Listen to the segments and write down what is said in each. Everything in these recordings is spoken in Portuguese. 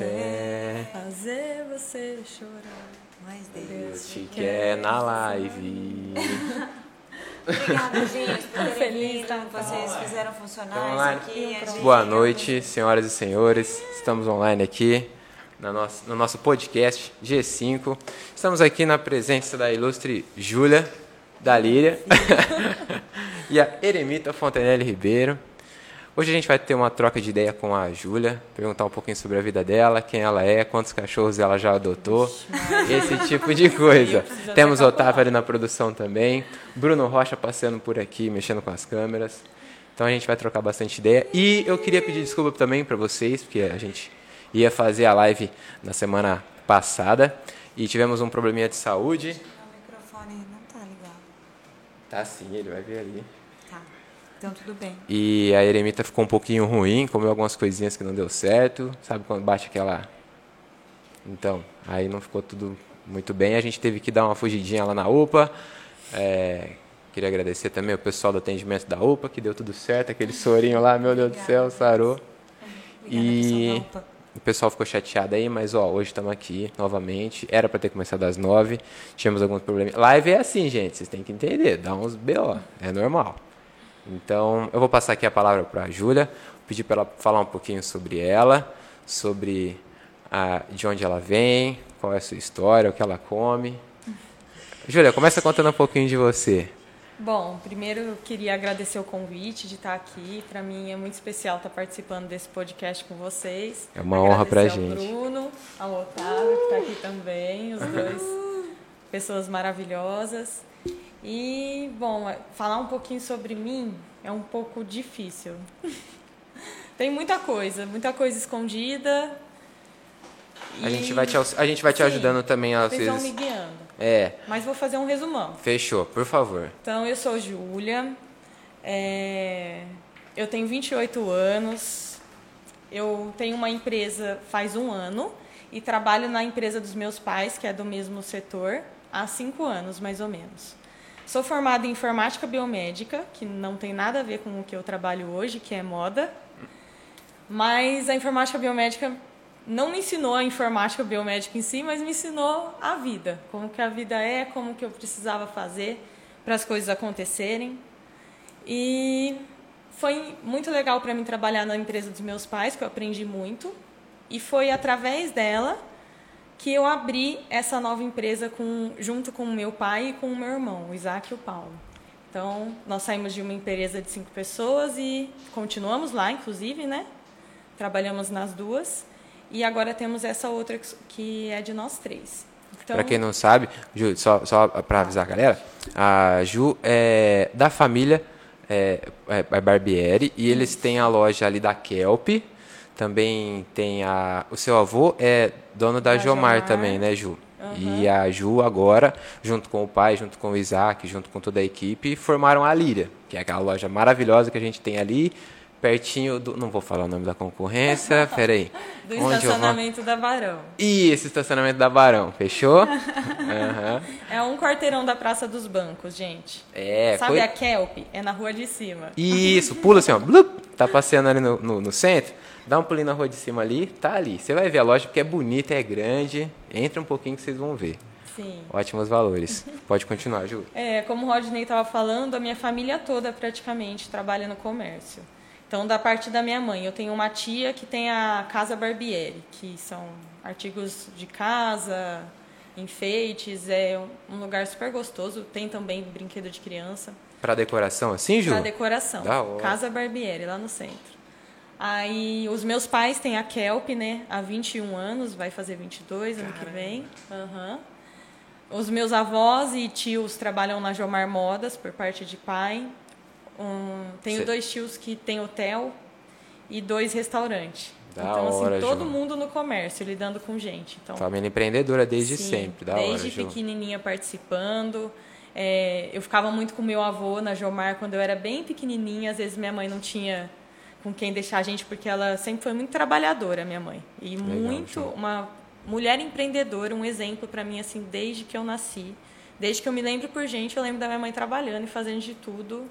até fazer você chorar. Mas Deus. te quer na live. Obrigada, gente, por terem Feliz vindo. Vocês fizeram funcionar isso aqui. gente- Boa noite, senhoras e senhores. Estamos online aqui na nossa, no nosso podcast G5. Estamos aqui na presença da ilustre Júlia da Líria e a Eremita Fontenelle Ribeiro. Hoje a gente vai ter uma troca de ideia com a Júlia, perguntar um pouquinho sobre a vida dela, quem ela é, quantos cachorros ela já adotou, esse tipo de coisa. Temos até Otávio ali na produção também, Bruno Rocha passeando por aqui, mexendo com as câmeras. Então a gente vai trocar bastante ideia. E eu queria pedir desculpa também para vocês, porque a gente ia fazer a live na semana passada e tivemos um probleminha de saúde. O microfone não tá ligado. Tá sim, ele vai ver ali. Então tudo bem. E a eremita ficou um pouquinho ruim, comeu algumas coisinhas que não deu certo. Sabe quando bate aquela. Então, aí não ficou tudo muito bem. A gente teve que dar uma fugidinha lá na UPA. É, queria agradecer também o pessoal do atendimento da UPA, que deu tudo certo. Aquele sorinho lá, meu Deus do céu, sarou. Obrigada, E o pessoal ficou chateado aí, mas ó, hoje estamos aqui novamente. Era para ter começado às nove. Tínhamos alguns problemas. Live é assim, gente, vocês têm que entender, dá uns BO, é normal. Então, eu vou passar aqui a palavra para a Júlia, pedir para ela falar um pouquinho sobre ela, sobre a, de onde ela vem, qual é a sua história, o que ela come. Júlia, começa contando um pouquinho de você. Bom, primeiro eu queria agradecer o convite de estar aqui. Para mim é muito especial estar participando desse podcast com vocês. É uma honra pra Agradecer gente. Ao Bruno, ao Otávio, que está aqui também, os dois pessoas maravilhosas. E, bom, falar um pouquinho sobre mim é um pouco difícil. Tem muita coisa, muita coisa escondida. A e gente vai te, a gente vai te Sim, ajudando também às Vocês vão me guiando. É, Mas vou fazer um resumão. fechou, por favor. Então, eu sou Júlia, é, eu tenho 28 anos, eu tenho uma empresa faz um ano e trabalho na empresa dos meus pais, que é do mesmo setor, há cinco anos, mais ou menos. Sou formada em informática biomédica, que não tem nada a ver com o que eu trabalho hoje, que é moda, mas a informática biomédica não me ensinou a informática biomédica em si, mas me ensinou a vida, como que a vida é, como que eu precisava fazer para as coisas acontecerem. E foi muito legal para mim trabalhar na empresa dos meus pais, que eu aprendi muito, e foi através dela que eu abri essa nova empresa com, junto com o meu pai e com o meu irmão, o Isaac e o Paulo. Então, nós saímos de uma empresa de cinco pessoas e continuamos lá, inclusive, né? Trabalhamos nas duas. E agora temos essa outra que- é de nós três. Então, Pra quem não sabe, Ju, só, só para avisar a galera, a Ju é da família é, é, é Barbieri e eles têm a loja ali da Kelp. Também tem a. O seu avô é dono da Da Jomar, Jomar. também, né, Ju? E a Ju agora, junto com o pai, junto com o Isaac, junto com toda a equipe, formaram a Líria, que é aquela loja maravilhosa que a gente tem ali, pertinho do. Não vou falar o nome da concorrência, peraí. do Onde vou? estacionamento da Barão. Ih, esse estacionamento da Barão, fechou? Aham. É um quarteirão da Praça dos Bancos, gente. É, Sabe coi- a Kelp? É na rua de cima. Isso, pula assim, ó. blup, tá passeando ali no, no, no centro, dá um pulinho na rua de cima ali, tá ali. Você vai ver a loja porque é bonita, é grande. Entra um pouquinho que vocês vão ver. Sim. Ótimos valores. Pode continuar, Ju. É, como o Rodney estava falando, a minha família toda praticamente trabalha no comércio. Então, da parte da minha mãe, eu tenho uma tia que tem a Casa Barbieri, que são artigos de casa, enfeites, é um lugar super gostoso. Tem também brinquedo de criança. Pra decoração assim, Ju? Para decoração. Da hora. Casa Barbieri, lá no centro. Aí, os meus pais têm a Kelp, né? Há 21 anos, vai fazer 22 ano que vem. Aham. Os meus avós e tios trabalham na Jomar Modas, por parte de pai. Um, tenho Cê- dois tios que têm hotel e dois restaurantes. Da então, assim, hora, todo Ju. mundo no comércio, lidando com gente. Então, Família empreendedora desde Sim, sempre. Da desde hora, Ju. pequenininha participando. É, eu ficava muito com meu avô na Jomar quando eu era bem pequenininha. Às vezes minha mãe não tinha com quem deixar a gente porque ela sempre foi muito trabalhadora, minha mãe. E muito Ju. uma mulher empreendedora, um exemplo para mim assim desde que eu nasci. Desde que eu me lembro por gente, eu lembro da minha mãe trabalhando e fazendo de tudo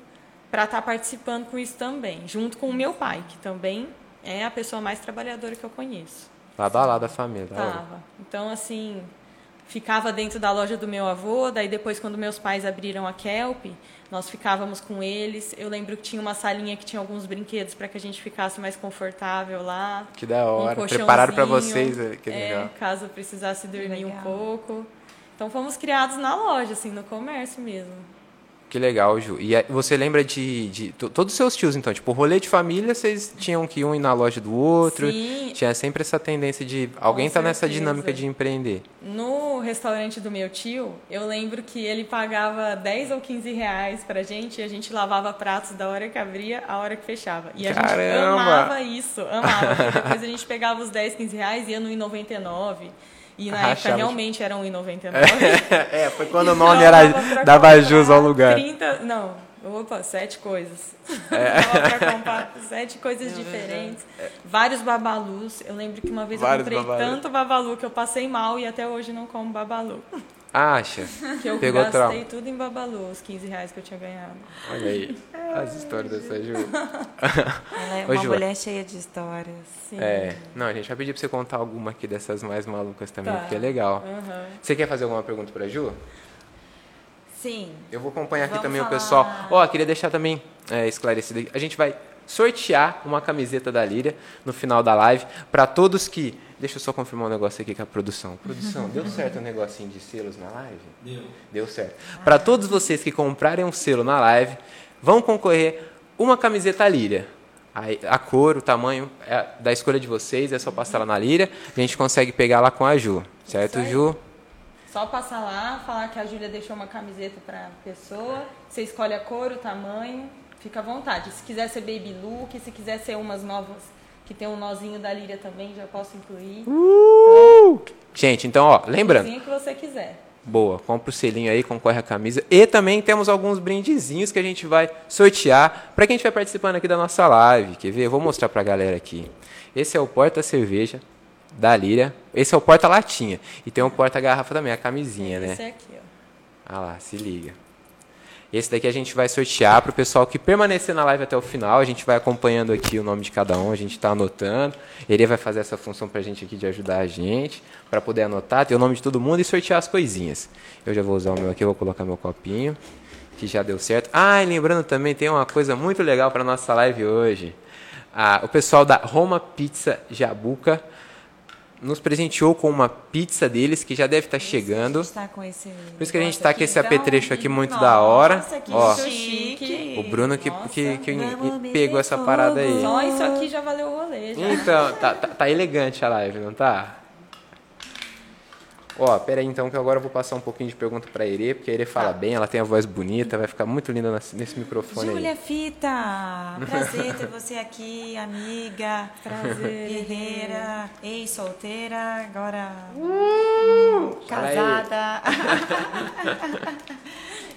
para estar participando com isso também, junto com o meu pai, que também é a pessoa mais trabalhadora que eu conheço. Lado a lado da família. Tava. Então, assim, ficava dentro da loja do meu avô, daí depois quando meus pais abriram a Kelp, nós ficávamos com eles. Eu lembro que tinha uma salinha que tinha alguns brinquedos para que a gente ficasse mais confortável lá. Que da Um hora. Prepararam pra colchãozinho, vocês, é, que é, legal. caso precisasse dormir um pouco. Então fomos criados na loja, assim, no comércio mesmo. Que legal, Ju. E aí, você lembra de, de to- todos os seus tios, então? Tipo, rolê de família, vocês tinham que um ir na loja do outro. Sim. Tinha sempre essa tendência de alguém tá nessa dinâmica de empreender. No restaurante do meu tio, eu lembro que ele pagava 10 ou 15 reais pra gente e a gente lavava pratos da hora que abria à hora que fechava. E a gente Caramba! amava isso, amava. Depois a gente pegava os 10, 15 reais e ia no 1,99. E na época Rachava de- realmente era 1,99. é, foi quando o nome era dava jus ao lugar. 30, não, opa, sete coisas. É. Dava pra comprar sete coisas diferentes. Vários babalus. Eu lembro que uma vez Vários eu comprei babalu. tanto babalu que eu passei mal e até hoje não como babalu. Acha? Que eu Pegou gastei trauma. tudo em babalu, os 15 reais que eu tinha ganhado. Olha aí. As histórias dessa Ju. Ela é Ô, uma Ju. mulher cheia de histórias. Sim. É. Não, a gente vai pedir pra você contar alguma aqui dessas mais malucas também, Tá. porque é legal. Aham. Você quer fazer alguma pergunta pra Ju? Sim. Eu vou acompanhar aqui Vamos também o falar- pessoal. Ó, queria deixar também é, esclarecido. aqui. A gente vai sortear uma camiseta da Líria no final da live para todos que. Deixa eu só confirmar um negócio aqui com a produção. Produção, deu certo o negocinho de selos na live? Deu. Deu certo. Para todos vocês que comprarem um selo na live, vão concorrer uma camiseta Líria. Aí, A cor, o tamanho é da escolha de vocês, é só passar lá na Líria. A gente consegue pegar lá com a Ju. Certo. Ju? Só passar lá, falar que a Júlia deixou uma camiseta pra pessoa. Você escolhe a cor, o tamanho, fica à vontade. Se quiser ser baby look, se quiser ser umas novas que tem um nozinho da Líria também, já posso incluir. Gente, então, ó, lembrando. Nozinho que você quiser. Boa, compra o selinho aí, concorre a camisa. E também temos alguns brindezinhos que a gente vai sortear para quem estiver participando aqui da nossa live. Quer ver? Eu vou mostrar para a galera aqui. Esse é o porta-cerveja da Líria. Esse é o porta-latinha. E tem o porta-garrafa também, a camisinha, né? Esse é aqui, ó. Ah lá, se liga. Esse daqui a gente vai sortear para o pessoal que permanecer na live até o final. A gente vai acompanhando aqui o nome de cada um, a gente está anotando. Ele vai fazer essa função para a gente aqui de ajudar a gente, para poder anotar, ter o nome de todo mundo e sortear as coisinhas. Eu já vou usar o meu aqui, vou colocar meu copinho, que já deu certo. Ah, e lembrando também, tem uma coisa muito legal para nossa live hoje. Ah, o pessoal da Roma Pizza Jabuca nos presenteou com uma pizza deles, que já deve estar chegando. Tá esse... Por isso que a gente está com esse apetrecho aqui muito da hora. Nossa, Ó, chique. o Bruno que, Nossa. que, que pegou essa parada aí. Só isso aqui já valeu o rolê, já. Então, tá, tá, tá elegante a live, não tá? Ó, pera aí então que agora eu vou passar um pouquinho de pergunta pra Ere, porque a Ere fala bem, ela tem a voz bonita, vai ficar muito linda nesse, microfone Júlia aí. Fita, prazer ter você aqui, amiga. Prazer, Guerreira, ex-solteira, agora Fala aí. casada.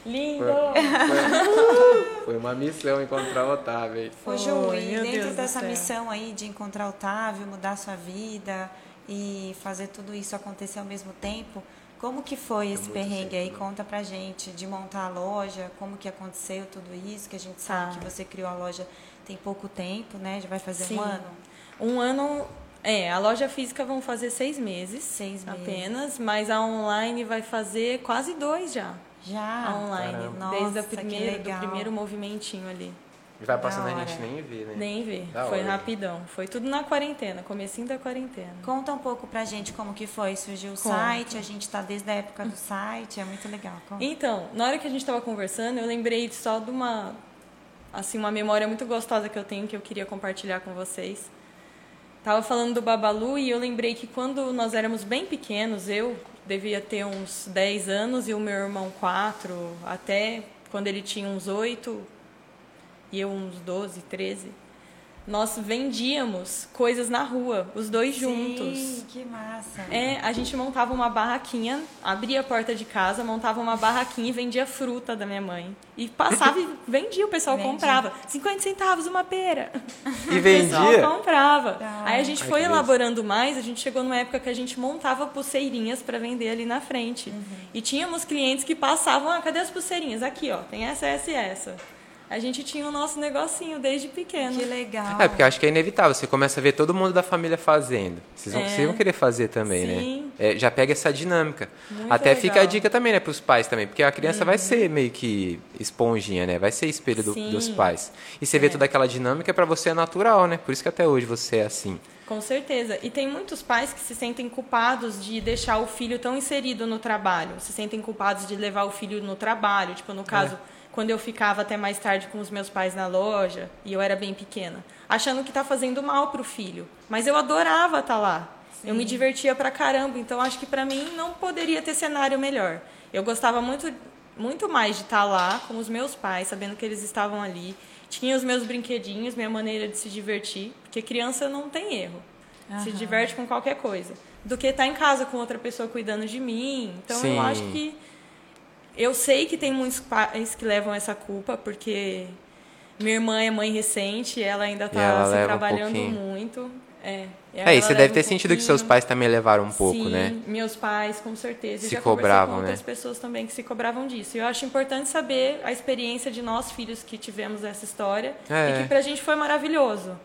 Lindo! Foi, foi uma missão encontrar o Otávio aí. Ô, Ju, Foi, e dentro Deus dessa missão aí de encontrar o Otávio, mudar sua vida e fazer tudo isso acontecer ao mesmo tempo, como que foi esse perrengue aí? Conta pra gente, de montar a loja, como que aconteceu tudo isso, que a gente sabe Tá. que você criou a loja tem pouco tempo, né? Já vai fazer Sim. um ano. Um ano. É, a loja física vão fazer seis meses. Seis meses. Apenas, mas a online vai fazer quase dois já. Já? a online. Caramba. desde Nossa, a primeira, do primeiro movimentinho ali. Vai passando a gente nem vê, né? Nem ver. Da Foi hora. rapidão. Foi tudo na quarentena, comecinho da quarentena. Conta um pouco pra gente como que foi. Surgiu o Conta. site, a gente tá desde a época do site, é muito legal. Conta. Então, na hora que a gente estava conversando, eu lembrei só de uma assim uma memória muito gostosa que eu tenho que eu queria compartilhar com vocês. Tava falando do Babalu e eu lembrei que quando nós éramos bem pequenos, eu devia ter uns 10 anos e o meu irmão 4, até quando ele tinha uns 8 e eu uns 12, 13, nós vendíamos coisas na rua, os dois juntos. Sim, que massa. É, a gente montava uma barraquinha, abria a porta de casa, montava uma barraquinha e vendia fruta da minha mãe. E passava e vendia, o pessoal Vendia. comprava. 50 centavos uma pera. E O pessoal vendia? comprava. Da Aí a gente Ai, foi elaborando mais, a gente chegou numa época que a gente montava pulseirinhas para vender ali na frente. Uhum. E tínhamos clientes que passavam, ah, cadê as pulseirinhas? Aqui, ó, tem essa, essa e essa. A gente tinha o nosso negocinho desde pequeno. Que legal. É, porque eu acho que é inevitável. Você começa a ver todo mundo da família fazendo. Vocês vão, É. vocês vão querer fazer também, Sim. né? É, já pega essa dinâmica. Muito Até fica a legal. Uhum. dica também, né, pros pais também. Porque a criança vai ser meio que esponjinha, né? Vai ser espelho do- dos pais. E você vê É. toda aquela dinâmica, pra você é natural, né? Por isso que até hoje você é assim. Com certeza. E tem muitos pais que se sentem culpados de deixar o filho tão inserido no trabalho. Se sentem culpados de levar o filho no trabalho. Tipo, no caso, É. quando eu ficava até mais tarde com os meus pais na loja, e eu era bem pequena, achando que tá fazendo mal pro filho. Mas eu adorava estar lá. Eu me divertia pra caramba. Então, acho que pra mim não poderia ter cenário melhor. Eu gostava muito, muito mais de estar lá com os meus pais, sabendo que eles estavam ali. Tinha os meus brinquedinhos, minha maneira de se divertir, porque criança não tem erro. Se diverte com qualquer coisa. Do que estar em casa com outra pessoa cuidando de mim. Então Sim. eu acho que. Eu sei que tem muitos pais que levam essa culpa, porque minha irmã é mãe recente, ela ainda está se um trabalhando pouquinho. muito. É, É, e você deve um ter sentido que seus pais também levaram um pouco, Sim, né? meus pais, com certeza. Se já cobravam, com né? outras pessoas também que se cobravam disso. E eu acho importante saber a experiência de nós filhos que tivemos essa história É. e que pra gente foi maravilhoso.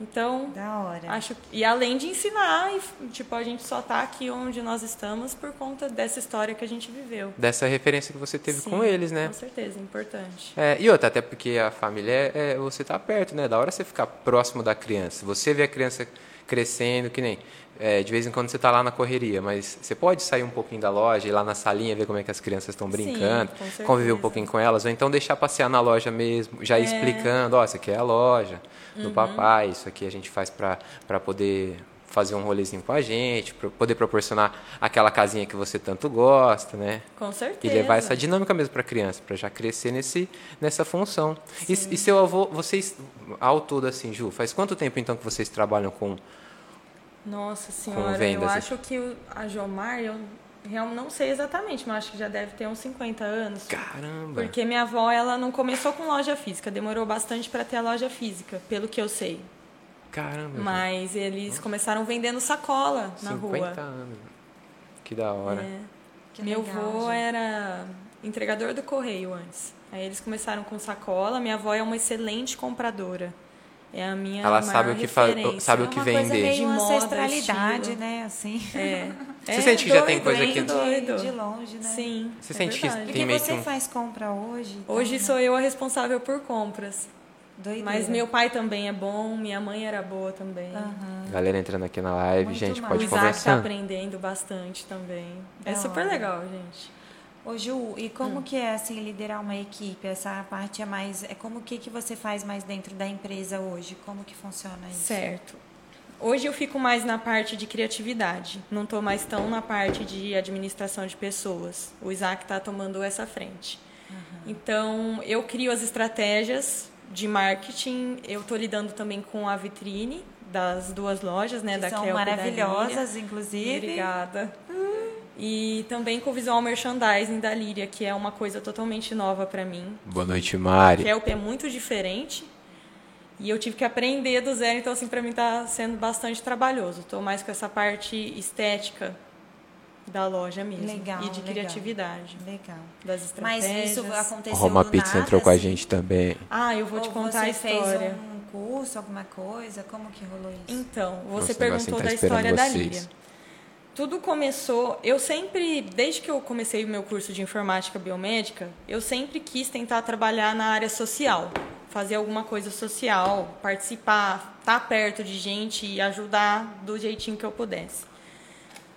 Então, Da hora. acho e além de ensinar, e, tipo, a gente só tá aqui onde nós estamos por conta dessa história que a gente viveu. Dessa referência que você teve Sim, com eles, né? Com certeza, importante. É, e outra, até porque a família é, é- você tá perto, né? Da hora você ficar próximo da criança. Você vê a criança crescendo, que nem. É, de vez em quando você tá lá na correria, mas você pode sair um pouquinho da loja, ir lá na salinha, ver como é que as crianças estão Sim, brincando, certeza. conviver um pouquinho com elas, ou então deixar passear na loja mesmo, já ir explicando, ó, isso aqui é a loja Uhum. do papai, isso aqui a gente faz para poder fazer um rolezinho com a gente, poder proporcionar aquela casinha que você tanto gosta, né? Com E certeza. levar essa dinâmica mesmo para a criança, para já crescer nesse, nessa função. E, e seu avô, vocês, ao todo assim, Ju, faz quanto tempo então que vocês trabalham com. Nossa senhora, vendas, eu assim. acho que o- a Jomar, eu realmente não sei exatamente, mas acho que já deve ter uns 50 anos. Caramba! Porque minha avó, ela não começou com loja física, demorou bastante para ter a loja física, pelo que eu sei. Caramba! Mas eles começaram vendendo sacola na 50 rua. anos. Que da hora. É. Que Meu avô era entregador do correio antes. Aí eles começaram com sacola. Minha avó é uma excelente compradora. É a minha Ela sabe o que sabe o É que uma coisa vender. meio De ancestralidade, estilo. né? Assim. É. Você É sente que já tem doido, coisa que- doido. De longe, né? Sim. Você é sente que verdade. E Tem que meio que você um- faz compra hoje? então, Hoje né? sou eu a responsável por compras. Doideira. Mas meu pai também é bom, minha mãe era boa também. Aham. Galera entrando aqui na live, Muito gente, massa. pode o Isaac tá aprendendo bastante também. É Da super hora. legal, gente. Ô Ju, e Hum. como que é assim liderar uma equipe? Essa parte é mais é como que que você faz mais dentro da empresa hoje? Como que funciona isso? Certo. Hoje eu fico mais na parte de criatividade. Não estou mais tão na parte de administração de pessoas. O Isaac está tomando essa frente. Então, eu crio as estratégias de marketing. Eu estou lidando também com a vitrine das duas lojas, né? Que da são Kelp maravilhosas, inclusive. Obrigada. E também com o visual merchandising da Líria, que é uma coisa totalmente nova para mim. Boa noite, Mari. Kelp é muito diferente. E eu tive que aprender do zero, então assim para mim está sendo bastante trabalhoso. Estou mais com essa parte estética da loja mesmo Legal, e de legal. criatividade Legal. das Mas estratégias. isso aconteceu Roma Pizza nada, entrou com a assim? gente também. Ah, eu vou te Ou contar você a história. fez um curso, alguma coisa? Como que rolou isso? Então, você Nossa, perguntou tá da esperando história da vocês. Líria. Tudo começou, eu sempre, desde que eu comecei o meu curso de informática biomédica, eu sempre quis tentar trabalhar na área social, fazer alguma coisa social, participar, estar perto de gente e ajudar do jeitinho que eu pudesse.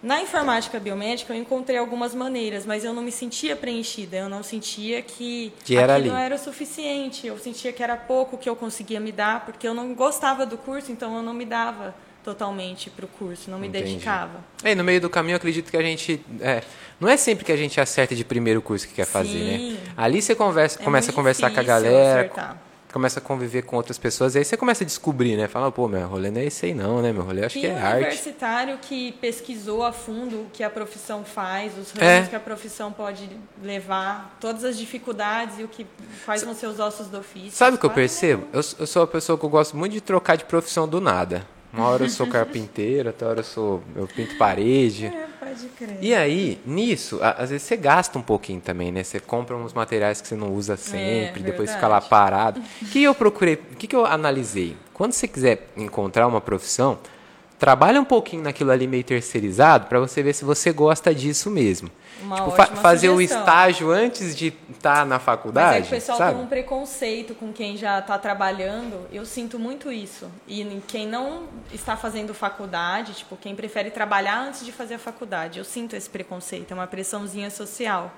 Na informática biomédica eu encontrei algumas maneiras, mas eu não me sentia preenchida, eu não sentia que, Que era aquilo ali. era o suficiente, eu sentia que era pouco que eu conseguia me dar, porque eu não gostava do curso, então eu não me dava totalmente para o curso, não me Entendi. dedicava. Aí, no meio do caminho, eu acredito que a gente. é, não é sempre que a gente acerta de primeiro curso que quer fazer, Sim. né? Ali você conversa, É começa a conversar com a galera, acertar. começa a conviver com outras pessoas, e aí você começa a descobrir, né? Fala, pô, meu rolê não é esse aí, não, né? Meu rolê acho que é um arte. universitário que pesquisou a fundo o que a profissão faz, os ramos É. que a profissão pode levar, todas as dificuldades e o que, quais são seus ossos do ofício. Sabe o que eu percebo? Eu, eu sou uma pessoa que eu gosto muito de trocar de profissão do nada. Uma hora eu sou carpinteiro, outra hora eu sou. Eu pinto parede. É, Pode crer. E aí, nisso, a- às vezes você gasta um pouquinho também, né? Você compra uns materiais que você não usa sempre, depois fica lá parado. O que eu procurei, o que que eu analisei? Quando você quiser encontrar uma profissão, trabalha um pouquinho naquilo ali meio terceirizado para você ver se você gosta disso mesmo. Uma Tipo, fa- fazer o sugestão. estágio antes de estar na faculdade, Mas é que o pessoal sabe? tem um preconceito com quem já está trabalhando. Eu sinto muito isso. E em quem não está fazendo faculdade, tipo, quem prefere trabalhar antes de fazer a faculdade, eu sinto esse preconceito. É uma pressãozinha social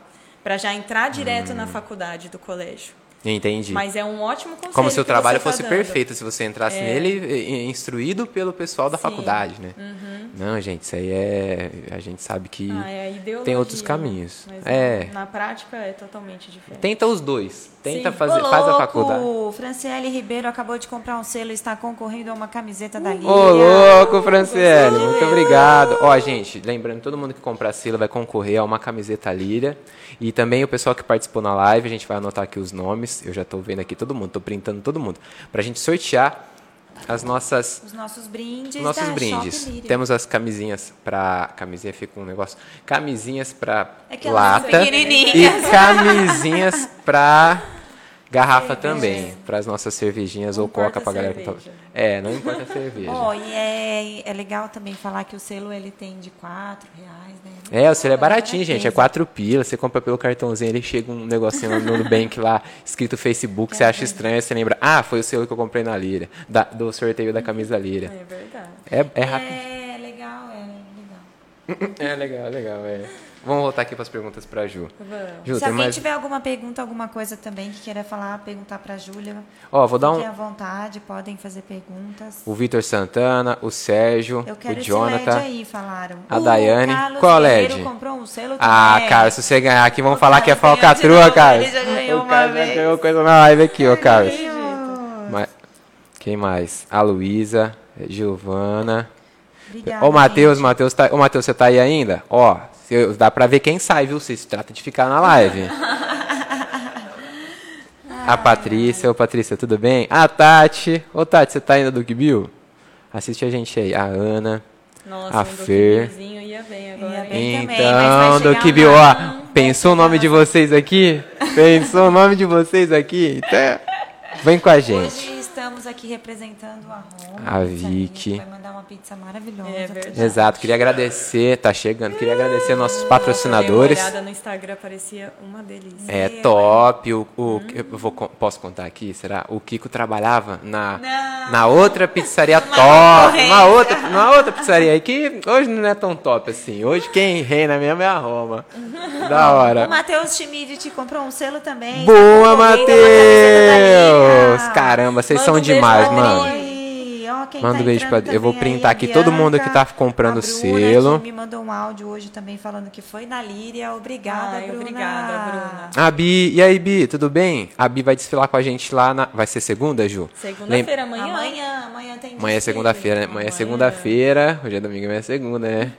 para já entrar direto Hum. na faculdade do colégio. Entendi. Mas é um ótimo conselho. Como se o trabalho tá fosse dando. perfeito, se você entrasse nele e- e instruído pelo pessoal da Sim. Uhum. faculdade, né? Não, gente, isso aí é. A gente sabe que. Ah, é tem outros né? caminhos. Mas É. na prática é totalmente diferente. Tenta os dois. Tenta Sim. fazer. Ô, Faz a faculdade. Franciele Ribeiro acabou de comprar um selo e está concorrendo a uma camiseta da Líria. Ô, louco, Franciele, muito obrigado. Ó, gente, lembrando, todo mundo que comprar selo vai concorrer a uma camiseta Líria. E também o pessoal que participou na live, a gente vai anotar aqui os nomes. Eu já tô vendo aqui todo mundo, tô printando todo mundo. Pra gente sortear as nossas Os nossos brindes nossos da brindes. Temos as camisinhas pra. Camisinha fica um negócio. Camisinhas pra É lata. E camisinhas pra garrafa também. Para as nossas cervejinhas Não ou coca importa pra a galera. que tá- cerveja. É, não importa a cerveja. Ó, e é, é legal também falar que o selo ele tem de 4 reais, né? É, o selo é baratinho, gente. É quatro pilas. Você compra pelo cartãozinho, ele chega um negocinho no Nubank lá, escrito Facebook. Você acha estranho, você lembra. Ah, foi o selo que eu comprei na Lira. da- do sorteio da camisa Lira. É verdade. É, é rápido. É legal, é legal. É legal, legal. É. Vamos voltar aqui para as perguntas para Ju. Vamos. Ju, Se alguém mais. tiver alguma pergunta, alguma coisa também que queira falar, perguntar pra Júlia, Ó, vou dar fiquem à um. vontade, podem fazer perguntas. O Vitor Santana, o Sérgio, Eu quero o Jonathan. LED aí, falaram. a o Daiane. Carlos Qual LED? comprou um selo Ah, também. cara, se você ganhar aqui, vamos O falar que é Carlos falcatrua, cara. ele já ganhou O uma Carlos já vez. ganhou coisa na live aqui, ô Carlos. Ganhou. Ma- Quem mais? A Luísa, Giovana. Obrigada, Ô, Matheus. Matheus, tá... Ô, Matheus, você tá aí ainda? Ó, se- dá pra ver quem sai, viu? Se trata de ficar na live. A Patrícia, ô Patrícia, tudo bem? A Tati, ô Tati, você tá ainda do Bill? Assiste a gente aí. A Ana. Nossa, A um Fer. ia bem agora. Ia bem. Então, do Bill, ó, pensou o nome de vocês aqui? Pensou o nome de vocês aqui? Então, vem com a gente. Hoje estamos aqui representando a Roma. A pizzaria, Vicky. Vai mandar uma pizza maravilhosa. É pra verdade. gente. Exato, queria agradecer, tá chegando, queria agradecer nossos patrocinadores. Eu dei uma olhada no Instagram, parecia uma delícia. É top. O, o, eu vou, posso contar aqui? Será? O Kiko trabalhava na, Não. na outra pizzaria top. concorrência. Uma outra, uma outra pizzaria aí que hoje não é tão top assim. Hoje quem reina mesmo é a Roma. Da O hora. Matheus Schmidt te comprou um selo também. Boa, uma da Matheus! Caramba, vocês Manda são um beijo demais, mano. Adri. Quem Manda tá um beijo pra- eu vou printar aqui a todo mundo que tá Bianca, comprando Bruna, selo. que me mandou um áudio hoje também falando que foi na Líria. Obrigada, Ai, Bruna. obrigada, Bruna. A Bi, e aí, Bi, tudo bem? A Bi vai desfilar com a gente lá na. Vai ser segunda, Ju? Lem- Segunda-feira, amanhã. Amanhã, amanhã tem Amanhã é segunda-feira, né? Amanhã é segunda-feira. Hoje é domingo, amanhã é segunda, né?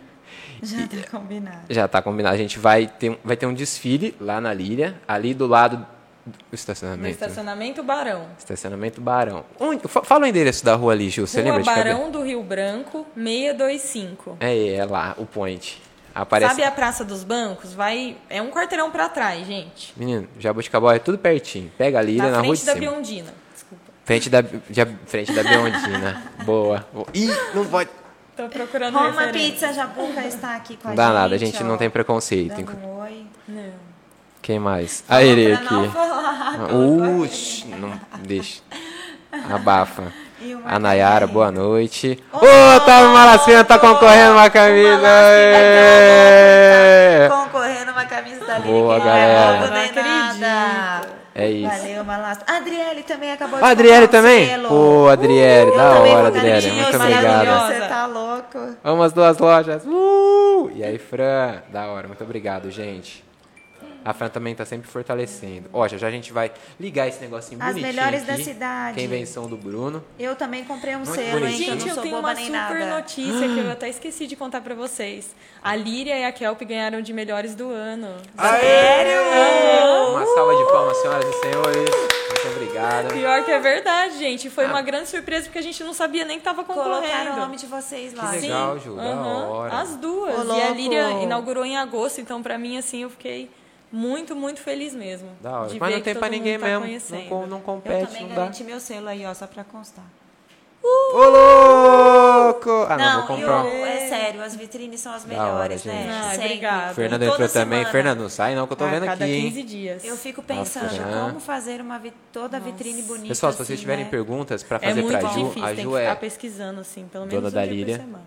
Já tá combinado. Já tá combinado. A gente vai ter, vai ter um desfile lá na Líria, ali do lado do No estacionamento. estacionamento Barão. Estacionamento Barão. Onde, fala o endereço da rua ali, Ju. Você Rua lembra de? Barão do Rio Branco, 625. É, é lá, o point. Aparece. Sabe a Praça dos Bancos? Vai, é um quarteirão pra trás, gente. Menino, Jabuticabal é tudo pertinho. Pega a Líria na, na rua de frente da. Biondina. Desculpa. Frente da, de, frente da Beondina. Boa. Ih, não pode. Tô procurando Roma referência. Pizza Jabuca está aqui com a Não gente. dá nada, a gente ó, não tem preconceito. Dando um oi. Não. Quem mais? A não aqui. falar. Uxi, não deixa. Abafa. A Nayara, boa noite. Ô, Ô, Otávio Malacena tá concorrendo uma camisa. Ê! tá Concorrendo uma camisa da Líria. Boa, galera. Não, acredito. É isso. Valeu, Malassi. A Adriele também acabou de Adriele também? selo. Pô, Adriele, Eu da hora, Adriele. Muito obrigado. Você tá louco? Vamos as duas lojas. Uh! E aí, Fran? Da hora, muito obrigado, gente. A Fran também tá sempre fortalecendo. Ó, já já a gente vai ligar esse negocinho As bonitinho melhores da aqui. cidade. Quem invenção do Bruno. Eu também comprei um Muito selo, hein? bonitinho. Que eu Gente, eu sou tenho boba uma nem super nada. notícia que eu até esqueci de contar pra vocês. A Líria e a Kelp ganharam de melhores do ano. Sério? Uma salva de palmas, senhoras e senhores. Muito obrigado. Pior que é verdade, gente. Foi uma grande surpresa porque a gente não sabia nem que tava concorrendo. Colocaram o nome de vocês lá. Que legal, Ju, da Aham, hora. As duas. Ô, e a. Líria inaugurou em agosto, então pra mim, assim, eu fiquei muito, muito feliz mesmo. Da hora. de Mas ver não tem pra ninguém tá mesmo. Não, conhecendo. com- não Eu compete, também não dá. garanti meu selo aí, ó, só pra constar. Ô, louco! Ah, não, vou e comprar. o- é sério, as vitrines são as hora, melhores, gente. né? Ah, obrigada. O Fernando entrou também. semana. Fernando, não sai não, que eu tô A vendo cada aqui, 15 hein? dias. Eu fico pensando Nossa. como fazer uma vi- toda a vitrine bonita. Pessoal, se assim, vocês tiverem né? perguntas pra é fazer muito pra Ju, difícil, a tem que Ju ficar é pesquisando, assim, pelo dona menos um da por semana.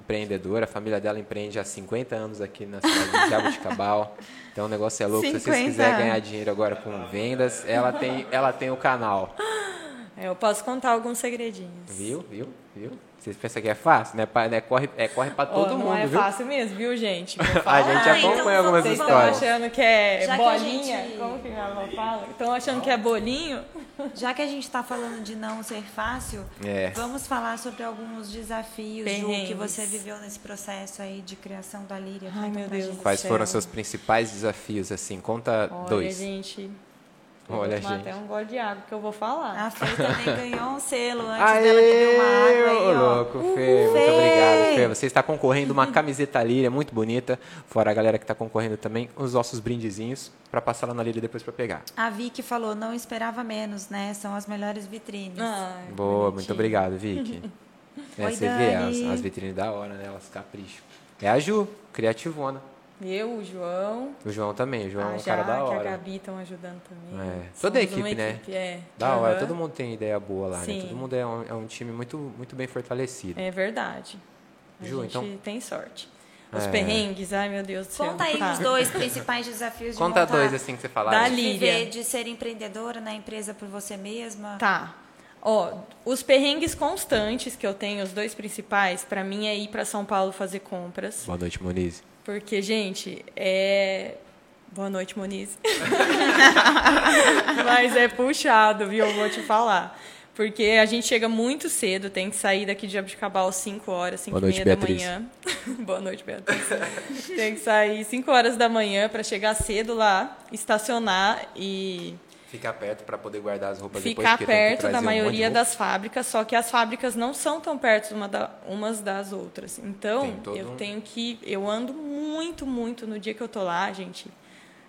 Empreendedora, a família dela empreende há 50 anos aqui na cidade de Jabuticabal. Então o negócio é louco. Se vocês 50 quiserem ganhar dinheiro agora com vendas, ela tem, ela tem o canal. Eu posso contar alguns segredinhos. Viu? Viu? Viu? Vocês pensam que é fácil? Né? Pa- né? Corre, é, corre pra todo Ó, mundo, não é viu? fácil mesmo, viu, gente? A gente Ah, então acompanha algumas vamos- Vocês estão histórias. achando que é Já que bolinha? gente- Como que minha avó fala? Estão achando que é bolinho? Já que a gente está falando de não ser fácil, É. vamos falar sobre alguns desafios, Ju, que você viveu nesse processo aí de criação da Líria. Ai, Conta meu pra Deus Quais foram os seus principais desafios, assim? Conta Olha, dois. gente. Olha, vou tomar gente. até um gole de água que eu vou falar. A Fê também ganhou um selo antes dela beber uma água Aê, aí, ô ó. louco, Fê, muito Fê! obrigado, Fê. Você está concorrendo uma camiseta Líria, muito bonita. Fora a galera que está concorrendo também, os nossos brindezinhos para passar lá na Líria depois para pegar. A Vicky falou, não esperava menos, né? São as melhores vitrines. Ai, Boa, muito bonitinho. obrigado, Vicky. É, Oi, você vê as, Dani. as vitrines da hora, né? Elas capricham. É a Ju, criativona. Eu, o João, O João também, o João é a um cara Jaque, da a hora. Gabi estão ajudando também. É. Toda a uma equipe, né? equipe, É. Da hora, Aham. todo mundo tem ideia boa lá, né? Sim. Todo mundo é um, é um time muito, muito bem fortalecido. É verdade. A Ju, gente então- tem sorte. Os É. perrengues, ai meu Deus do céu. Conta aí Tá. os dois principais desafios de Conta montar, dois assim que você falar. Da de viver, de ser empreendedora na empresa por você mesma. Tá. Ó, os perrengues constantes que eu tenho, os dois principais, pra mim é ir pra São Paulo fazer compras. Boa noite, Moniz. Porque, gente, é. Boa noite, Moniz. Mas é puxado, viu? Eu vou te falar. Porque a gente chega muito cedo, tem que sair daqui de Jabuticabal às 5 horas, 5 Boa e noite, meia da Beatriz. manhã. Boa noite, Beatriz. tem que sair 5 horas da manhã para chegar cedo lá, estacionar e Ficar perto para poder guardar as roupas depois, ficar porque tem que perto da um maioria roupa. das fábricas, só que as fábricas não são tão perto uma da- umas das outras. Então, eu um- tenho que. Eu ando muito, muito no dia que eu tô lá, gente.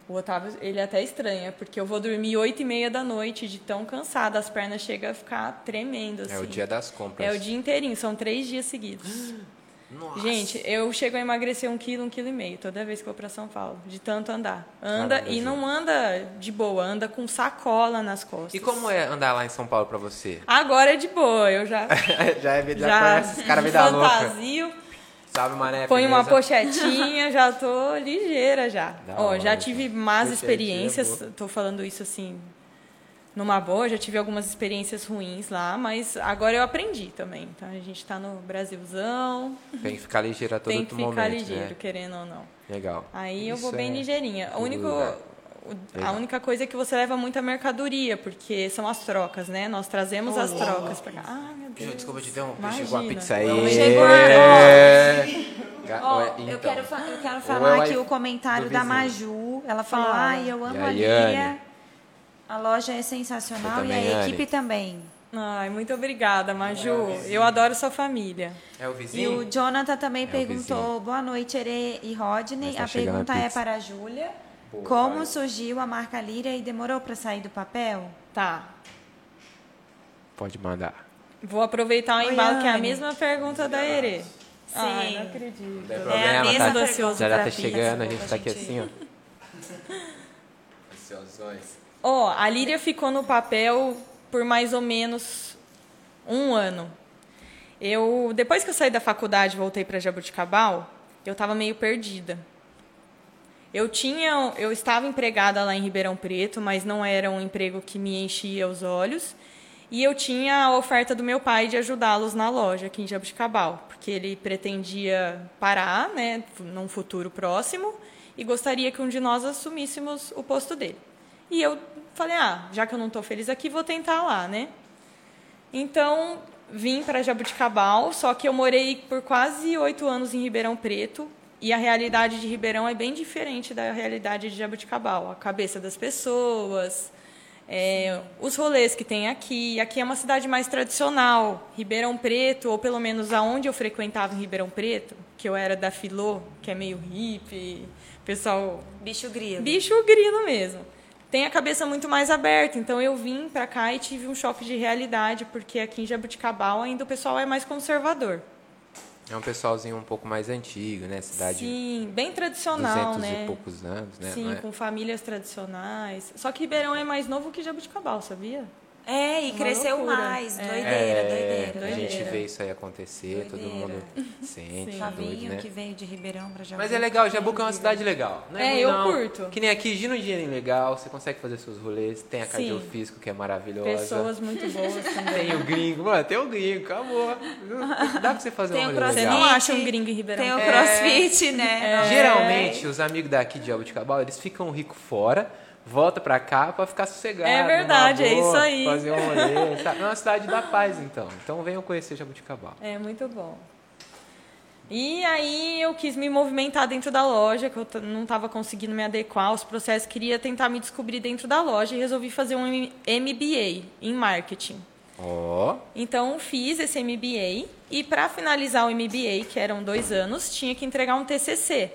O Otávio, ele é até estranha, porque eu vou dormir oito e meia da noite, de tão cansada, as pernas chegam a ficar tremendo, assim. É o dia das compras. É o dia inteirinho, são três dias seguidos. Nossa. Gente, eu chego a emagrecer um quilo, um quilo e meio, toda vez que vou pra São Paulo, de tanto andar. Anda Caramba, e não anda de boa, anda com sacola nas costas. E como é andar lá em São Paulo pra você? Agora é de boa, eu já, já é já, já conhece esse cara vida louca. fantasio, Salve, mané. põe uma pochetinha, já tô ligeira já. Da Ó, hora, já tive más é experiências, boa. tô falando isso assim numa boa, já tive algumas experiências ruins lá, mas agora eu aprendi também. Então a gente tá no Brasilzão, Tem que ficar ligeiro a todo tem que ficar momento, ligeiro, né? querendo ou não. Legal. Aí eu Isso vou bem é ligeirinha. O único, a única coisa é que você leva muita mercadoria, porque são as trocas, né? Nós trazemos as trocas pra cá. Ah, meu Deus. Desculpa te interromper. Chegou a pizza aí. Chegou a- Ó, Ué, eu, então. quero eu quero falar é o aqui o comentário da. Maju. Ela falou: Fala. Ai, eu amo a a Líria. Yane? A loja é sensacional Eu e também, a equipe também. Ai, muito obrigada, Maju. Eu adoro sua família. É o E vizinho? o Jonathan também É perguntou. Boa noite, Ere e Rodney. Tá a chegando a pergunta é para a Júlia: Como vai. surgiu a marca Líria e demorou para sair do papel? Tá. Pode mandar. Vou aproveitar o Oi, embalo, que é a mesma pergunta da Erê. Ai, Sim. não acredito. Não tem É a problema, mesma tá? pergunta ansioso Já tá pizza, chegando, a gente tá aqui assim, ó. Ansiosões. Ó, a Líria ficou no papel por mais ou menos um ano. Eu, depois que eu saí da faculdade e voltei para Jabuticabal, eu estava meio perdida. Eu tinha, eu estava empregada lá em Ribeirão Preto, mas não era um emprego que me enchia os olhos. E eu tinha a oferta do meu pai de ajudá-los na loja aqui em Jabuticabal, porque ele pretendia parar, né, num futuro próximo, e gostaria que um de nós assumíssemos o posto dele. E eu falei, ah, já que eu não estou feliz aqui, vou tentar lá, né? Então, vim para Jabuticabal, só que eu morei por quase oito anos em Ribeirão Preto, e a realidade de Ribeirão é bem diferente da realidade de Jabuticabal. A cabeça das pessoas, É, os rolês que tem aqui. Aqui é uma cidade mais tradicional. Ribeirão Preto, ou pelo menos aonde eu frequentava em Ribeirão Preto, que eu era da Filô, que é meio hippie, pessoal. Bicho grilo. Bicho grilo mesmo. Tem a cabeça muito mais aberta. Então eu vim pra cá e tive um choque de realidade, porque aqui em Jabuticabal ainda o pessoal é mais conservador. É um pessoalzinho um pouco mais antigo, né? Cidade Sim, bem tradicional, 200 né? e poucos anos, né? Sim, é? com famílias tradicionais. Só que Ribeirão é mais novo que Jabuticabal, sabia? É, e Uma cresceu loucura. mais. É. Doideira, É, doideira. a gente Doideira. vê isso aí acontecer, todo Doideira. mundo sente, Sim. doido, Fabinho né? que veio de Ribeirão pra Jabuticabal. Mas é legal, Jabuca é uma cidade legal. Não É, ruim, eu não. curto. Que nem aqui, gira um dinheirinho legal, você consegue fazer seus rolês, tem a Sim. cardiofísico que é maravilhosa. Pessoas muito boas também. Tem o gringo, mano, tem o gringo, acabou. Dá pra você fazer Tem um rolê Você não acha um gringo em Ribeirão Tem o Preto. crossfit, né? Geralmente, os amigos daqui de Jabuticabal, eles ficam ricos fora, volta pra cá pra ficar sossegado. É verdade, é boa, isso aí. Fazer um rolê, sabe? É uma cidade da paz, então. Então venham conhecer Jabuticabal. É muito bom. E aí eu quis me movimentar dentro da loja, que eu não estava conseguindo me adequar aos processos, queria tentar me descobrir dentro da loja e resolvi fazer um MBA em marketing. Ó, Então fiz esse MBA e para finalizar o MBA, que eram dois anos, tinha que entregar um TCC,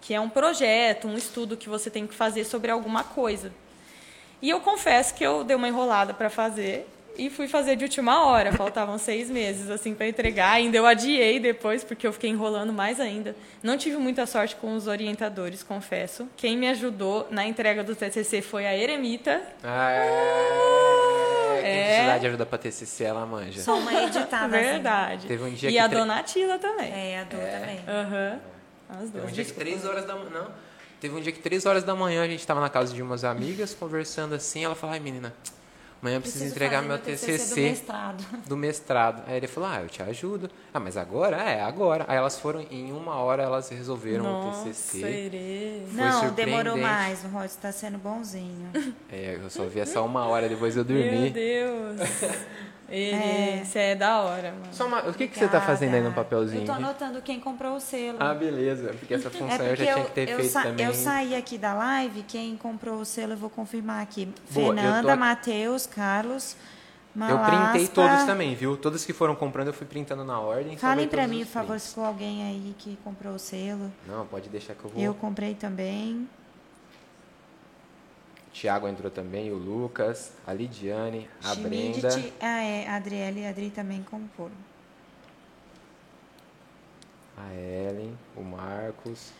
que é um projeto, um estudo que você tem que fazer sobre alguma coisa. E eu confesso que eu dei uma enrolada para fazer e fui fazer de última hora. Faltavam seis meses assim para entregar. Ainda eu adiei depois porque eu fiquei enrolando mais ainda. Não tive muita sorte com os orientadores, confesso. Quem me ajudou na entrega do TCC foi a Eremita. Ah, é. Quem É. precisar de ajuda pra TCC, ela manja. Só uma editada. Verdade. Teve um dia e que a tre- dona Atila também. É, a dor também. Aham. As Teve duas. um dia que três horas da manhã. Não. Teve um dia que três horas da manhã a gente tava na casa de umas amigas conversando assim. Ela falou: ai menina, amanhã eu preciso, Preciso entregar meu do TCC. mestrado. do mestrado. Aí ele falou: Ah, eu te ajudo. Ah, mas agora? É, agora. Aí elas foram, em uma hora elas resolveram Nossa, o TCC. Herê. Foi Não, demorou mais. O Rod está sendo bonzinho. É, eu só vi essa uma hora, depois eu Meu dormi. Deus. Herê, É. é da hora, mano. Só uma- o que, que você tá fazendo aí no papelzinho? Eu tô anotando quem comprou o selo. Ah, beleza. Porque essa função É eu porque já tinha eu, que ter eu, feito também. eu saí aqui da live, quem comprou o selo eu vou confirmar aqui. Boa, eu tô Fernanda, aqui- Matheus, Carlos, Eu Malaspa. printei todos também, viu? Todos que foram comprando eu fui printando na ordem. Falem todos mim, por favor, se for alguém aí que comprou o selo. Não, pode deixar que eu vou. Eu comprei também. Tiago entrou também, o Lucas, a Lidiane, a Schmidt, Brenda. Ah, é, a Adriele e a Adri também comprou. A Ellen, o Marcos.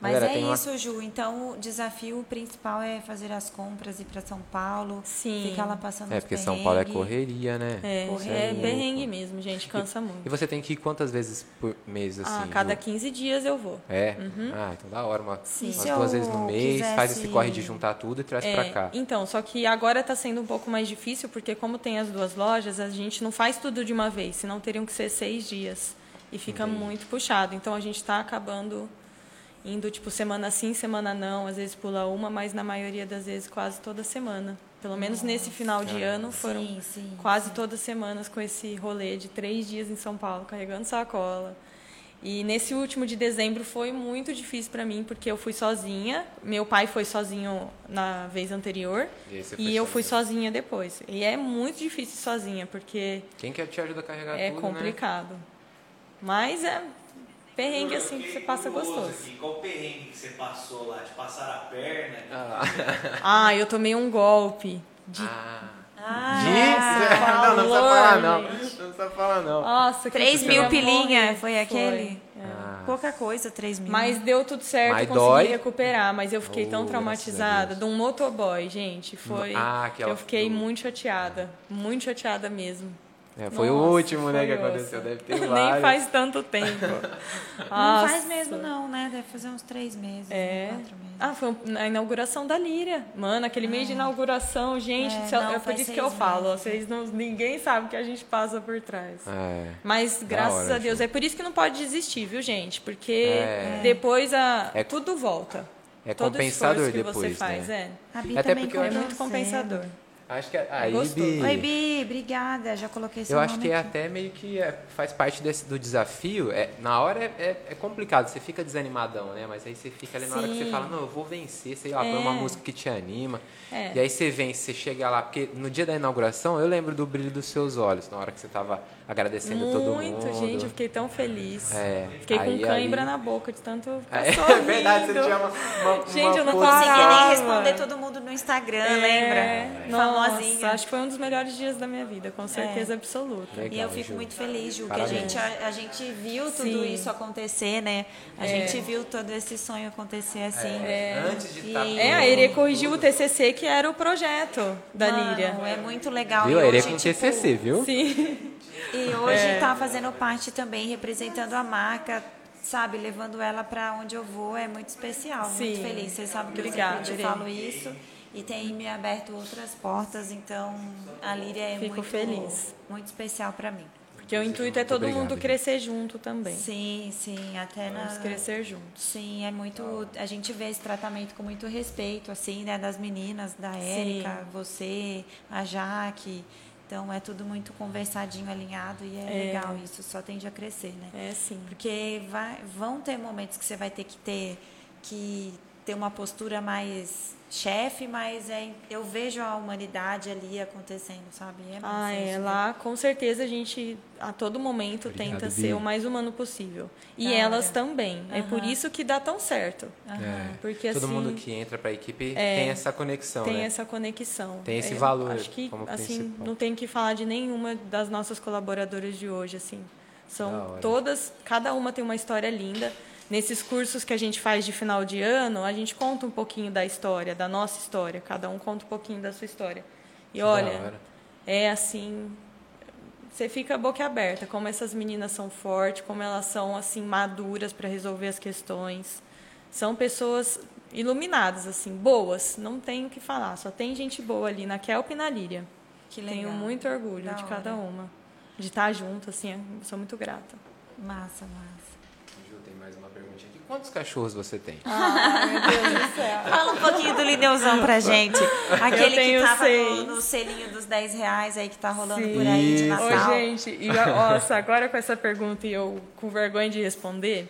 Mas Galera, é tem uma- isso, Ju. Então, o desafio principal é fazer as compras, ir pra São Paulo. Sim. Ficar lá passando É, porque São Paulo é correria, né? É, Correr é louco. perrengue mesmo, gente. Cansa E muito. você tem que ir quantas vezes por mês, assim? Ah, cada Ju? 15 dias eu vou. É? Ah, então da hora. Uma, Sim. umas duas vezes no mês, faz esse quisesse- corre de juntar tudo e traz É, pra cá. Então, só que agora está sendo um pouco mais difícil, porque como tem as duas lojas, a gente não faz tudo de uma vez, senão teriam que ser seis dias. E fica Entendi. muito puxado. Então a gente está acabando indo, tipo, semana sim, semana não. Às vezes pula uma, mas na maioria das vezes quase toda semana. Pelo menos nesse final de ano foram Sim, sim. quase todas semanas com esse rolê de três dias em São Paulo, carregando sacola. E nesse último de dezembro foi muito difícil para mim, porque eu fui sozinha. Meu pai foi sozinho na vez anterior. E E, eu fui sozinha. depois. E é muito difícil sozinha, porque Quem quer te ajuda a carregar é tudo, né? complicado. Mas é perrengue assim que você passa gostoso. Aqui, qual perrengue que você passou lá? De passar a perna? Ah. Ah, eu tomei um golpe de Ah. Ah, Disso? Não, não precisa falar, não. Não precisa falar, não. Nossa, que 3 eu mil pilinha, foi aquele? Ah. Pouca coisa, 3 mil. Mas deu tudo certo, Mas consegui dói? recuperar, mas eu fiquei Oh, tão traumatizada de um motoboy, gente. Foi. Ah, aquela eu fiquei do- muito chateada. Muito chateada mesmo. É, foi o Nossa, último, né, que aconteceu. Deve ter Nem vários. faz tanto tempo. Não faz mesmo, não, né? Deve fazer uns 3 meses, É. 4 meses. Ah, foi a inauguração da Líria. Mano, aquele mês de inauguração, gente, É, não, é por isso que eu falo, meses. vocês não, ninguém sabe o que a gente passa por trás. É. Mas graças hora, a Deus, Ju. é por isso que não pode desistir, viu, gente? Porque É. depois a, É- tudo volta. É Todo compensador esforço que depois, você faz, né? é. Até também porque É muito compensador. Acho que a, a É gostoso. Ibi- Oi, Bi, obrigada. Já coloquei seu Eu nome acho que é aqui. até meio que é, faz parte desse, do desafio. É, na hora é, é, é complicado, você fica desanimadão, né? Mas aí você fica ali na hora que você Sim. fala, não, eu vou vencer, sei lá, põe É. uma música que te anima. É. E aí você vence, você chega lá, porque no dia da inauguração eu lembro do brilho dos seus olhos, na hora que você tava agradecendo todo mundo. Muito, gente, eu fiquei tão feliz. É, Fiquei com aí- cãibra aí- na boca de tanto ficar É, sorrindo. verdade, você tinha uma, uma Gente, eu não Conseguia nem responder todo mundo no Instagram, É, lembra? Famosinha. acho que foi um dos melhores dias da minha vida, com certeza absoluta. Legal, E eu fico Ju. muito feliz, Ju, que a gente, a, a gente viu tudo Sim. isso acontecer, né? A É. gente viu todo esse sonho acontecer assim. Antes de estar. E- É, a Ere corrigiu o TCC, que era o projeto da Mano, Líria. É muito legal. Viu? A Ere com tipo, TCC, viu? Sim. E hoje É. tá fazendo parte também, representando a marca, sabe? Levando ela para onde eu vou é muito especial, Sim. muito feliz. Você sabe que Obrigada, eu sempre falo isso. E tem me aberto outras portas, então a Líria é Fico muito feliz. muito especial para mim. Porque o intuito é todo obrigado, mundo crescer junto também. Sim, sim, até na Vamos crescer juntos. Sim, é muito. A gente vê esse tratamento com muito respeito, assim, né? Das meninas, da Érica, você, a Jaque. Então é tudo muito conversadinho, alinhado e é, É. legal isso, só tende a crescer, né? É sim. Porque vai, vão ter momentos que você vai ter que ter que ter uma postura mais chefe, mas é, eu vejo a humanidade ali acontecendo, sabe? É Ah, é. né? Lá, com certeza, a gente, a todo momento, Obrigado, tenta Bi. ser o mais humano possível. E Da elas hora. também. É por isso que dá tão certo. É. Porque, Todo assim, mundo que entra pra equipe é, tem essa conexão, tem né? essa conexão. Tem esse É, valor Acho que, como assim, principal. não tem que falar de nenhuma das nossas colaboradoras de hoje, assim. São todas, cada uma tem uma história linda. Nesses cursos que a gente faz de final de ano, a gente conta um pouquinho da história, da nossa história. Cada um conta um pouquinho da sua história. E Que olha, é assim, você fica boca aberta, como essas meninas são fortes, como elas são assim maduras para resolver as questões. São pessoas iluminadas assim, boas, não tem o que falar, só tem gente boa ali na Kelp e na Líria. Que legal. Tenho muito orgulho Da de cada hora. uma, de estar junto assim, sou muito grata. Massa, massa. Ju, tem mais uma perguntinha aqui. Quantos cachorros você tem? Ai, meu Deus do céu. Fala um pouquinho do Lineuzão pra gente. Aquele que tava no, no selinho dos 10 reais aí que tá rolando por aí de. Natal. Ô, gente, e nossa, agora com essa pergunta e eu com vergonha de responder,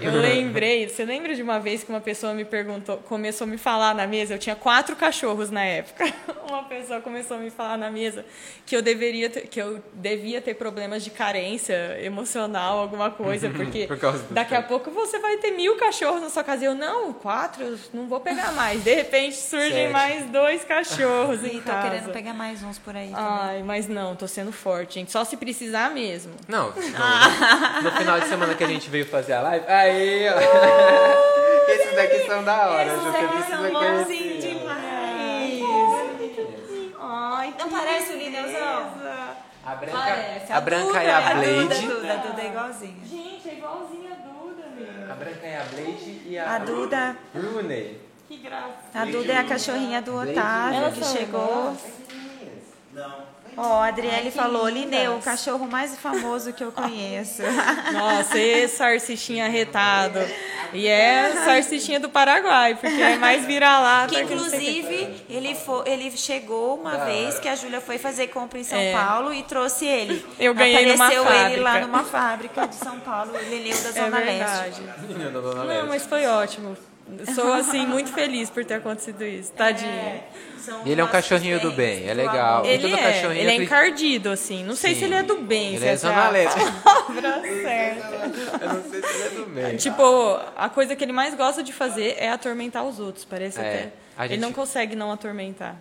eu lembrei. Você lembra de uma vez que uma pessoa me perguntou, começou a me falar na mesa? Eu tinha quatro cachorros na época. Uma pessoa começou a me falar na mesa que eu deveria ter, que eu devia ter problemas de carência emocional, alguma coisa, porque Por daqui a pouco você vai ter mil cachorros na sua casa. E eu, não, quatro, eu não vou pegar mais. De repente surgem Sete. mais dois cachorros E em tô casa. querendo pegar mais uns por aí também. Ai, mas não, tô sendo forte, gente. Só se precisar mesmo. Não, no, no final de semana que a gente veio fazer a live. Aí, ó. Esses daqui são da hora, Ju, você precisa conhecer. Ai, não parece o Lineuzão? A branca, Parece, a a branca Duda, é a a Duda, Blade. Duda, Duda é igualzinha. Gente, é igualzinha a Duda, meu. A branca é a Blade e a, A Duda, Brune. Que graça. a Duda é a cachorrinha do Blade. Otávio que são chegou. Não. Ó, a Adriele Ai, falou. Lineu, o cachorro mais famoso que eu conheço. Nossa, esse salsichinha retado. E é salsichinha do Paraguai, porque é mais vira-lata. Que não inclusive ele, foi, ele chegou uma Da vez que a Júlia foi fazer compra em São É. Paulo e trouxe ele. Eu ganhei numa Apareceu ele lá fábrica. numa fábrica de São Paulo, ele leu da É Zona verdade. Leste. Menina da Não, Leste. mas foi ótimo. Sou, assim, muito feliz por ter acontecido isso. Tadinho. E ele é um cachorrinho do bem, é legal. E Ele todo é, cachorrinho ele é encardido, assim. Não sei Sim. se ele é do bem. Ele se é essa Zona Leste. palavra certa. Eu não sei se ele é do bem. Tipo, a coisa que ele mais gosta de fazer é atormentar os outros. Parece É, até. a Ele gente- não consegue não atormentar.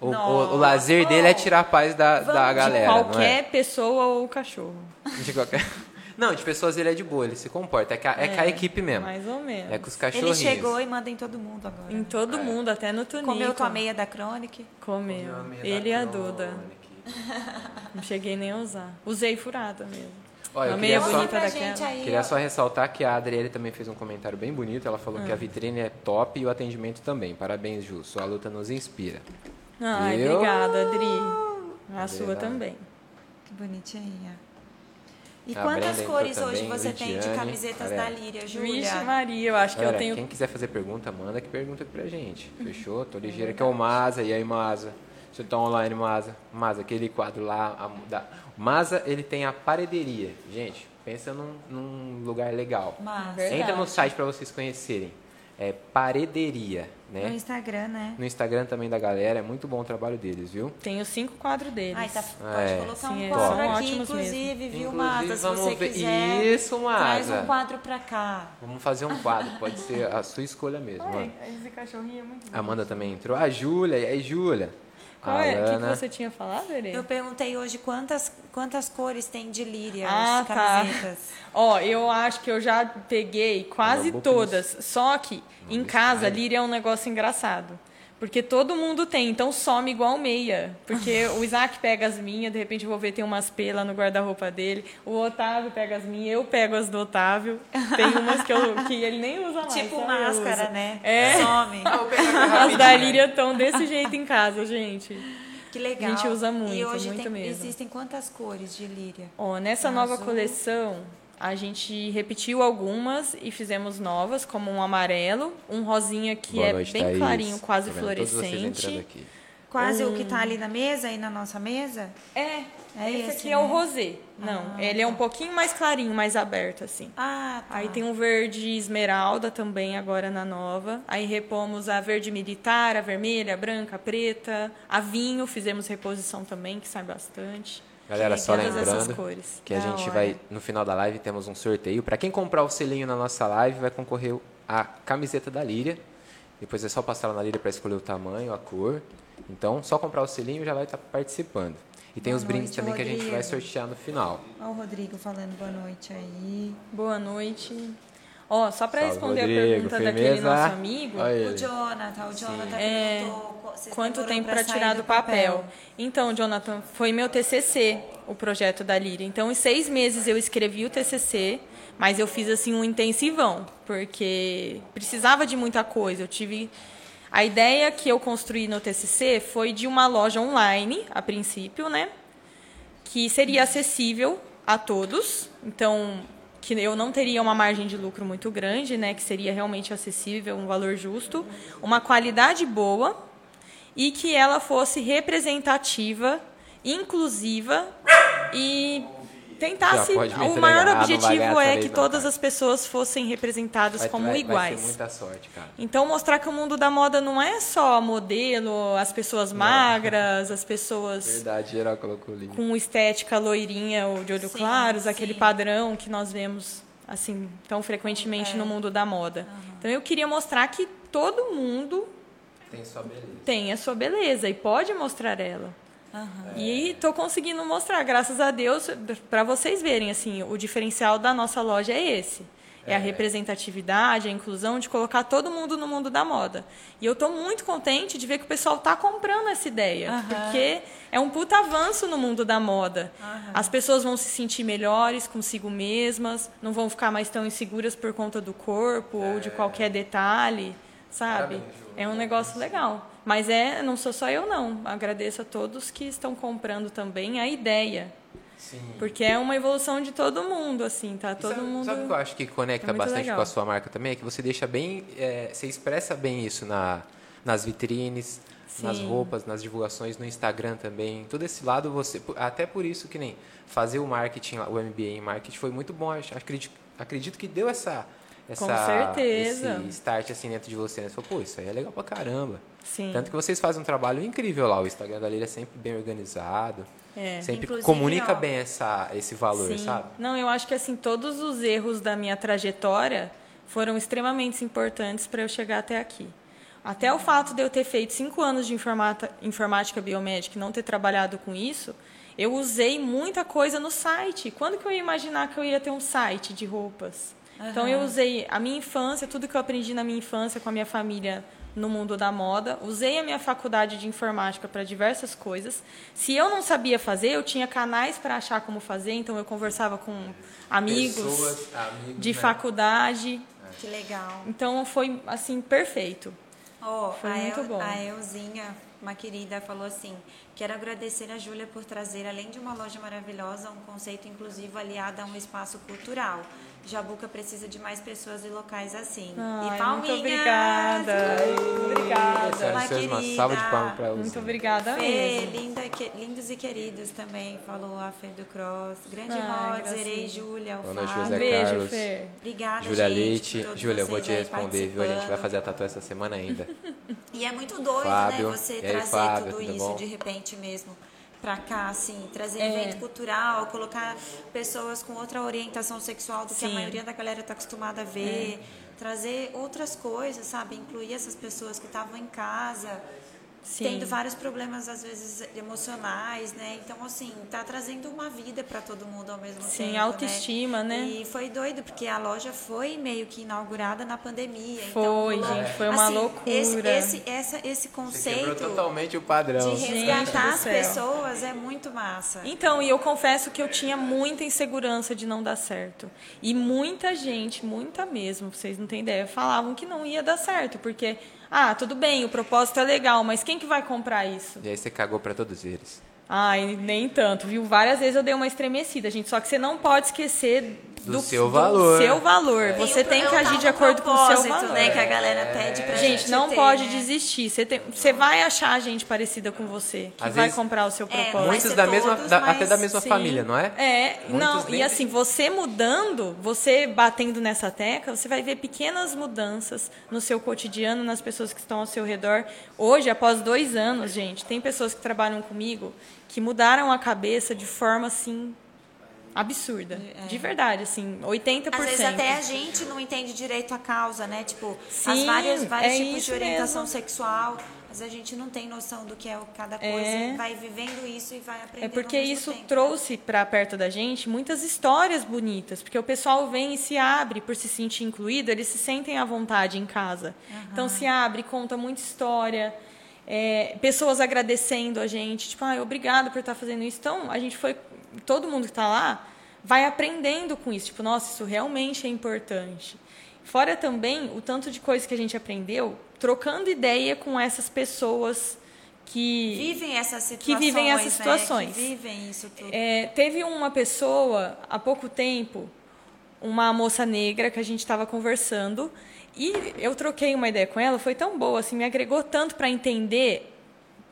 O, o- o lazer dele é tirar a paz da, da Vamos de galera. Qualquer pessoa ou cachorro. É? de qualquer... não, de pessoas ele é de boa, ele se comporta. É com a, é com a equipe mesmo. Mais ou menos. É com os Ele cachorrinhos. chegou e manda em todo mundo agora. Em todo mundo, até no Tunico. Comeu tua meia da Crônica. Comeu. Meu, meia da Ele e a. Duda. Não cheguei nem a usar. Usei furada mesmo. Olha, eu queria só- aí, Queria só ressaltar que a Adriele também fez um comentário bem bonito. Ela falou que Ah. a vitrine é top e o atendimento também. Parabéns, Ju. Sua luta nos inspira. Ai, Viu? obrigada, Adri. A sua Verdade. também. Que bonitinha. E A quantas Brenda cores hoje também, você tem de Lidiane. camisetas Olha. da Líria, Vixe Júlia? Maria, eu acho que Galera, eu tenho... quem quiser fazer pergunta, manda que pergunta aqui pra gente. Fechou? Tô ligeira que é o Maza. E aí, Maza? Você tá online, Maza. Maza, aquele quadro lá. A, da, Maza, ele tem a parederia. Gente, pensa num, num lugar legal. Mas, Verdade. Entra no site para vocês conhecerem. É parederia, no né? Instagram, né? No Instagram também da galera. É muito bom o trabalho deles, viu? Tem os cinco quadros deles. Ai, tá, pode É. colocar Sim, um quadro aqui, inclusive, viu, Mata? Se vamos você ver- quiser, Isso, traz Mata. um quadro pra cá. Vamos fazer um quadro. Pode ser a sua escolha mesmo, mano. esse cachorrinho é muito A Amanda também entrou. A Júlia. E aí, Júlia? Qual é? O que, que você tinha falado, Ere? Eu perguntei hoje quantas, quantas cores tem de líria Ah, as tá. camisetas. Ó, eu acho que eu já peguei quase todas. Só que em casa, líria é um negócio engraçado. Porque todo mundo tem, então some igual meia. Porque o Isaac pega as minhas, de repente eu vou ver tem umas pelas no guarda-roupa dele. O Otávio pega as minhas, eu pego as do Otávio. Tem umas que, eu, que ele nem usa mais. tipo máscara, né? É. Some. As da Líria estão desse jeito em casa, gente. Que legal. A gente usa muito, e hoje muito tem, mesmo. existem quantas cores de líria? Ó, nessa nova Azul. coleção, a gente repetiu algumas e fizemos novas, como um amarelo, um rosinha que Boa é noite, bem Thaís. clarinho, quase Tá entrando fluorescente. aqui. Quase Um o que tá ali na mesa, aí na nossa mesa? É, É esse, esse, aqui é o né? rosé. Não, ele é um pouquinho mais clarinho, mais aberto assim. Ah, tá. Aí tem um verde esmeralda também agora na nova. Aí repomos a verde militar, a vermelha, a branca, a preta, a vinho, fizemos reposição também, que sai bastante. Galera, só lembrando que a Da gente hora. vai, no final da live, temos um sorteio. Para quem comprar o selinho na nossa live, vai concorrer a camiseta da Líria. Depois é só passar lá na Líria para escolher o tamanho, a cor. Então, só comprar o selinho já vai estar participando. E tem Boa os brindes noite, também que a gente vai Rodrigo. sortear no final. Ó o Rodrigo falando boa noite aí. Boa noite. Ó, só para responder Rodrigo. a pergunta daquele nosso amigo, Olha O ele. Jonathan, o Jonathan É, quanto tempo para tirar do papel? Então, Jonathan, foi meu TCC, o projeto da Líria. Então, em seis meses eu escrevi o TCC, mas eu fiz assim um intensivão, porque precisava de muita coisa. Eu tive a ideia que eu construí no TCC foi de uma loja online, a princípio, né? que seria acessível a todos. Então, que eu não teria uma margem de lucro muito grande, né? Que seria realmente acessível, um valor justo, uma qualidade boa e que ela fosse representativa, inclusiva e pode me O maior não objetivo é que não, todas cara. as pessoas fossem representadas Vai, como vai, iguais. Vai muita sorte, cara. Então, mostrar que o mundo da moda não é só modelo, as pessoas magras, as pessoas Verdade, geral colocou com estética loirinha ou de olho Sim, claros, aquele sim. padrão que nós vemos assim tão frequentemente É. no mundo da moda. Então eu queria mostrar que todo mundo Tem sua beleza. tem a sua beleza e pode mostrar ela. Aham. E estou conseguindo mostrar, graças a Deus, para vocês verem assim, o diferencial da nossa loja é esse. É a representatividade, a inclusão de colocar todo mundo no mundo da moda. E eu estou muito contente de ver que o pessoal está comprando essa ideia, Aham. porque é um puta avanço no mundo da moda. As pessoas vão se sentir melhores consigo mesmas, não vão ficar mais tão inseguras por conta do corpo ou de qualquer detalhe, sabe? Parabéns. É um negócio legal. Mas é, não sou só eu não. Agradeço a todos que estão comprando também a ideia. Sim. Porque é uma evolução de todo mundo, assim, tá? Todo sabe, mundo. Sabe o que eu acho que conecta é bastante legal. com a sua marca também? É que você deixa bem. é, você expressa bem isso na, nas vitrines, nas Sim. roupas, nas divulgações, no Instagram também. Todo esse lado você. Até por isso que nem fazer o marketing, o MBA em marketing foi muito bom. Acredito, acredito que deu essa. Essa Com certeza. Esse start assim dentro de você. Né? Você falou, pô, isso aí é legal pra caramba. Sim. Tanto que vocês fazem um trabalho incrível lá. O Instagram da Lília é sempre bem organizado. É. Sempre Inclusive, comunica ó, bem essa, esse valor, Sim. sabe? Não, eu acho que assim, todos os erros da minha trajetória foram extremamente importantes para eu chegar até aqui. Até o fato de eu ter feito cinco anos de informata- informática biomédica e não ter trabalhado com isso, eu usei muita coisa no site. Quando que eu ia imaginar que eu ia ter um site de roupas? Então eu usei a minha infância, tudo que eu aprendi na minha infância com a minha família no mundo da moda, usei a minha faculdade de informática para diversas coisas. Se eu não sabia fazer, eu tinha canais para achar como fazer, então eu conversava com amigos Pessoas, amigos, de né? faculdade. Que legal. Então foi assim perfeito. Ó, Foi muito El- bom. a Elzinha, uma querida, falou assim: Quero agradecer a Júlia por trazer, além de uma loja maravilhosa, um conceito inclusivo aliado a um espaço cultural. Jabuca precisa de mais pessoas e locais assim. Ai, e palminhas! muito obrigada. Obrigada. E senhores, uma salva de palmas para os Muito obrigada Fê, mesmo. linda, que- lindos e queridos também, falou a Fê do Cross. Grande Ai, Rod, Zerei. Júlia, o Fábio. José Beijo, Carlos. Fê. Obrigada, Júlia gente, Leite. Júlia, eu vou te responder, viu? A gente vai fazer a tatu essa semana ainda. E é muito doido, Fábio. né? Você E aí, trazer Fábio, tudo tudo isso bom? de repente mesmo pra cá, assim, trazer É. evento cultural, colocar pessoas com outra orientação sexual do que a Sim. É. maioria da galera tá acostumada a ver, trazer outras coisas, sabe? Incluir essas pessoas que estavam em casa. Sim. Tendo vários problemas, às vezes, emocionais, né? Então, assim, tá trazendo uma vida para todo mundo ao mesmo tempo. Sim, autoestima, né? E foi doido, porque a loja foi meio que inaugurada na pandemia. Foi, então, gente, foi uma assim, loucura. Esse, esse, essa, esse conceito totalmente o padrão. de Gente resgatar as pessoas é muito massa. Então, e eu confesso que eu tinha muita insegurança de não dar certo. E muita gente, muita mesmo, vocês não têm ideia, falavam que não ia dar certo, porque, ah, tudo bem, o propósito é legal, mas quem que vai comprar isso? E aí você cagou para todos eles. Ai, nem tanto, viu? Várias vezes eu dei uma estremecida, gente. Só que você não pode esquecer Do seu valor. seu valor. Você tem que é agir de do acordo com o seu valor. né, que a galera pede pra gente Gente, não ter, pode né? desistir. Você, tem- você vai achar gente parecida com você que Às vai vezes- comprar o seu É, propósito. Vai Muitos da mesma, todos, da- mas até da mesma Sim. família, não é? É, Muitos não, nem- e assim, você mudando, você batendo nessa tecla, você vai ver pequenas mudanças no seu cotidiano, nas pessoas que estão ao seu redor. Hoje, após dois anos, gente, tem pessoas que trabalham comigo que mudaram a cabeça de forma assim absurda. De verdade, assim, 80%. Às vezes até a gente não entende direito a causa, né? Tipo, as Sim, várias, vários é tipos de orientação mesmo. sexual. Mas a gente não tem noção do que é cada coisa. É. e Vai vivendo isso e vai aprendendo É porque isso tempo. trouxe para perto da gente muitas histórias bonitas, porque o pessoal vem e se abre por se sentir incluído, eles se sentem à vontade em casa. Então se abre, conta muita história, é, pessoas agradecendo a gente, tipo, ah, obrigado por estar fazendo isso. Então a gente foi, todo mundo que está lá vai aprendendo com isso, tipo, nossa, isso realmente é importante. Fora também o tanto de coisa que a gente aprendeu trocando ideia com essas pessoas que Vivem essas situações. que vivem essas né? situações. Que vivem isso tudo. É, teve uma pessoa, há pouco tempo, uma moça negra que a gente estava conversando, e eu troquei uma ideia com ela, foi tão boa, assim, me agregou tanto para entender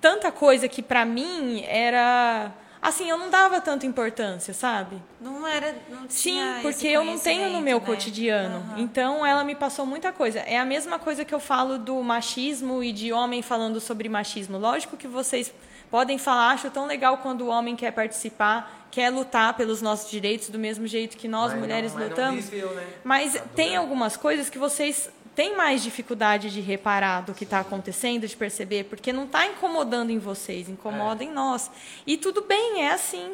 tanta coisa que para mim era. Assim, eu não dava tanta importância, sabe? Não era. Não Sim, tinha esse porque eu não tenho no meu né? cotidiano. Aham. Então, ela me passou muita coisa. É a mesma coisa que eu falo do machismo e de homem falando sobre machismo. Lógico que vocês podem falar, acho tão legal quando o homem quer participar, quer lutar pelos nossos direitos do mesmo jeito que nós Mas não- mulheres mas não lutamos. viveu, né? Mas Ah, tem algumas coisas que vocês têm mais dificuldade de reparar do que está acontecendo, de perceber, porque não está incomodando em vocês, incomoda É. em nós. E tudo bem, é assim.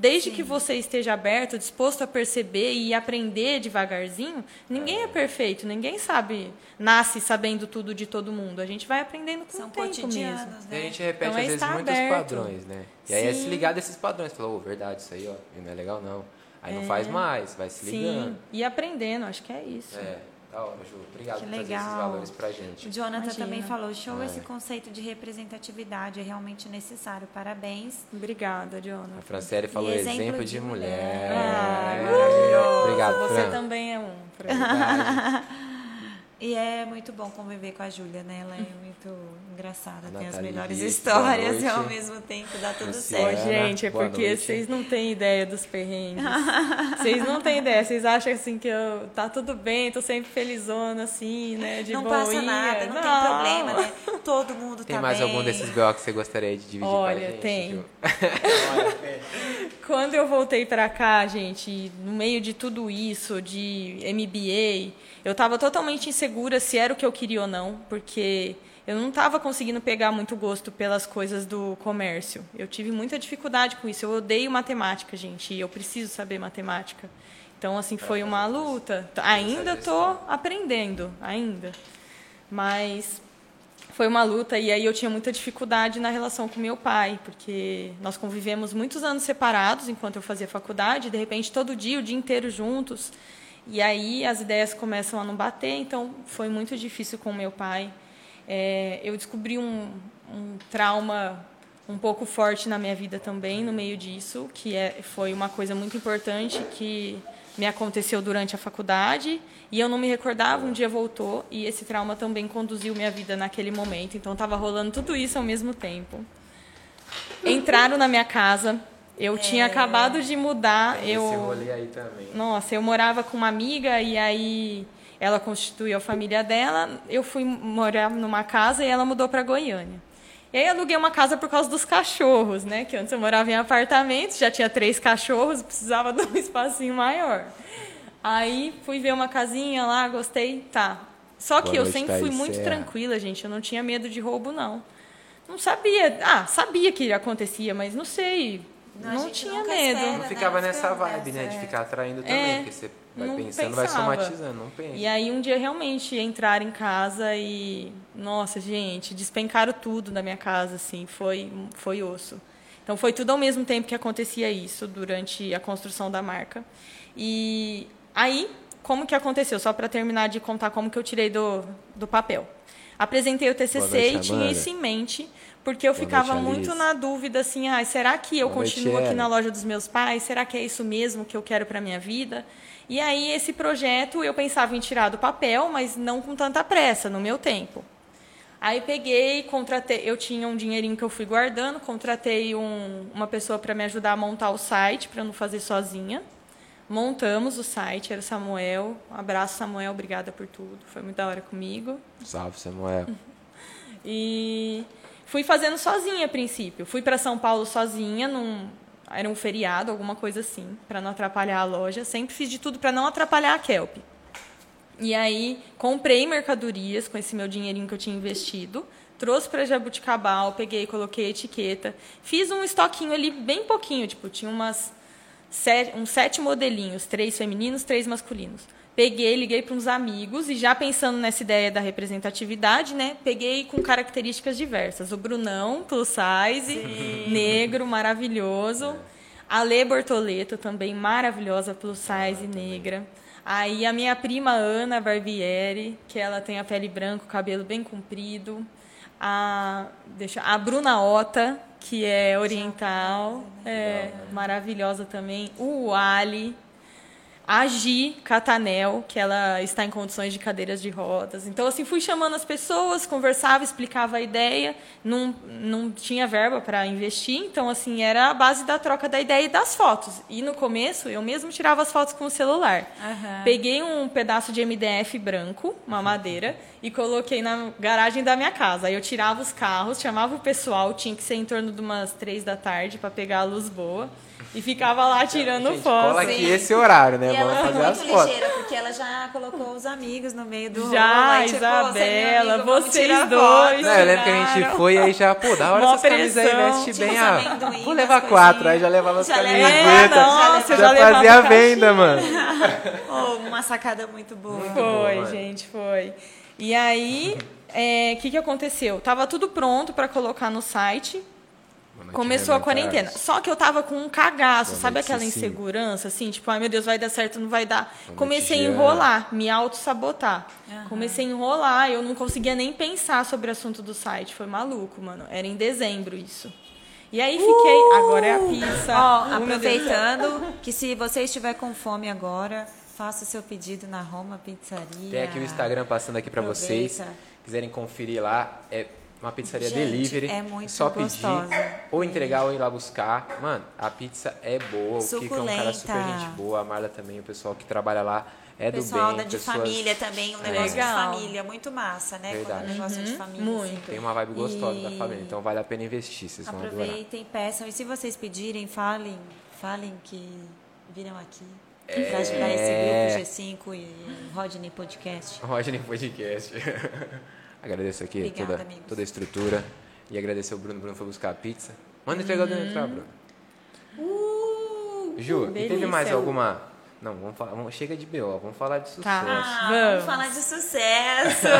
Desde que você esteja aberto, disposto a perceber e aprender devagarzinho, ninguém é perfeito, ninguém sabe, nasce sabendo tudo de todo mundo. A gente vai aprendendo com São o tempo mesmo. E a né? gente repete, Então, é às vezes, estar muitos aberto. padrões, né? E aí é se Sim. ligar desses padrões. Falou, oh, verdade, isso aí, ó, não é legal não. Aí não faz mais, vai se ligando. Sim, e aprendendo, acho que é isso. É, da hora, Ju. Obrigado Que por trazer esses legal. valores pra gente. O Jonathan Imagina. também falou, show É. esse conceito de representatividade, é realmente necessário. Parabéns. Obrigada, A Jonathan. Franciele falou exemplo, exemplo de, de mulher. mulher. Ah, É. Obrigado, Você Fran. também é um. Fran. E é muito bom conviver com a Júlia, né? Ela é muito engraçada, tem as melhores histórias e ao mesmo tempo dá tudo Luciana. Certo. gente, é porque noite. vocês não têm ideia dos perrengues. Vocês não têm ideia. Vocês acham assim que eu tá tudo bem, tô sempre felizona, assim, né? De não boinha. passa nada, não, tem problema, né? Todo mundo Tem tá mais bem. algum desses BO que você gostaria de dividir Olha, com a gente? tem. Ju? Quando eu voltei pra cá, gente, no meio de tudo isso, de MBA, eu tava totalmente insegura se era o que eu queria ou não, porque eu não estava conseguindo pegar muito gosto pelas coisas do comércio. Eu tive muita dificuldade com isso. Eu odeio matemática, gente, e eu preciso saber matemática. Então, assim, foi uma luta. Ainda estou aprendendo, ainda. Mas foi uma luta e aí eu tinha muita dificuldade na relação com meu pai, porque nós convivemos muitos anos separados enquanto eu fazia faculdade, e de repente todo dia, o dia inteiro juntos. E aí as ideias começam a não bater, então foi muito difícil com meu pai. É, eu descobri um, um trauma um pouco forte na minha vida também no meio disso, que é, foi uma coisa muito importante que me aconteceu durante a faculdade e eu não me recordava, um dia voltou e esse trauma também conduziu minha vida naquele momento. Então estava rolando tudo isso ao mesmo tempo. Entraram na minha casa, eu tinha acabado de mudar, eu Esse rolê aí também. nossa, eu morava com uma amiga e aí ela constituiu a família dela. Eu fui morar numa casa e ela mudou para Goiânia. E aí aluguei uma casa por causa dos cachorros, né? Que antes eu morava em apartamento, já tinha três cachorros, precisava de um espacinho maior. Aí fui ver uma casinha lá, gostei, tá. Só que Boa eu sempre fui muito Serra. tranquila, gente. Eu não tinha medo de roubo, não. Não sabia. Ah, sabia que acontecia, mas não sei. Não, Não, tinha medo. espera, Não né? ficava Não nessa vibe, né? De é. ficar atraindo também, É, porque você vai não pensando, vai pensava. somatizando, não pensa. E aí um dia realmente entraram em casa e nossa, gente, despencaram tudo da minha casa assim, foi foi osso. Então foi tudo ao mesmo tempo que acontecia isso durante a construção da marca. E aí, como que aconteceu? Só para terminar de contar como que eu tirei do, do papel. Apresentei o TCC noite, e tinha isso em mente, porque eu Boa ficava noite, muito na dúvida assim, ah, será que eu Boa noite, continuo aqui Ellen. na loja dos meus pais? Será que é isso mesmo que eu quero para minha vida? E aí esse projeto eu pensava em tirar do papel, mas não com tanta pressa, no meu tempo. Aí peguei, contratei, eu tinha um dinheirinho que eu fui guardando, contratei um- uma pessoa para me ajudar a montar o site, para não fazer sozinha. Montamos o site, era o Samuel. Um abraço, Samuel, obrigada por tudo. Foi muito da hora comigo. Salve, Samuel. E fui fazendo sozinha a princípio. Fui para São Paulo sozinha, num, era um feriado, alguma coisa assim, para não atrapalhar a loja. Sempre fiz de tudo para não atrapalhar a Kelp. E aí comprei mercadorias com esse meu dinheirinho que eu tinha investido, trouxe para Jabuticabal, peguei, coloquei a etiqueta, fiz um estoquinho ali bem pouquinho, tipo tinha umas sete, uns sete modelinhos, três femininos, três masculinos. Peguei, liguei para uns amigos e já pensando nessa ideia da representatividade, né? Peguei com características diversas. O Brunão, plus size, negro, maravilhoso. A Lê Bortoleto, também maravilhosa, plus size, negra. Aí a minha prima Ana Barbieri, que ela tem a pele branca, o cabelo bem comprido. A, deixa, a Bruna Ota, que é oriental, é maravilhosa também. O Ali, a Gi Catanel, que ela está em condições de cadeiras de rodas. Então, assim, fui chamando as pessoas, conversava, explicava a ideia. Não, não tinha verba para investir, então, assim, era a base da troca da ideia e das fotos. E no começo, eu mesmo tirava as fotos com o celular. Aham. Peguei um pedaço de MDF branco, uma madeira, e coloquei na garagem da minha casa. Aí eu tirava os carros, chamava o pessoal, tinha que ser em torno de umas três da tarde para pegar a luz boa. E ficava lá tirando foto. cola aqui esse horário, né? E ela Vamos foi fazer as muito fotos. ligeira, porque ela já colocou os amigos no meio do Já, rolo, tipo, Isabela, você é amigo, vamos vocês dois. foto. Não, eu lembro que a gente foi aí já, pô, da hora Mó essas camisas aí, veste Tinha bem. Ah, vou levar quatro, aí já levava as Já camisetas. É, nossa, já, já fazia a venda, mano. Oh, uma sacada muito boa. Foi, boa, gente, foi. E aí, o que, que aconteceu? Tava tudo pronto para colocar no site. Noite, Começou a Renan quarentena. Só que eu tava com um cagaço, sabe aquela Cecília. insegurança, assim, tipo, ai meu Deus, vai dar certo, não vai dar. Comecei a Jean. enrolar, me auto-sabotar. Comecei a enrolar, eu não conseguia nem pensar sobre o assunto do site. Foi maluco, mano. Era em dezembro isso. E aí fiquei. Agora é a pizza. Ó, Oh, aproveitando que se você estiver com fome agora, faça o seu pedido na Roma Pizzaria. Tem aqui o Instagram passando aqui pra vocês. Quiserem conferir lá, é uma pizzaria Gente, delivery. é muito só gostosa. pedir ou entregar ou ir lá buscar. Mano, a pizza é boa. O Kiko é um cara super gente boa. A Marla também, o pessoal que trabalha lá é do Pessoal bem. da de pessoas- família também, um negócio Legal. de família, muito massa, né? Quando Verdade. é um negócio de família. muito. assim. Tem uma vibe gostosa da E- família, então vale a pena investir, vocês vão adorar. Aproveitem, peçam. E se vocês pedirem, falem, falem que viram aqui. É. Pra ajudar esse grupo G5 e Rodney Podcast. Rodney Podcast. Agradeço aqui Obrigada, toda, amigos. toda a estrutura. E agradecer o Bruno. O Bruno foi buscar a pizza. Manda entregar dentro entrar, Bruno. Ju, e teve mais alguma. Não, vamos falar. Vamos, chega de BO, vamos falar de sucesso. Tá. Ah, Vamos. vamos falar de sucesso!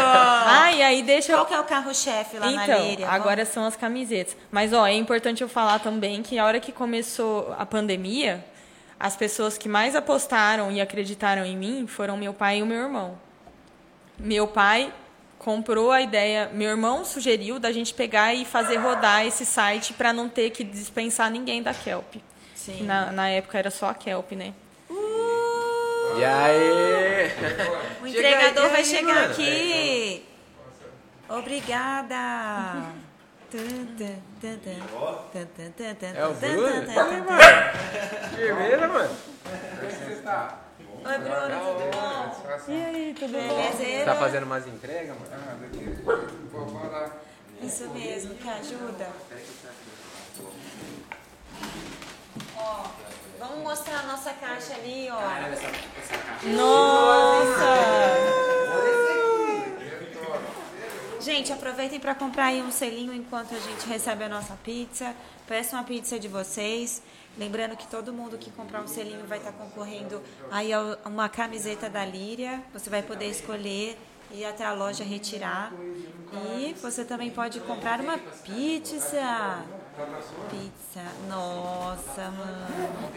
Ah, e aí deixa eu Qual que é o carro-chefe lá na Então, Líria? agora são as camisetas. Mas, ó, é importante eu falar também que a hora que começou a pandemia, as pessoas que mais apostaram e acreditaram em mim foram meu pai e o meu irmão. Meu pai comprou a ideia, meu irmão sugeriu da gente pegar e fazer rodar esse site para não ter que dispensar ninguém da Kelp. Sim. Na, na época era só a Kelp, né? E aí? O entregador aí, vai chegar mano. aqui. Obrigada. É o Bruno? tum, tum, tum, tum. Firmeza, mano. Oi, Bruno, tudo bom? E aí, tudo Beleza? Tá fazendo umas entregas, mano? Isso mesmo, que ajuda. Ó, vamos mostrar a nossa caixa ali, ó. Nossa! Gente, aproveitem para comprar aí um selinho enquanto a gente recebe a nossa pizza. Peçam a pizza de vocês. Lembrando que todo mundo que comprar um selinho vai estar concorrendo aí a uma camiseta da Líria. Você vai poder escolher e ir até a loja retirar. E você também pode comprar uma pizza. Pizza. Nossa, mano.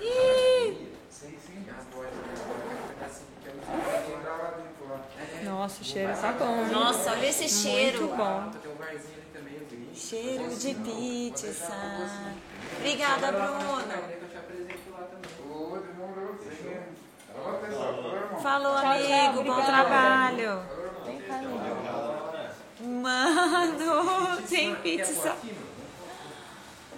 Ih! Nossa, o cheiro tá bom. hein? Nossa, olha esse cheiro. Muito bom. Tem um barzinho ali também, eu vi. Cheiro de pizza. Obrigada, Bruno. Eu. Falou, Tchau, tchau, amigo. Bom trabalho. Mano, tem pizza.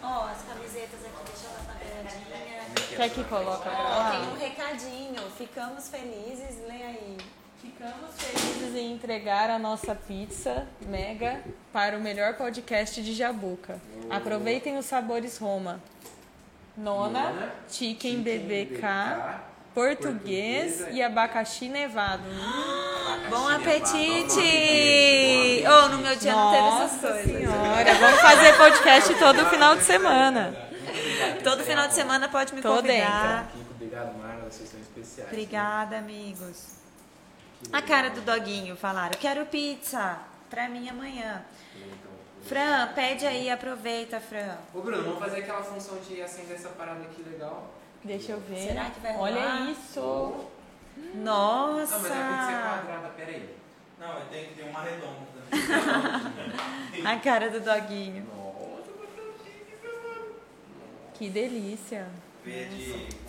Ó, as camisetas aqui, deixa elas na beiradinha. Quer que coloca Ó, tem um recadinho. Ficamos felizes. Lê aí. Ficamos felizes em entregar a nossa pizza mega para o melhor podcast de Jabuca. Aproveitem os sabores Roma. Nona, Nona, Chicken Chicken BBK, BBK, português portuguesa e abacaxi nevado. Bom apetite! Ô, no meu dia não teve essas Nossa coisas. senhora, vamos fazer podcast todo final de semana. Todo final de semana pode me Tô convidar. Kiko, obrigado, Marla. Vocês são especiais. Obrigada, amigos. A cara do doguinho falaram: quero pizza pra mim amanhã. Fran, pede aí, aproveita, Fran. Ô, Bruno, vamos fazer aquela função de acender essa parada aqui legal. Deixa eu ver. Será que vai rolar? Olha isso. Nossa! Ah, mas é pizza quadrada, peraí. Não, mas tem que ter uma redonda. A cara do doguinho. Que delícia.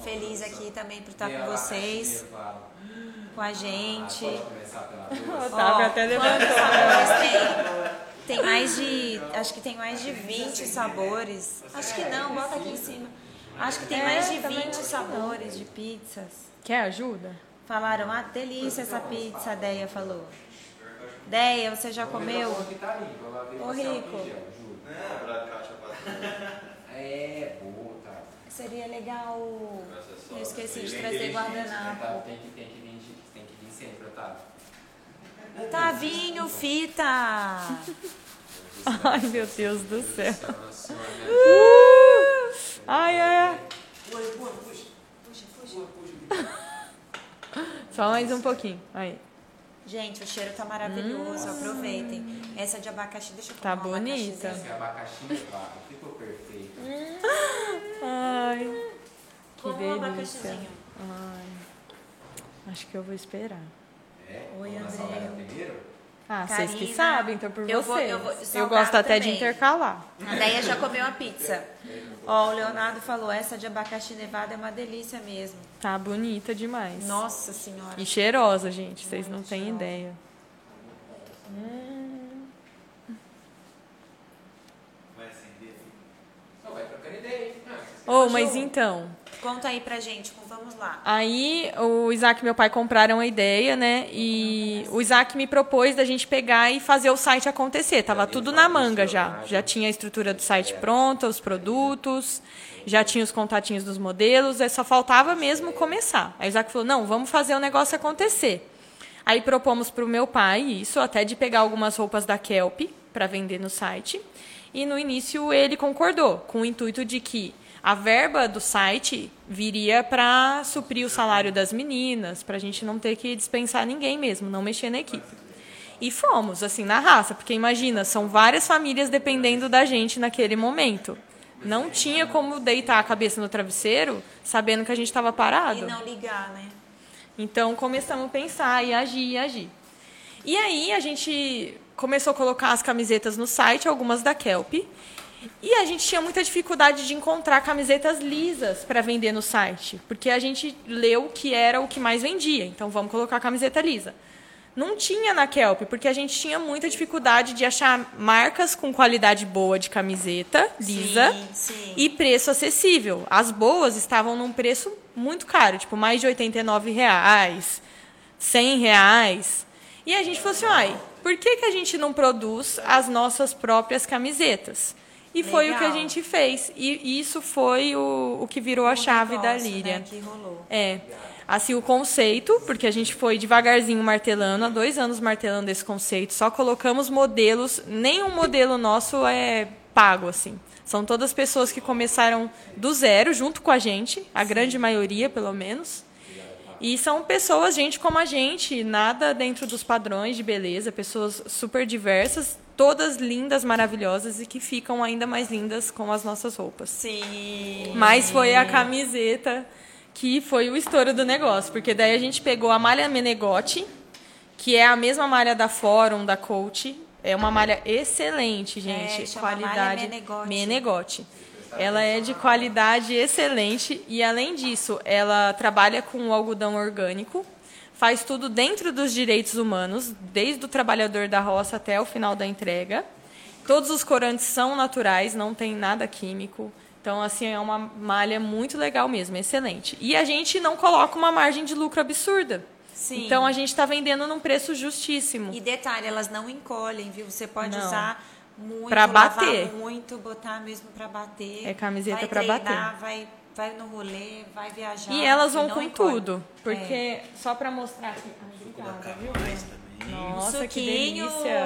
Feliz aqui também por estar com vocês, abacaxi nevado. Com a gente. Ah, pode começar pela. Otávio Ó, até quantos levantou. tem? Tem mais de. Acho que tem mais de 20 sabores. Acho que não, bota aqui em cima. Acho que tem É, mais de também 20 acho que sabores de pizzas. Quer ajuda? Falaram, ah, delícia essa pizza, a Deia falou. Deia, você já comeu? Ô, Rico. juro. É, boa, tá. Seria legal. Eu esqueci de trazer guardanapo. Tá, Tem que, tem que vir, de- tem que vir sempre, Otávio. Tavinho, fita! Ai, meu Deus do céu. Nossa senhora, né? Uh! Ai, ai, ai. Só mais um pouquinho. Aí. Gente, o cheiro tá maravilhoso, aproveitem. Essa de abacaxi, deixa eu Tá um bonita. Esse abacaxi levado, ficou perfeito. Ai. Que Como um delícia. abacaxizinho. Ai. Acho que eu vou esperar. É? Oi, André. primeiro? Ah, vocês que sabem, então por eu vou- vocês. eu vou- eu gosto até de também. intercalar. A Deia já comeu a pizza. Ó, o Leonardo falou, essa de abacaxi nevado é uma delícia mesmo. Tá bonita demais. Nossa senhora. E cheirosa, gente. Vocês não têm ideia. Vai acender. Não, vai trocando ideia, hein? Oh, mas então, Conta aí pra gente, vamos lá. Aí o Isaac e meu pai compraram a ideia, né? E o Isaac me propôs da gente pegar e fazer o site acontecer. Tava tudo na manga já. Já tinha a estrutura do site pronta, os produtos, já tinha os contatinhos dos modelos, aí só faltava mesmo começar. Aí o Isaac falou: "Não, vamos fazer o negócio acontecer". Aí propomos para o meu pai isso, até de pegar algumas roupas da Kelp para vender no site. E no início ele concordou, com o intuito de que a verba do site viria para suprir o salário das meninas, para a gente não ter que dispensar ninguém mesmo, não mexer na equipe. E fomos, assim, na raça, porque imagina, são várias famílias dependendo da gente naquele momento. Não tinha como deitar a cabeça no travesseiro sabendo que a gente estava E parado. não ligar, né? Então começamos a pensar e agir e agir. E aí a gente começou a colocar as camisetas no site, algumas da Kelp. E a gente tinha muita dificuldade de encontrar camisetas lisas para vender no site, porque a gente leu que era o que mais vendia. Então vamos colocar camiseta lisa. Não tinha na Kelp, porque a gente tinha muita dificuldade de achar marcas com qualidade boa de camiseta lisa Sim, sim. e preço acessível. As boas estavam num preço muito caro, tipo mais de 89 reais, 100 reais. E a gente falou assim, ai, por que, que a gente não produz as nossas próprias camisetas? E foi o que a Legal. gente fez. E isso foi o, o que virou a Um chave da negócio, Líria. Né, que rolou. É. Assim, o conceito, porque a gente foi devagarzinho martelando, há dois anos martelando esse conceito, só colocamos modelos, nenhum modelo nosso é pago, assim. São todas pessoas que começaram do zero, junto com a gente, a grande maioria, pelo menos. E são pessoas, gente como a gente, nada dentro dos padrões de beleza, pessoas super diversas, todas lindas, maravilhosas e que ficam ainda mais lindas com as nossas roupas. Sim. Mas foi a camiseta que foi o estouro do negócio, porque daí a gente pegou a malha Menegote, que é a mesma malha da Fórum, da Coach. É uma malha excelente, gente. É, chama malha qualidade Menegote. Menegote. Ela é de qualidade excelente e além disso, ela trabalha com o algodão orgânico, faz tudo dentro dos direitos humanos, desde o trabalhador da roça até o final da entrega. Todos os corantes são naturais, não tem nada químico. Então, assim, é uma malha muito legal mesmo, excelente. E a gente não coloca uma margem de lucro absurda. Sim. Então, a gente está vendendo num preço justíssimo. E detalhe, elas não encolhem, viu? Você pode Não. usar muito, Pra lavar bater. muito, botar mesmo pra bater. É camiseta treinar, bater. Vai, vai no rolê, vai viajar. E elas vão com encolhe. tudo. Porque, É. só para mostrar aqui. Ai, obrigada, viu? mais também. Nossa, que Suquinho. delícia.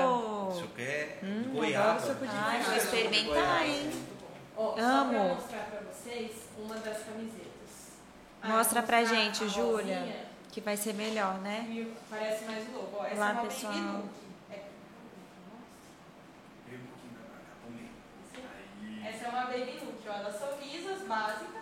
Isso aqui é adoro goiaba. suco de Ai, vou experimentar, hein? Só Amo. pra mostrar pra vocês uma das camisetas. Ah, Mostra pra gente, Júlia. Que vai ser melhor, né? que Parece mais o logo. Ó, essa Olá, é uma pessoal. É- um pra. Essa é uma Baby Look. Ó, elas são lisas, básicas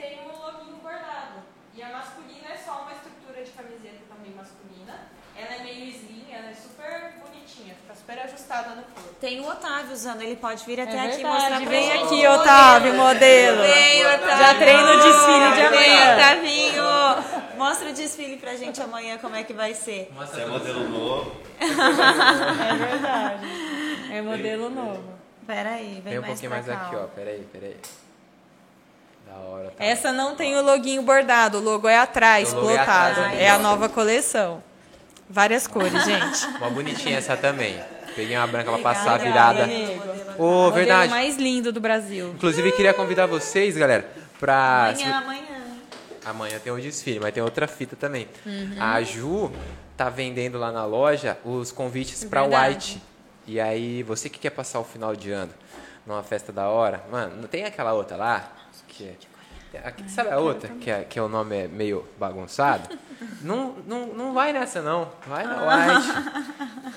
tem um loginho bordado. E a masculina é só uma estrutura de camiseta também masculina. Ela é meio slim, ela é super bonitinha, fica super ajustada no corpo. Tem o Otávio usando, ele pode vir até É aqui verdade, mostrar pra vem aqui, Otávio, modelo. Vem, Otávio. Já treino o desfile de amanhã. Vem, Otavinho. Mostra o desfile pra gente amanhã, como é que vai ser. Você é modelo novo. É verdade. É modelo novo. Pera aí, vem Vem um mais pouquinho pra mais cá. aqui, ó. ó. Peraí, peraí. Da hora, tá? Essa não tem o loginho bordado, o logo é atrás, O logo é plotado. atrás, É a nova coleção. Várias cores, gente. Uma bonitinha essa também. Peguei uma branca pra Legal, passar legal, virada. Ô, Modelo verdade. mais lindo do Brasil. Inclusive, queria convidar vocês, galera, pra. Amanhã, amanhã. Amanhã tem um desfile, mas tem outra fita também. Uhum. A Ju tá vendendo lá na loja os convites pra Verdade. White. E aí, você que quer passar o final de ano numa festa da hora, mano, não tem aquela outra lá? Que é- aqui, sabe a outra, que, é, que o nome é meio bagunçado? Não, não, não vai nessa, não. Vai na White.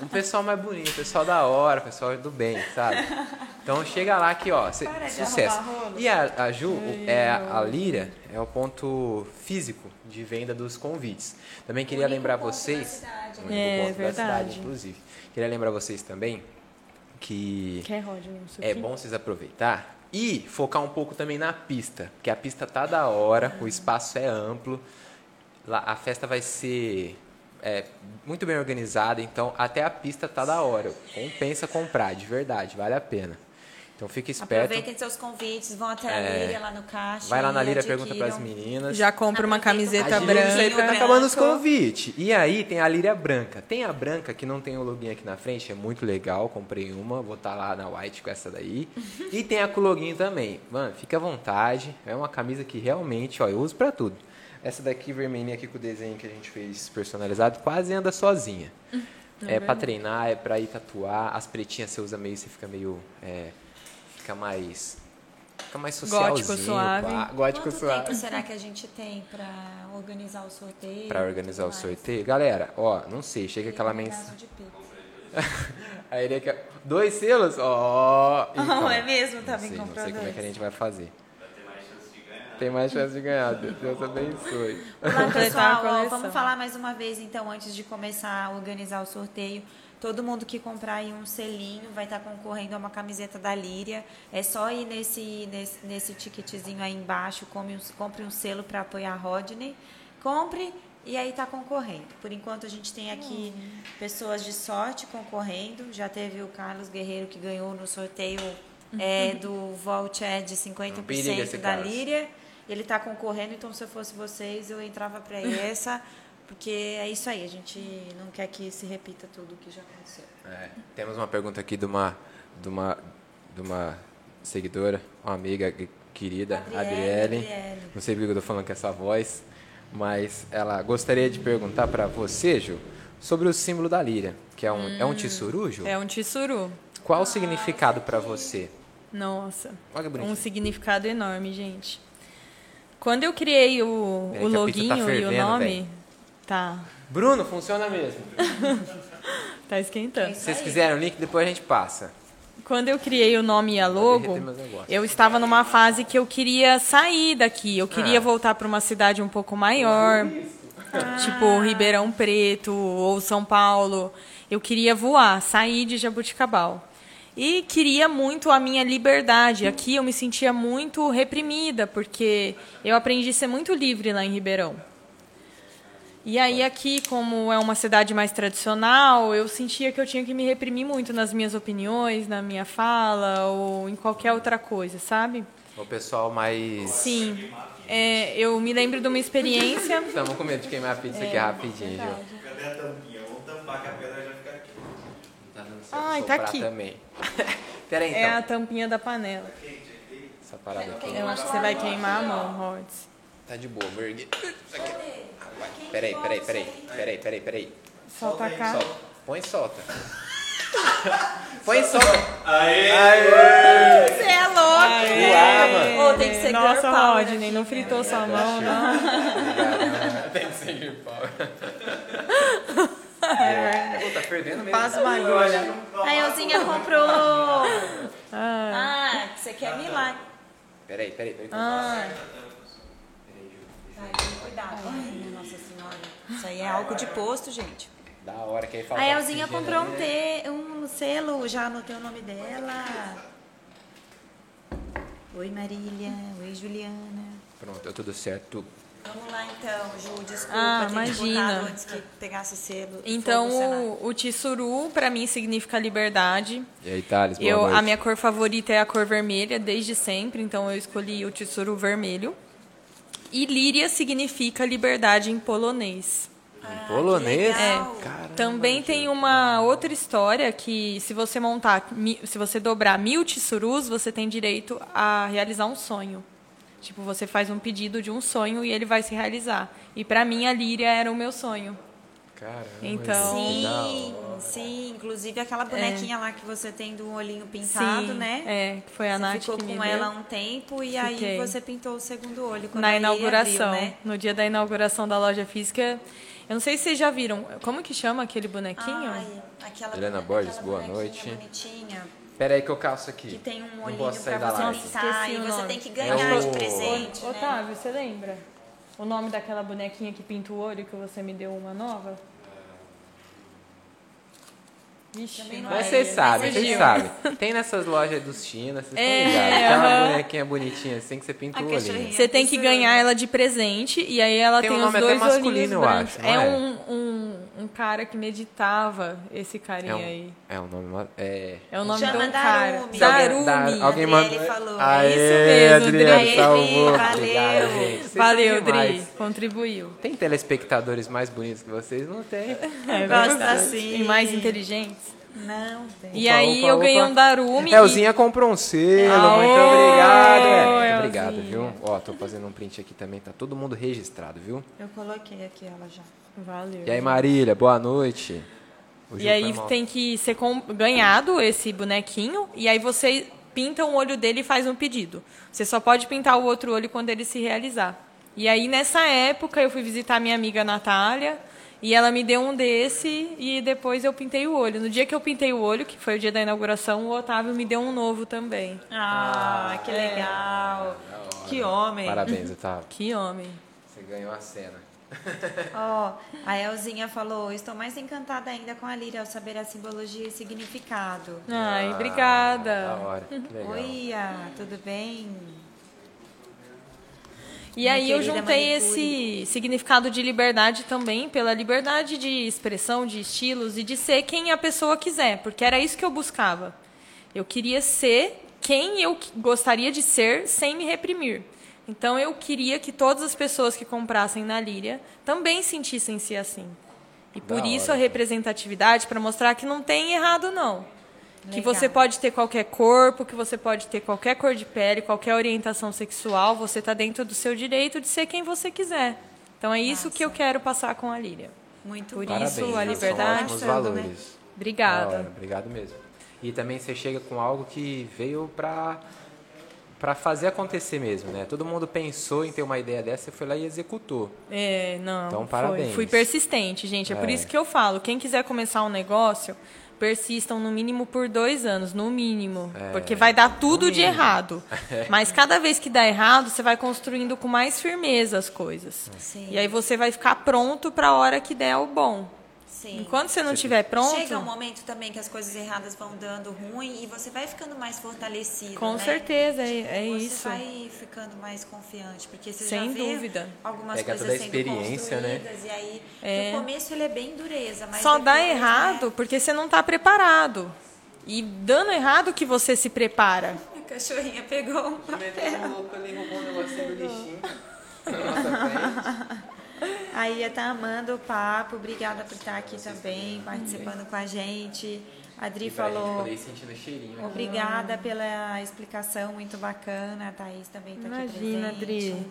Um pessoal mais bonito, pessoal da hora, pessoal do bem, sabe? Então chega lá que, ó, cê- sucesso. E a, a Ju, é, a Lira é o ponto físico de venda dos convites. Também queria lembrar ponto da vocês. cidade, né? único É, ponto da verdade. cidade, inclusive. Queria lembrar vocês também que Roger? Um é suquinho? bom vocês aproveitar e focar um pouco também na pista, porque a pista tá da hora, o espaço é amplo, lá, a festa vai ser é, muito bem organizada, então até a pista tá da hora. Compensa comprar, de verdade, vale a pena. Então fique esperto. Aproveitem seus convites, vão até a É. Líria lá no caixa. Vai lá na e Lira, adquiram. pergunta pras meninas. Já compra uma camiseta A Líria branca. tá acabando os convites. E aí tem a Líria branca. Tem a branca que não tem o login aqui na frente, é muito legal. Comprei uma, vou estar lá na White com essa daí. E tem a com login também. Mano, fica à vontade. É uma camisa que realmente, ó, eu uso pra tudo. Essa daqui vermelhinha aqui com o desenho que a gente fez personalizado, quase anda sozinha. É pra treinar, é pra ir tatuar. As pretinhas você usa meio, você fica meio. é, fica mais. Fica mais Gótico, socialzinho. suave. pá. Gótico Quanto suave. tempo será que a gente tem pra organizar o sorteio? Pra e organizar o sorteio. Galera, ó, não sei, chega aquela mensagem. Aí ele quer. Dois selos? Ó. então, é mesmo? Tá não bem sei, não sei como é que a gente vai fazer. tem mais chance de ganhar. Deus abençoe. Olá, pessoal. Ó, vamos falar mais uma vez, então, antes de começar a organizar o sorteio. Todo mundo que comprar aí um selinho vai estar concorrendo a uma camiseta da Líria. É só ir nesse, nesse, nesse ticketzinho aí embaixo, come um- compre um selo para apoiar a Rodney. Compre e aí está concorrendo. Por enquanto a gente tem aqui pessoas de sorte concorrendo. Já teve o Carlos Guerreiro que ganhou no sorteio é, do de Um perigo esse 50% da. Líria. Ele está concorrendo, então se eu fosse vocês, eu entrava para essa, porque é isso aí, a gente não quer que se repita tudo o que já aconteceu. É, temos uma pergunta aqui de uma, de uma, de uma seguidora, uma amiga que- querida, Adriele. Não sei porque eu estou falando com essa voz, mas ela gostaria de perguntar para você, Ju, sobre o símbolo da líria, que é um, é um tissuru, Ju? É um tissuru. Qual o significado para você? Nossa. Olha que. Um significado enorme, gente. Quando eu criei o, o tá loginho e o nome. Tá. Bruno, funciona mesmo. Tá esquentando. Se vocês quiserem o link, depois a gente passa. Quando eu criei o nome e a logo, eu estava numa fase que eu queria sair daqui. Eu queria Ah. voltar para uma cidade um pouco maior, tipo Ribeirão Preto ou São Paulo. Eu queria voar, sair de Jabuticabal. E queria muito a minha liberdade. Aqui eu me sentia muito reprimida, porque eu aprendi a ser muito livre lá em Ribeirão. E aí aqui, como é uma cidade mais tradicional, eu sentia que eu tinha que me reprimir muito nas minhas opiniões, na minha fala ou em qualquer outra coisa, sabe? O pessoal mais... Sim. É, eu me lembro de uma experiência. Estamos com medo de queimar a pizza aqui rapidinho, Ju. Cadê a tampinha? Vamos tampar que a pedra já fica aqui. Tá dando certo Ai, tá aqui. também. Pera aí, então. É a tampinha da panela. Essa parada aqui. Eu acho que você vai queimar a mão, Rods. Tá de boa. Isso aqui. Ah, vai. Peraí, peraí, peraí. Peraí, peraí, peraí. Solta a cara. Solta. Põe e solta. Põe e solta. Você é louco! Voar, mano. Ou tem que ser Nossa, girl power Rodney, aqui, não né? fritou sua mão, não. Tem que ser de pau. Pô, tá perdendo mesmo. Faz uma agulha. A Elzinha comprou. Ah, você quer milagre. Peraí, peraí, peraí. Ah, Ai, cuidado. Ai, nossa senhora. Isso aí é álcool de posto, gente. Da hora que aí fala. A Elzinha comprou um, te, um selo, já anotei o nome dela. Oi, Marília. Oi, Juliana. Pronto, tudo certo. Vamos lá então, Ju, desculpa Ah, ter imagina. te antes que pegasse selo. então o, o tissuru pra mim significa liberdade. E aí, Thales, boa Eu, noite. a minha cor favorita é a cor vermelha desde sempre, então eu escolhi o tissuru vermelho. E líria significa liberdade em polonês. Em polonês? legal. Caramba, Também tem uma outra história que se você montar, se você dobrar mil tissurus, você tem direito a realizar um sonho. Tipo, você faz um pedido de um sonho e ele vai se realizar. E pra mim a líria era o meu sonho. Caramba. Então- da Sim, sim. Inclusive aquela bonequinha lá que você tem do olhinho pintado, Sim, né? É, que foi a Você Nath ficou que me com deu. ela um tempo e aí Fiquei. você pintou o segundo olho. quando na inauguração, abriu, né? no dia da inauguração da loja física. Eu não sei se vocês já viram. Como que chama aquele bonequinho? Ai, aquela Helena Borges, boa noite. bonitinha, Pera aí que eu calço aqui. que tem um Não olhinho posso sair pra da você pintar e você tem que É ganhar o- de presente, né? Otávio, você lembra? O nome daquela bonequinha que pinta o olho que você me deu uma nova? Vixe, Mas é vocês ele, sabem, vocês sabem. Tem nessas lojas dos China, vocês É, estão ligados. Aquela aham. bonequinha bonitinha assim que você pinta o olhinho. cachorrinha. Você tem que Isso ganhar é. ela de presente e aí ela Tem tem, um os nome até dois masculino, olhinhos eu acho, é é? um, um, um cara que meditava, esse carinha É aí. É um nome. É. É o nome Chama de um cara. Darumi. Darumi. Da- alguém mandou. falou. Aê, É isso mesmo, Adriele, Dri. salvou. Valeu. Obrigado, Valeu, Dri. Contribuiu. Tem telespectadores mais bonitos que vocês? Não tem. É, Gosta assim. E mais inteligentes. Não, tem. E Opa, aí opa, eu ganhei opa. um Darumi. e- Elzinha comprou um selo, Aô, muito obrigado. é. Muito Elzinha. obrigado, viu? Ó, tô fazendo um print aqui também, tá todo mundo registrado, viu? Eu coloquei aqui ela já. Valeu. E aí, Marília, boa noite. E aí mal. tem que ser com- ganhado esse bonequinho e aí você pinta um olho dele e faz um pedido. Você só pode pintar o outro olho quando ele se realizar. E aí nessa época eu fui visitar minha amiga Natália e ela me deu um desse e depois eu pintei o olho. No dia que eu pintei o olho, que foi o dia da inauguração, o Otávio me deu um novo também. Ah, que legal. Que homem. Parabéns, Otávio. Que homem. Você ganhou a cena. Ó, a Elzinha falou: Estou mais encantada ainda com a Líria ao saber a simbologia e significado. Ai, Ah, obrigada. Da hora. Que legal. Oi, tudo bem? E Minha aí eu juntei manicure. esse significado de liberdade também pela liberdade de expressão, de estilos e de ser quem a pessoa quiser, porque era isso que eu buscava. Eu queria ser quem eu gostaria de ser sem me reprimir. Então eu queria que todas as pessoas que comprassem na Líria também sentissem-se assim. E por Da isso a hora. representatividade para mostrar que não tem errado não. Que Legal. você pode ter qualquer corpo, que você pode ter qualquer cor de pele, qualquer orientação sexual, você está dentro do seu direito de ser quem você quiser. Então é isso que eu quero passar com a Líria. Muito Por bom. Parabéns, isso, a são liberdade, mostrando, né? valores. Da Obrigada. Obrigado mesmo. E também você chega com algo que veio pra para fazer acontecer mesmo, né? Todo mundo pensou em ter uma ideia dessa, você foi lá e executou. É, não. Então, foi. parabéns. Fui persistente, gente. É, por É. isso que eu falo: quem quiser começar um negócio, persistam no mínimo por dois anos, no mínimo. É, porque vai dar tudo de errado. Mas cada vez que dá errado, você vai construindo com mais firmeza as coisas. Sim. E aí você vai ficar pronto para a hora que der o bom. Sim. Enquanto você não estiver pronto. Chega um momento também que as coisas erradas vão dando ruim e você vai ficando mais fortalecido. Com né? certeza, é, é você isso. vai ficando mais confiante, porque você Sem já vê dúvida. algumas Pega coisas toda a sendo experiência, né? construídas, E aí, É. no começo ele é bem dureza, mas Só dá depois, errado Né? porque você não está preparado. E dando errado que você se prepara. A cachorrinha pegou um papel. A Ia tá amando o papo, obrigada por estar aqui também, participando com a gente. A Dri falou. Obrigada pela explicação, muito bacana. A Thaís também está aqui Imagina, presente. Dri.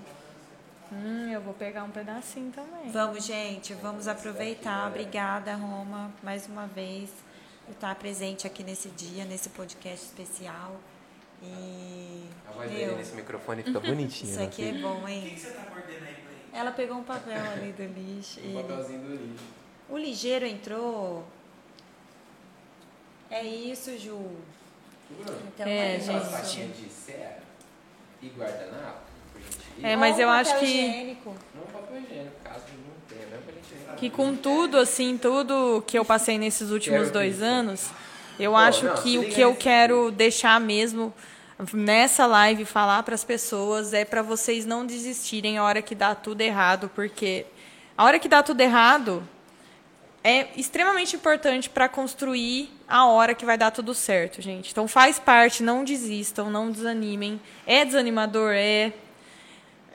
Hum, eu vou pegar um pedacinho também. Vamos, gente, vamos aproveitar. Obrigada, Roma, mais uma vez, por estar presente aqui nesse dia, nesse podcast especial. E. A voz dele nesse microfone fica bonitinha. isso né, aqui é bom, O que, hein? você tá mordendo aí? Ela pegou um papel ali do lixo. Um e- papelzinho do lixo. O ligeiro entrou. É isso, Ju. Então É, é, gente. isso. faixinha de cera e guardanapo. É, mas eu um acho que- higiênico. Não papel higiênico, caso não tenha, mesmo pra gente ver. Que com tudo, assim, tudo que eu passei nesses últimos Quero dois anos, eu Pô, acho não, que o que eu quero deixar mesmo nessa live falar para as pessoas é para vocês não desistirem a hora que dá tudo errado, porque a hora que dá tudo errado é extremamente importante para construir a hora que vai dar tudo certo, gente. Então faz parte, não desistam, não desanimem. É desanimador, é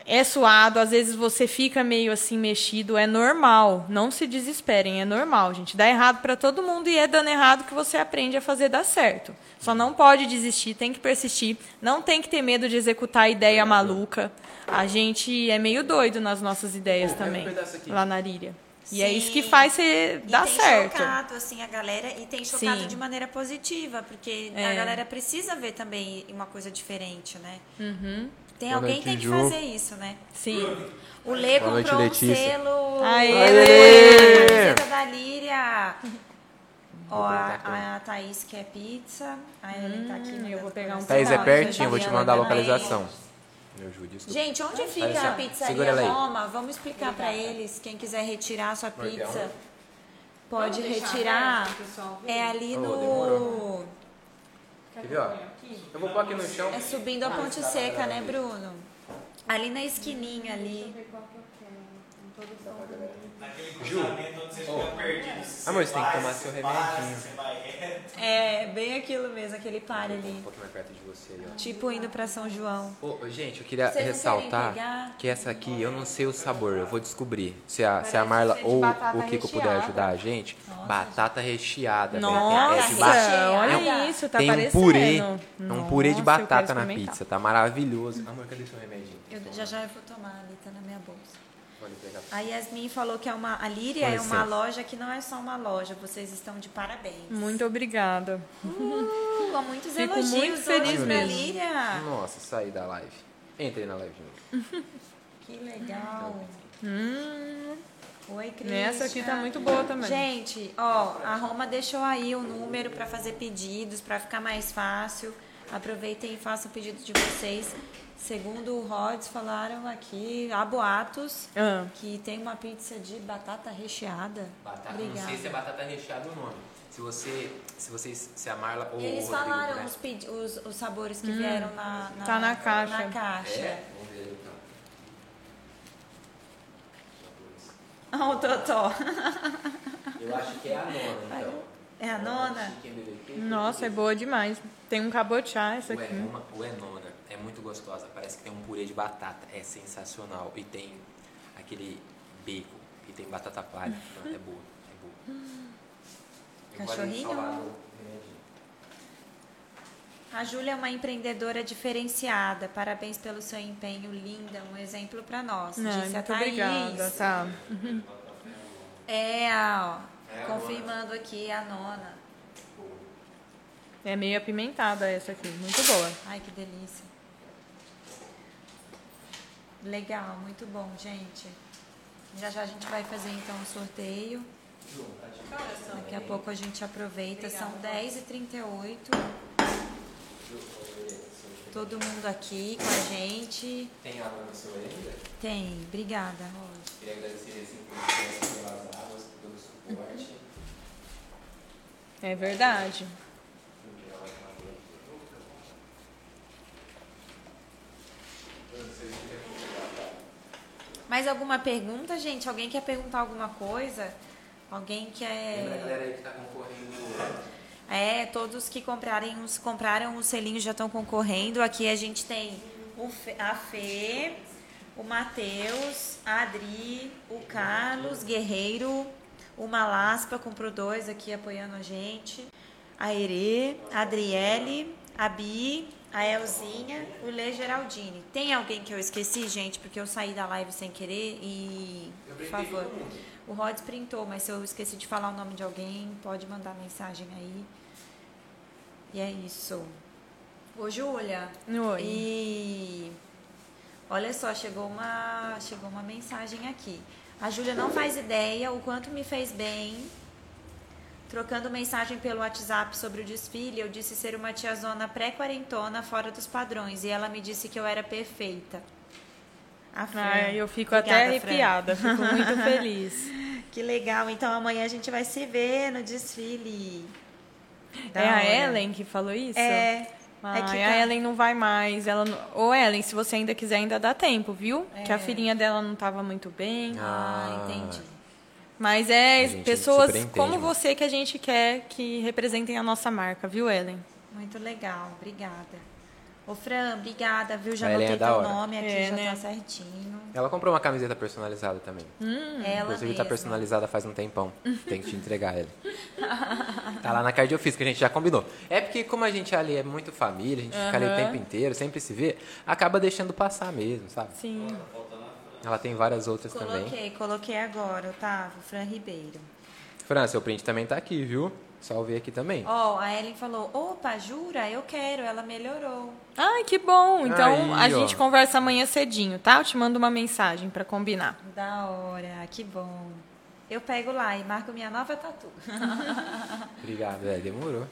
é suado, às vezes você fica meio assim mexido, é normal. Não se desesperem, é normal, gente. Dá errado para todo mundo e é dando errado que você aprende a fazer dar certo. Só não pode desistir, tem que persistir, não tem que ter medo de executar a ideia maluca. A gente é meio doido nas nossas ideias Pô, um também, aqui. lá na Líria. E é Sim. isso que faz você E dar tem certo. chocado assim a galera e tem chocado Sim. de maneira positiva, porque a É. galera precisa ver também uma coisa diferente, né? Uhum. Tem Boa alguém noite, tem que Ju. fazer isso, né? Sim. O Lê Boa noite, comprou um Letícia. selo. Aê! Camiseta da Líria. Ó, a, a Thaís quer pizza. A Ellen tá aqui. Hum, eu vou pegar um. Thaís, é pertinho, vou te mandar a localização. Meu Ju, desculpa. Gente, onde fica a pizzaria. Roma? Vamos explicar pra eles. Quem quiser retirar a sua pizza, pode retirar. É ali no. Quer Quer que ver, ó? Eu? Eu vou pôr aqui no chão. É subindo a Ponte Seca, né, Bruno? Ali na esquininha ali. Naquele Ju. cruzamento onde perdido. se Amor, você tem que tomar se seu remedinho. se reto. É, bem aquilo mesmo, aquele par Um ali. pouquinho mais perto de você ó. Tipo indo pra São João. Ô, gente, eu queria Vocês ressaltar que essa aqui eu não sei o sabor, eu vou descobrir. Se a, se a Marla de ou o Kiko puder recheada. ajudar a gente, batata recheada. velho. Nossa, É recheada. olha isso, tá Tem um purê, é um purê de Nossa, batata na pizza, tá maravilhoso. Amor, cadê seu remedinho? Eu já já eu vou tomar ali, tá na minha bolsa. A Yasmin falou que é uma. A Líria é uma loja que não é só uma loja. Vocês estão de parabéns. Muito obrigada. Uh, com muitos Fico elogios muito hoje feliz mesmo. Líria. Nossa, saí da live. Entrei na live de novo. Que legal. Hum, Oi, Cris. essa aqui tá muito boa também. Gente, ó, a Roma deixou aí o número para fazer pedidos, para ficar mais fácil. aproveitem e façam o pedido de vocês. Segundo o Rods, falaram aqui, há boatos, Ah. que tem uma pizza de batata recheada. Batata, Obrigada. não sei se é batata recheada ou não. Se você, se vocês, se a Marla ou Eles Rodrigo, falaram né? os, os, os sabores que vieram na, na, tá na caixa. na caixa. É, vamos ver então. Ah, o Totó. Eu acho que é a nona, então. É a nona? Nossa, é boa demais. Tem um cabochá essa O aqui. Enona, o é muito gostosa. Parece que tem um purê de batata. É sensacional. E tem aquele bacon. E tem batata palha. Então, é boa. É boa. Eu Cachorrinho? A Júlia é uma empreendedora diferenciada. Parabéns pelo seu empenho, linda. Um exemplo para nós. Não, Disse a Thaís. obrigada, tá. É, ó. É a confirmando aqui a nona. É meio apimentada essa aqui, muito boa. Ai, que delícia. Legal, muito bom, gente. Já já a gente vai fazer então o sorteio. Daqui a pouco a gente aproveita. São 10h38. Todo mundo aqui com a gente. Tem água no seu ainda? Tem. Obrigada, Rosa. Queria agradecer assim, pelas águas, pelo suporte. É verdade. Mais alguma pergunta, gente? Alguém quer perguntar alguma coisa? Alguém Lembra a quer. galera aí que tá concorrendo. É, todos que comprarem os, compraram os selinhos já estão concorrendo. Aqui a gente tem o a Fê, o Matheus, a Adri, o Carlos Guerreiro, o Malaspa comprou dois aqui apoiando a gente, a Erê, a Adriele, a Bi, a Elzinha, o Lê Geraldine. Tem alguém que eu esqueci, gente, porque eu saí da live sem querer e, por favor. O Rods printou, mas se eu esqueci de falar o nome de alguém, pode mandar mensagem aí. E é isso. Ô, Júlia. Oi. E olha só, chegou uma, chegou uma mensagem aqui. A Júlia não faz ideia o quanto me fez bem. Trocando mensagem pelo WhatsApp sobre o desfile, eu disse ser uma tiazona pré-quarentona fora dos padrões. E ela me disse que eu era perfeita. A Fran. Ai, eu fico Obrigada, até Fran. arrepiada, fico muito feliz. Que legal. Então amanhã a gente vai se ver no desfile. Da É a hora. Ellen que falou isso? É. Ai, é que a tá- Ellen não vai mais. Ela não... Ô, Ellen, se você ainda quiser, ainda dá tempo, viu? Que É. a filhinha dela não tava muito bem. Ah, entendi. Mas é pessoas como mano. você que a gente quer que representem a nossa marca, viu, Ellen? Muito legal. Obrigada. Ô, Fran, obrigada, viu? Já é anotei da teu hora. nome aqui, É, já né? tá certinho. Ela comprou uma camiseta personalizada também. Ela Inclusive mesma. tá personalizada faz um tempão. Tem que te entregar ela. tá lá na cardiofísica, a gente já combinou. É porque como a gente ali é muito família, a gente fica ali o tempo inteiro, sempre se vê, acaba deixando passar mesmo, sabe? Sim. Ela tem várias outras também. Coloquei, coloquei agora, Otávio, Fran Ribeiro. Fran, seu print também tá aqui, viu? Só ver aqui também. Ó, a Ellen falou, opa, jura? Eu quero, ela melhorou. Ai, que bom. Então Aí, a ó. gente conversa amanhã cedinho, tá? Eu te mando uma mensagem pra combinar. Da hora, que bom. Eu pego lá e marco minha nova tatu. Obrigado, é, demorou.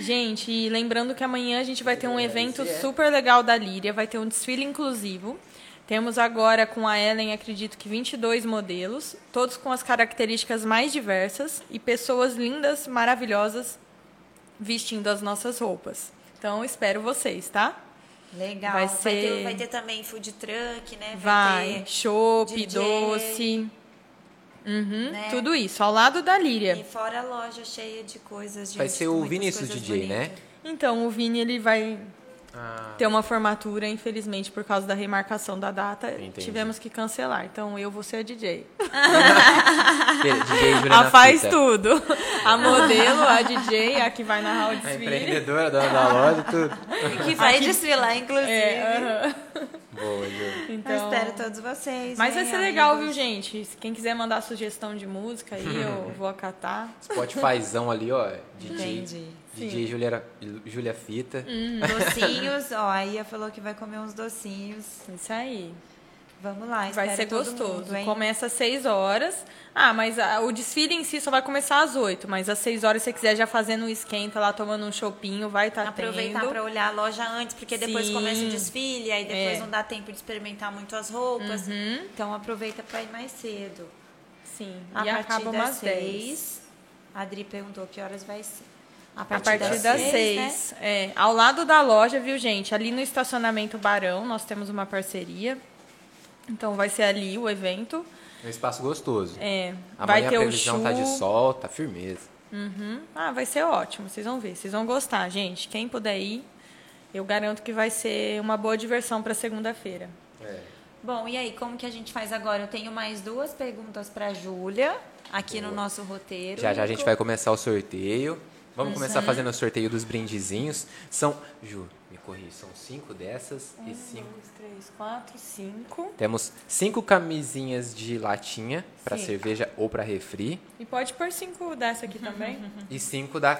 Gente, e lembrando que amanhã a gente vai ter um evento super legal da Líria, vai ter um desfile inclusivo. Temos agora com a Ellen, acredito que 22 modelos, todos com as características mais diversas e pessoas lindas, maravilhosas, vestindo as nossas roupas. Então, espero vocês, tá? Legal. Vai Vai, ser- ter, vai ter também food truck, né? Vai, chopp, DJ. doce, uhum, Né? tudo isso, ao lado da E Líria. fora a loja cheia de coisas. Vai gente, ser o Vinícius coisas DJ, né? bonitas. Então, o Vini, ele vai Ah, ter uma formatura, infelizmente, por causa da remarcação da data, Entendi. tivemos que cancelar. Então, eu vou ser a DJ. DJ Juliana A faz Fita. tudo. A modelo, a DJ, a que vai narrar o A desfile. empreendedora, dona da loja, tudo. Que vai desfilar, inclusive. É, aham. Boa, Ju. Eu Então, espero todos vocês. mas vai ser legal, amigos? viu, gente? Se Quem quiser mandar sugestão de música aí, eu vou acatar. Spotifyzão ali, ó. DJ, Entendi. DJ Julia, Julia Fita. Docinhos, ó, a Ia falou que vai comer uns docinhos. Isso aí. Vamos lá, Vai ser todo gostoso. mundo, hein? Começa às 6 horas. Ah, mas a- o desfile em si só vai começar às 8. Mas às 6 horas, se você quiser já fazendo um esquenta lá, tomando um chopinho, vai estar Aproveitar tendo. para olhar a loja antes, porque depois Sim. começa o desfile, aí depois É. não dá tempo de experimentar muito as roupas. Uhum. Então aproveita para ir mais cedo. Sim. A e partir acaba das umas 10. seis. A Adri perguntou que horas vai ser. A A partir das seis, 6. né? É, ao lado da loja, viu, gente? Ali no estacionamento Barão, nós temos uma parceria. Então vai ser ali o evento. É um espaço gostoso. É, Amanhã vai ter a o previsão chu. tá de sol, tá firmeza. Uhum. Ah, vai ser ótimo, vocês vão ver, vocês vão gostar, gente. Quem puder ir, eu garanto que vai ser uma boa diversão para segunda-feira. É. Bom, e aí, como que a gente faz agora? Eu tenho mais duas perguntas para a Júlia, aqui no Boa. nosso roteiro. Já já a gente vai começar o sorteio. Vamos começar fazendo o sorteio dos brindezinhos. São, Ju, me corri, são cinco dessas Um, e cinco. dois, três, quatro, cinco. Temos cinco camisinhas de latinha para cerveja ou para refri E pode pôr cinco dessa aqui também, e cinco da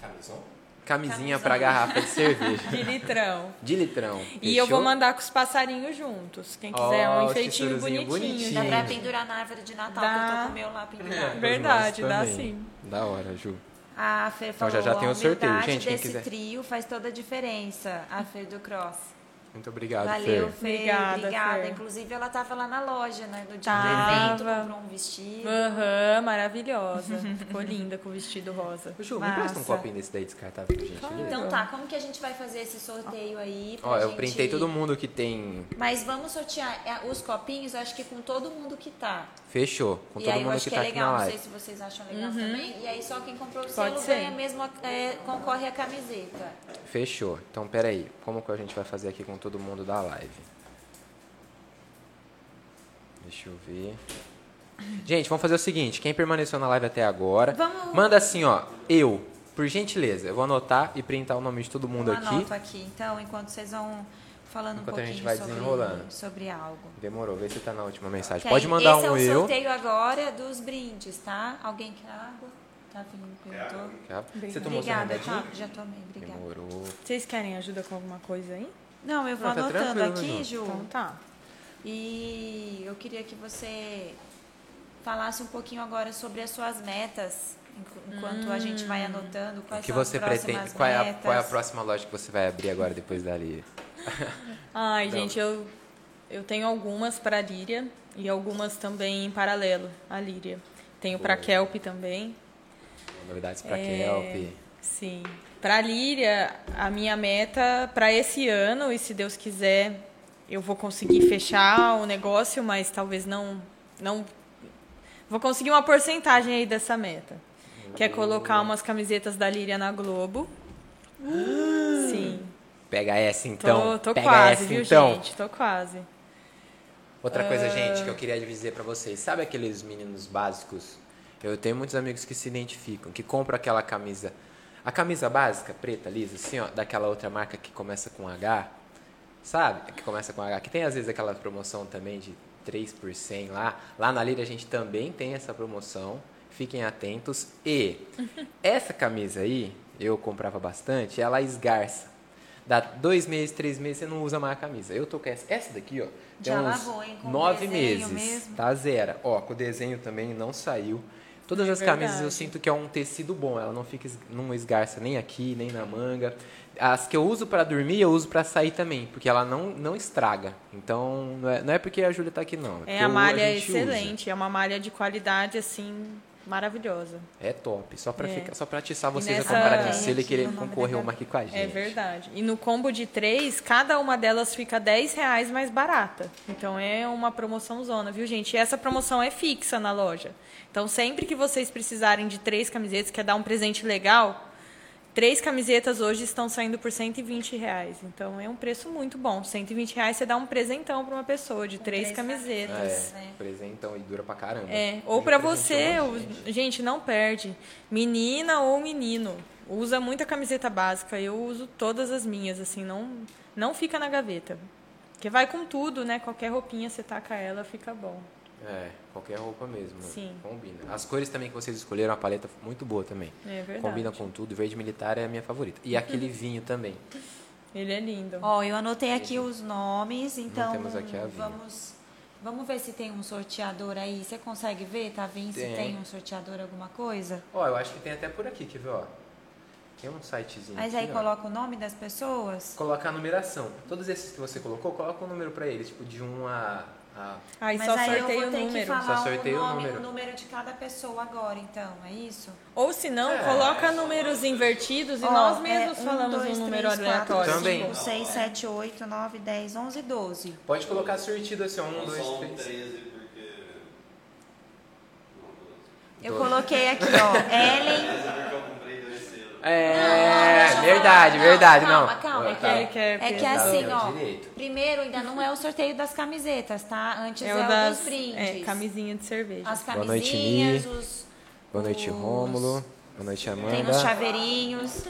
camisinha, camisinha Camisão. para garrafa de cerveja de litrão. de litrão. E eu vou Fechou? mandar com os passarinhos juntos. Quem quiser Ó, um enfeitinho tesourozinho bonitinho. Dá bonitinho. pra pendurar na árvore de Natal, que eu Dá. tô com o meu lá pendurado. Verdade, Nós dá sim. Da hora, Ju. A Então, falou, já já tem a sorteio. humildade Gente, desse quiser. trio faz toda a diferença. A Fer do Cross. Muito obrigado, Valeu, Fer. Fer. Obrigada, Obrigada. Fer. Inclusive, ela tava lá na loja, né? No dia do Tava. evento, comprou um vestido. Aham, maravilhosa. Ficou linda com o vestido rosa. Ju, me presta um copinho desse daí descartável, por gentileza. Então tá, como que a gente vai fazer esse sorteio aí? pra Ó, eu gente- printei todo mundo que tem. Mas vamos sortear é, os copinhos, acho que com todo mundo que tá. Fechou. Com e todo aí eu mundo acho que que tá é aqui na legal, não sei se vocês acham legal também. E aí só quem comprou o Uhum. Pode selo ser. ganha mesmo, a- é, concorre a camiseta. Fechou. Então, peraí. Como que a gente vai fazer aqui com todo mundo da live? Deixa eu ver. Gente, vamos fazer o seguinte. Quem permaneceu na live até agora, Vamos- manda assim, ó. Eu, por gentileza. Eu vou anotar e printar o nome de todo mundo Eu aqui. anoto aqui, então, enquanto vocês vão falando Enquanto um a pouquinho gente vai sobre, desenrolando. sobre algo. Demorou. Vê se tá na última mensagem. Que Pode aí, mandar esse um é o eu. sorteio agora dos brindes, tá? Alguém quer água? Tá vindo, perguntou. Você tomou seu Obrigada, tá? Já tomei, obrigada. Demorou. Vocês querem ajuda com alguma coisa aí? Não, eu vou Não, tá anotando tranquilo, aqui, Ju. Ju. Então tá. E eu queria que você falasse um pouquinho agora sobre as suas metas, enqu- enquanto a gente vai anotando quais O que são você as próximas pretende? Qual é, a, qual é a próxima loja que você vai abrir agora depois dali? Ai, Não. gente, eu, eu tenho algumas para a Líria e algumas também em paralelo à Líria. Tenho para. Kelp também. Novidades pra É, Kelp. Sim. Para a Líria, a minha meta para esse ano, e se Deus quiser, eu vou conseguir fechar o negócio, mas talvez não. não vou conseguir uma porcentagem aí dessa meta. Que é colocar umas camisetas da Líria na Globo. Sim. Pega essa então. Tô, tô Pega quase, essa viu, então. gente? Tô quase. Outra Ah. coisa, gente, que eu queria dizer pra vocês. Sabe aqueles meninos básicos? Eu tenho muitos amigos que se identificam, que compram aquela camisa. A camisa básica, preta, lisa, assim, ó, daquela outra marca que começa com H. Sabe? Que começa com H. Que tem às vezes aquela promoção também de 3 por 100 lá. Lá na Lira a gente também tem essa promoção. Fiquem atentos. E essa camisa aí, eu comprava bastante, ela esgarça. Dá dois meses, três meses, você não usa mais a camisa. Eu tô com essa. Essa daqui, ó. Já uns lavou, hein? Com nove meses. mesmo. Tá zero. Ó, com o desenho também não saiu. Todas É as camisas eu verdade. sinto que é um tecido bom. Ela não fica, não esgarça nem aqui, nem na manga. As que eu uso pra dormir, eu uso pra sair também, porque ela não, não estraga. Então, não é, não é porque a Júlia tá aqui, não. É porque a malha é usa. excelente, é uma malha de qualidade assim maravilhosa. É top. Só pra, É. ficar, só pra atiçar vocês nessa- a comprar de Tem selo e aqui querer concorrer uma aqui com a gente. É verdade. E no combo de três, cada uma delas fica 10 reais mais barata. Então é uma promoção zona, viu, gente? E essa promoção é fixa na loja. Então sempre que vocês precisarem de três camisetas, quer dar um presente legal, três camisetas hoje estão saindo por 120 reais. Então é um preço muito bom. 120 reais você dá um presentão para uma pessoa de três três camisetas. camisetas. É, né? presentão e dura pra caramba. É, ou pra presenteou você, gente. gente, não perde. Menina ou menino, usa muita camiseta básica. Eu uso todas as minhas, assim, não não fica na gaveta. Porque vai com tudo, né? Qualquer roupinha você taca ela, fica bom. É, qualquer roupa mesmo. Sim. Combina. As cores também que vocês escolheram, a paleta muito boa também. É verdade. Combina com tudo. Verde militar é a minha favorita. E aquele vinho também. Ele é lindo. Ó, eu anotei aqui os nomes, então temos aqui a Vina. vamos vamos ver se tem um sorteador aí. Você consegue ver, Tavinho, se Tem. tem um sorteador alguma coisa? Ó, eu acho que tem até por aqui, quer ver, ó. Tem um sitezinho Mas aqui, aí ó. coloca o nome das pessoas? Coloca a numeração. Todos esses que você colocou, coloca um número pra eles, tipo de 1 a... a... Aí Mas só aí eu vou o ter que número. falar Só sorteia o o nome, número. o número de cada pessoa agora, então, é isso? Ou se não, É. coloca números invertidos e Ó, nós mesmos é, falamos dois, um número três, quatro, aleatório. Também. cinco, seis, sete, oito, nove, dez, onze, doze. Pode colocar sortido assim, ó. 1, Não 2, são 3. 13 porque. Eu coloquei aqui, ó, Ellen... 13 porque eu comprei dois selos. É, Deixa eu verdade. Não, verdade, calma, não. calma, É que ele quer É que pesar. assim, Tá, ó, primeiro ainda não é o sorteio das camisetas, tá? Antes é, É o das dos brindes. é, camisinha de cerveja. As Boa noite, camisinhas, Mi. os... Boa noite, Rômulo. Boa noite, Tem Amanda. os chaveirinhos.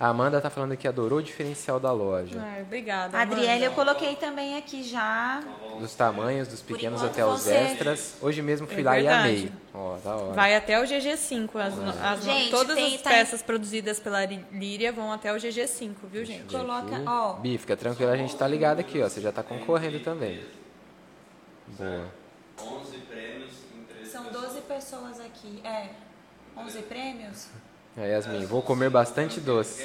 A Amanda tá falando que adorou o diferencial da loja. Ai, obrigada. A Adriele eu Amanda. coloquei também aqui já. Dos tamanhos, dos pequenos enquanto até os você- extras. Hoje mesmo fui É lá verdade. e amei. Ó, da hora. Vai até o GG5. As, no- as Gente, todas tem- as tá- peças produzidas pela Lí- Líria vão até o GG5, viu, gente? Coloca, ó. Bi, fica tranquilo, a gente tá ligado aqui, ó. Você já tá concorrendo também. Boa. 11 prêmios em 13 São pessoas. 12 pessoas aqui. É. 11 prêmios? É, Yasmin, vou comer bastante doce.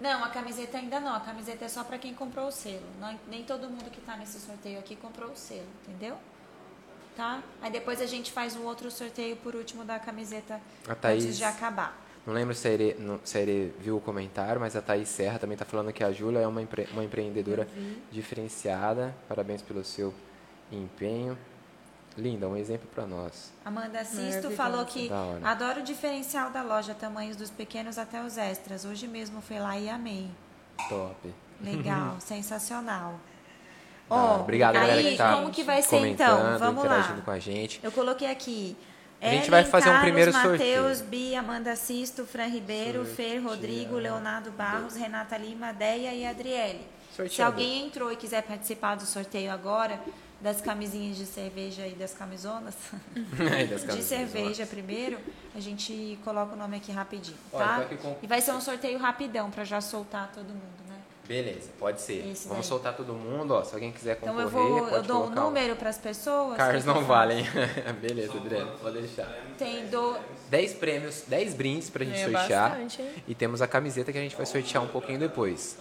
Não, a camiseta ainda não. A camiseta é só pra quem comprou o selo. Não- nem todo mundo que tá nesse sorteio aqui comprou o selo, entendeu? Tá? Aí depois a gente faz um outro sorteio por último da camiseta A Thaís- antes de acabar. Não lembro se a, Ere, não- se a Ere viu o comentário, mas a Thaís Serra também tá falando que a Júlia é uma, empre- uma empreendedora diferenciada. Parabéns pelo seu empenho. Linda, um exemplo para nós. Amanda Sisto falou que adora o diferencial da loja, tamanhos dos pequenos até os extras. Hoje mesmo fui lá e amei. Top. Legal, sensacional. Da hora. Obrigado, aí, galera que tá como que vai ser então? Vamos lá. com a gente. Eu coloquei aqui. A gente Ellen, vai fazer um Carlos, primeiro Matheus, sorteio. Bi, Amanda Sisto, Fran Ribeiro, Fer, Rodrigo, Leonardo Barros, Renata Lima, Deia e Adriele. Se Sorteador. alguém entrou e quiser participar do sorteio agora, das camisinhas de cerveja e das camisonas, Aí, das de cerveja primeiro, a gente coloca o nome aqui rapidinho, Olha, tá? com- E vai ser um sorteio rapidão pra já soltar todo mundo, né? Beleza, pode ser. Esse Vamos daí. soltar todo mundo, ó. Se alguém quiser Então concorrer, eu vou, pode eu dou um número para as pessoas. Eu não valem. Beleza, Adriano, pode deixar. Tem do 10 prêmios, 10 brindes pra gente É sortear. bastante, hein? E temos a camiseta que a gente vai sortear um pouquinho depois.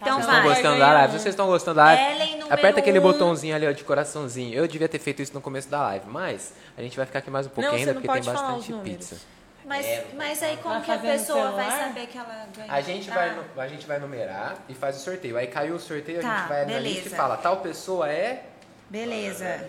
Então Vocês estão gostando da live? Se vocês estão gostando da live, aperta aquele um. botãozinho ali ó, de coraçãozinho. Eu devia ter feito isso no começo da live, mas a gente vai ficar aqui mais um pouquinho Não, ainda, porque tem bastante pizza. Mas, É, mas aí como que a pessoa vai saber que ela ganhou? A gente, Tá. vai, a gente vai numerar e faz o sorteio. Aí caiu o sorteio, a Tá, gente vai na lista e fala, tal pessoa é... Beleza.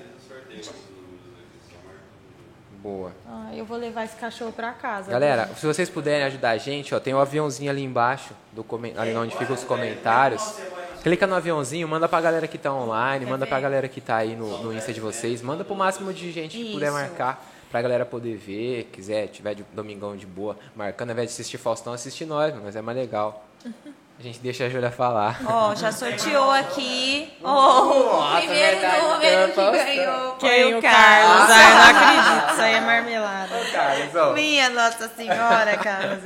Boa. Ah, eu vou levar esse cachorro pra casa. Galera, se vocês puderem ajudar a gente, ó, tem um aviãozinho ali embaixo, do comen- ali onde ficam os comentários. Clica no aviãozinho, manda pra galera que tá online, manda pra galera que tá aí no, no Insta de vocês, manda pro máximo de gente que puder Isso. marcar, pra galera poder ver, quiser, tiver de domingão de boa, marcando, ao invés de assistir Faustão, assistir nós, mas é mais legal. A gente deixa a Júlia falar. Ó, já sorteou aqui. Ó, o Nossa, primeiro verdade, número que ganhou foi Quem? o O Carlos. Carlos. Ah, eu não acredito. Isso aí é marmelada. Carlos, ó, Minha Nossa Senhora, Carlos.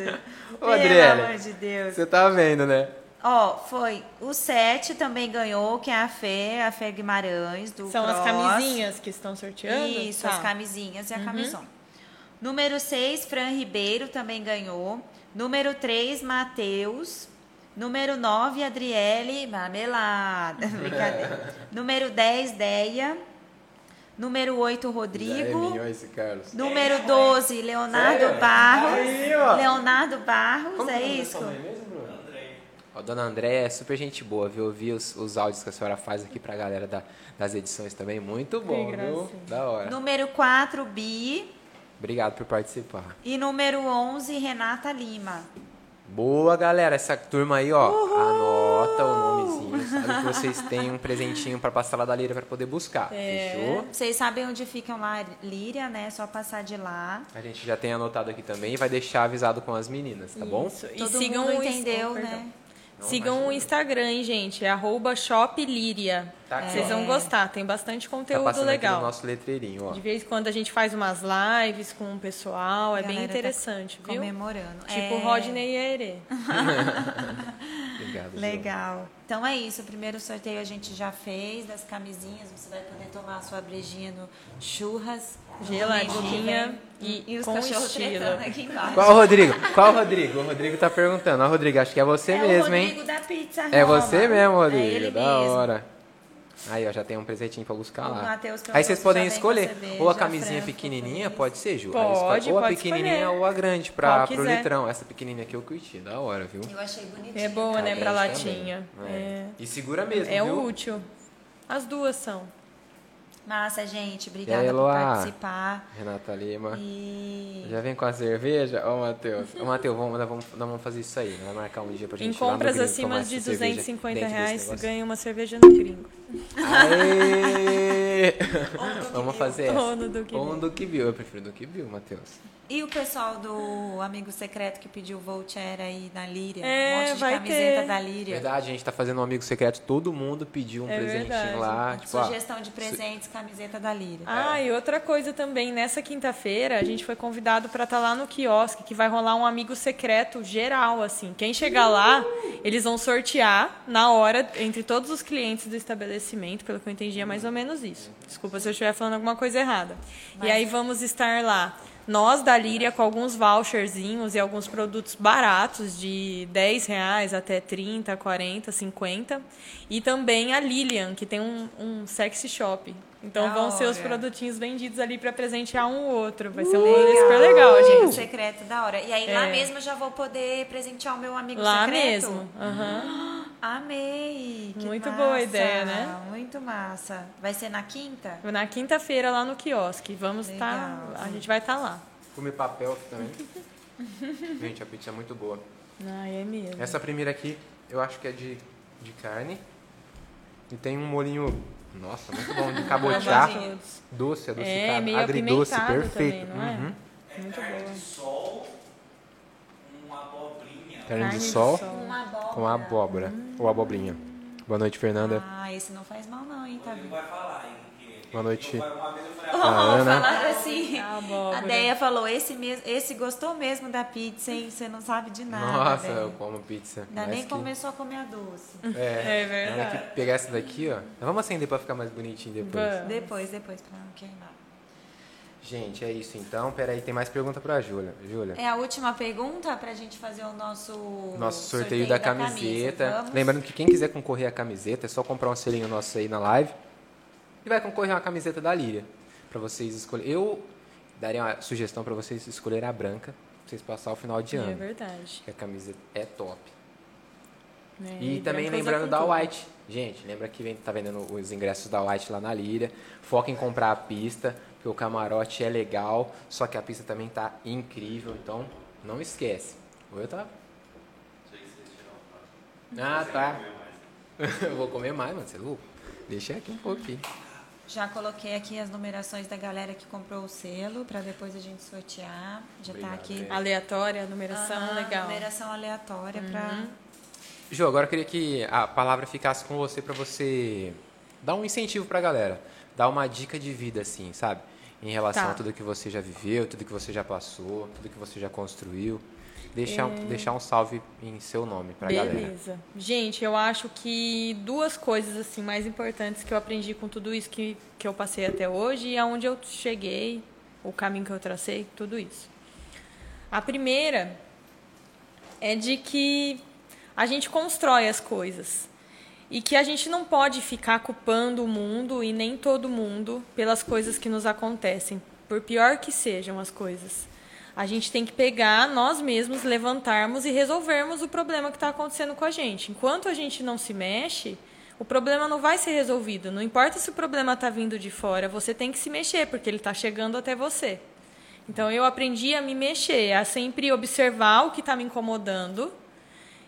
Pelo Adriele. amor de Deus. você tá vendo, né? Ó, foi o 7 também ganhou, que é a Fê, a Fê Guimarães, do São as Cross. camisinhas que estão sorteando? Isso, Tá. as camisinhas e a camisona. Número 6, Fran Ribeiro também ganhou. Número 3, Matheus. Número 9, Adriele. Marmelada. Brincadeira. Número 10, Deia. Número 8, Já é Rodrigo. minha, esse Carlos. Número 12, Leonardo Sério? Barros. Aí, ó. Leonardo Barros, Como é é isso? Ó, dona André é super gente boa, viu? Eu vi os, os áudios que a senhora faz aqui pra galera da- das edições também. Muito bom, viu? Da hora. Número 4, Bi. Obrigado por participar. E número 11, Renata Lima. Boa, galera. Essa turma aí, ó, anota o nomezinho. Sabe que vocês têm um presentinho pra passar lá da Lira pra poder buscar. É. Fechou? Vocês sabem onde ficam lá, Líria, né? Só passar de lá. A gente já tem anotado aqui também e vai deixar avisado com as meninas, tá bom? Isso. E Todo sigam mundo o entendeu, oh, perdão. Não, Sigam o imagina. Instagram, hein, gente. É arroba shoplíria. Tá aqui, Vocês ó. vão gostar, tem bastante Tá conteúdo aqui legal. no nosso letreirinho, ó. De vez em quando a gente faz umas lives com o pessoal, é bem tá interessante, viu? Comemorando. Tipo É, Rodney e Erê. Obrigado. Legal. Então é isso. O primeiro sorteio a gente já fez das camisinhas. Você vai poder tomar a sua brejinha no churras. Geladinha e, E os com cachorros tretando aqui embaixo. Qual o Rodrigo? Qual o Rodrigo? O Rodrigo tá perguntando. Ó, Rodrigo, acho que é você é mesmo, o hein? Rodrigo da Pizza É Roma. você mesmo, Rodrigo. É ele da mesmo. hora. Aí, ó, já tem um presentinho pra buscar O lá. Matheus pelo Aí vocês podem escolher. cerveja, ou a camisinha frango, pequenininha, pode ser, Ju. Aí Pode, ou a pequenininha escolher. ou a grande pra, pro litrão. Essa pequenininha aqui eu curti, da hora, viu? Eu achei bonitinho. É boa, né, pra latinha. É. É, E segura mesmo, é viu? útil. As duas são. Massa, gente. Obrigada aí, por participar. Renata Lima. E Já vem com a cerveja? Ó, Matheus. Ô, Matheus, vamos, nós vamos, vamos fazer isso aí. Nós vamos marcar um dia pra gente Em compras gringo acima de essa cerveja 250 dentro desse reais, ganha uma cerveja no gringo. Aê! Vamos fazer essa. Ou no no Duque Bill. Eu prefiro Duque Bill, Matheus. E o pessoal do Amigo Secreto que pediu voucher aí na Líria? É, um monte de vai camiseta ter. da Líria. Verdade, a gente tá fazendo um amigo secreto. Todo mundo pediu um É presentinho verdade. lá. Tipo, Sugestão de presentes, camiseta da Líria. Ah, e outra coisa também, nessa quinta-feira a gente foi convidado para estar lá no quiosque, que vai rolar um amigo secreto geral, assim. Quem chegar lá, eles vão sortear na hora entre todos os clientes do estabelecimento, pelo que eu entendi, é mais ou menos isso. Desculpa se eu estiver falando alguma coisa errada. E aí vamos estar lá. Nós da Líria com alguns voucherzinhos e alguns produtos baratos de 10 reais até 30, 40, 50. E também a Lilian, que tem um, um sexy shop. Então Da vão ser os hora. produtinhos vendidos ali para presentear um ou outro. Vai ser um rolê super legal, Amigo gente. secreto da hora. E aí lá É. mesmo eu já vou poder presentear o meu amigo Lá secreto? mesmo. Aham. Amei! que Muito massa. boa ideia, né? Muito massa. Vai ser na quinta? Na quinta-feira lá no quiosque. Vamos estar. Legal. a gente vai estar lá. comer papel aqui também. gente, a pizza é muito boa. Ah, é mesmo. Essa primeira aqui, eu acho que é de, de carne. E tem um molinho, nossa, muito bom, de cabotiá. Doce, adocicado. É, meio agridoce, perfeito. também, não é? Uhum. Muito Carne boa. de sol, uma abobrinha. Carne, Carne de sol sol. Uma abóbora. com abóbora. Ou abobrinha. Boa noite, Fernanda. Ah, esse não faz mal não, hein, tá vendo? vai falar, hein? Boa noite. Uma vez eu falei, Oh, A Ana. Assim. A. Deia falou, esse, mesmo, esse gostou mesmo da pizza, hein? Você não sabe de nada, Nossa, Deia. eu como pizza. Ainda nem que- começou a comer a doce. É, É verdade. Que pegar essa daqui, ó. Vamos acender pra ficar mais bonitinho depois. Vamos. Depois, depois, pra não queimar. Gente, é isso então. Peraí, tem mais pergunta pra Júlia. Júlia. É a última pergunta pra gente fazer o nosso... Nosso sorteio, da, camisa. camiseta. Vamos? Lembrando que quem quiser concorrer à camiseta, é só comprar um selinho nosso aí na live. E vai concorrer a uma camiseta da Líria. Pra vocês escolherem. Eu daria uma sugestão pra vocês escolherem a branca. Pra vocês passar o final de É ano. verdade. Que a camiseta é top. É, E também branca usa lembrando da. White. Gente, lembra que vem, tá vendendo os ingressos da White lá na Líria. Foca em comprar a pista, porque o camarote é legal, só que a pista também tá incrível, então não esquece. Eu tava. Ah, tá. eu vou comer mais, mano. Você é louco? Deixa aqui um pouquinho. Já coloquei aqui as numerações da galera que comprou o selo, pra depois a gente sortear. Já Obrigado, tá aqui. Aleatória, numeração, Aham, legal. Numeração aleatória pra... Jô, agora eu queria que a palavra ficasse com você pra você dar um incentivo pra galera. Dar uma dica de vida, assim, sabe? Em relação Tá. a tudo que você já viveu, tudo que você já passou, tudo que você já construiu. Deixar, um- deixar um salve em seu nome pra galera. Beleza. Gente, eu acho que duas coisas assim mais importantes que eu aprendi com tudo isso que, que eu passei até hoje e aonde eu cheguei, o caminho que eu tracei, tudo isso. A primeira é de que a gente constrói as coisas e que a gente não pode ficar culpando o mundo e nem todo mundo pelas coisas que nos acontecem, por pior que sejam as coisas. A gente tem que pegar nós mesmos, levantarmos e resolvermos o problema que está acontecendo com a gente. Enquanto a gente não se mexe, o problema não vai ser resolvido. Não importa se o problema está vindo de fora, você tem que se mexer, porque ele está chegando até você. Então eu aprendi a me mexer, a sempre observar o que está me incomodando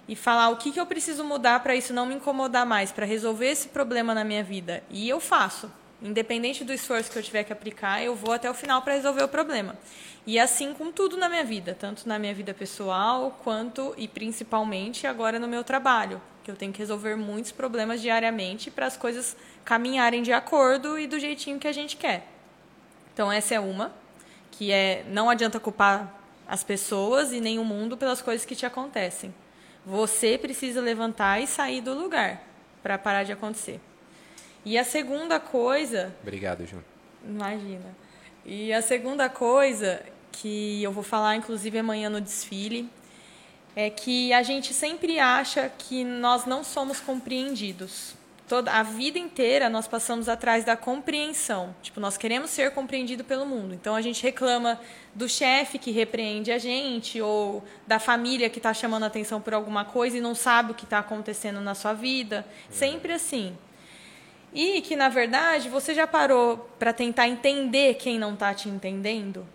e falar o que, que eu preciso mudar para isso não me incomodar mais, para resolver esse problema na minha vida. E eu faço. Independente do esforço que eu tiver que aplicar, eu vou até o final para resolver o problema. E assim com tudo na minha vida, tanto na minha vida pessoal, quanto e principalmente agora no meu trabalho, que eu tenho que resolver muitos problemas diariamente para as coisas caminharem de acordo e do jeitinho que a gente quer. Então essa é uma, que é não adianta culpar as pessoas e nem o mundo pelas coisas que te acontecem. Você precisa levantar e sair do lugar para parar de acontecer. E a segunda coisa. Obrigado, Ju. Imagina. E a segunda coisa que eu vou falar, inclusive, amanhã no desfile, é que a gente sempre acha que nós não somos compreendidos. Toda a vida inteira nós passamos atrás da compreensão. Tipo, nós queremos ser compreendido pelo mundo. Então a gente reclama do chefe que repreende a gente ou da família que está chamando atenção por alguma coisa e não sabe o que está acontecendo na sua vida. Sempre assim. E que, na verdade, você já parou para tentar entender quem não está te entendendo?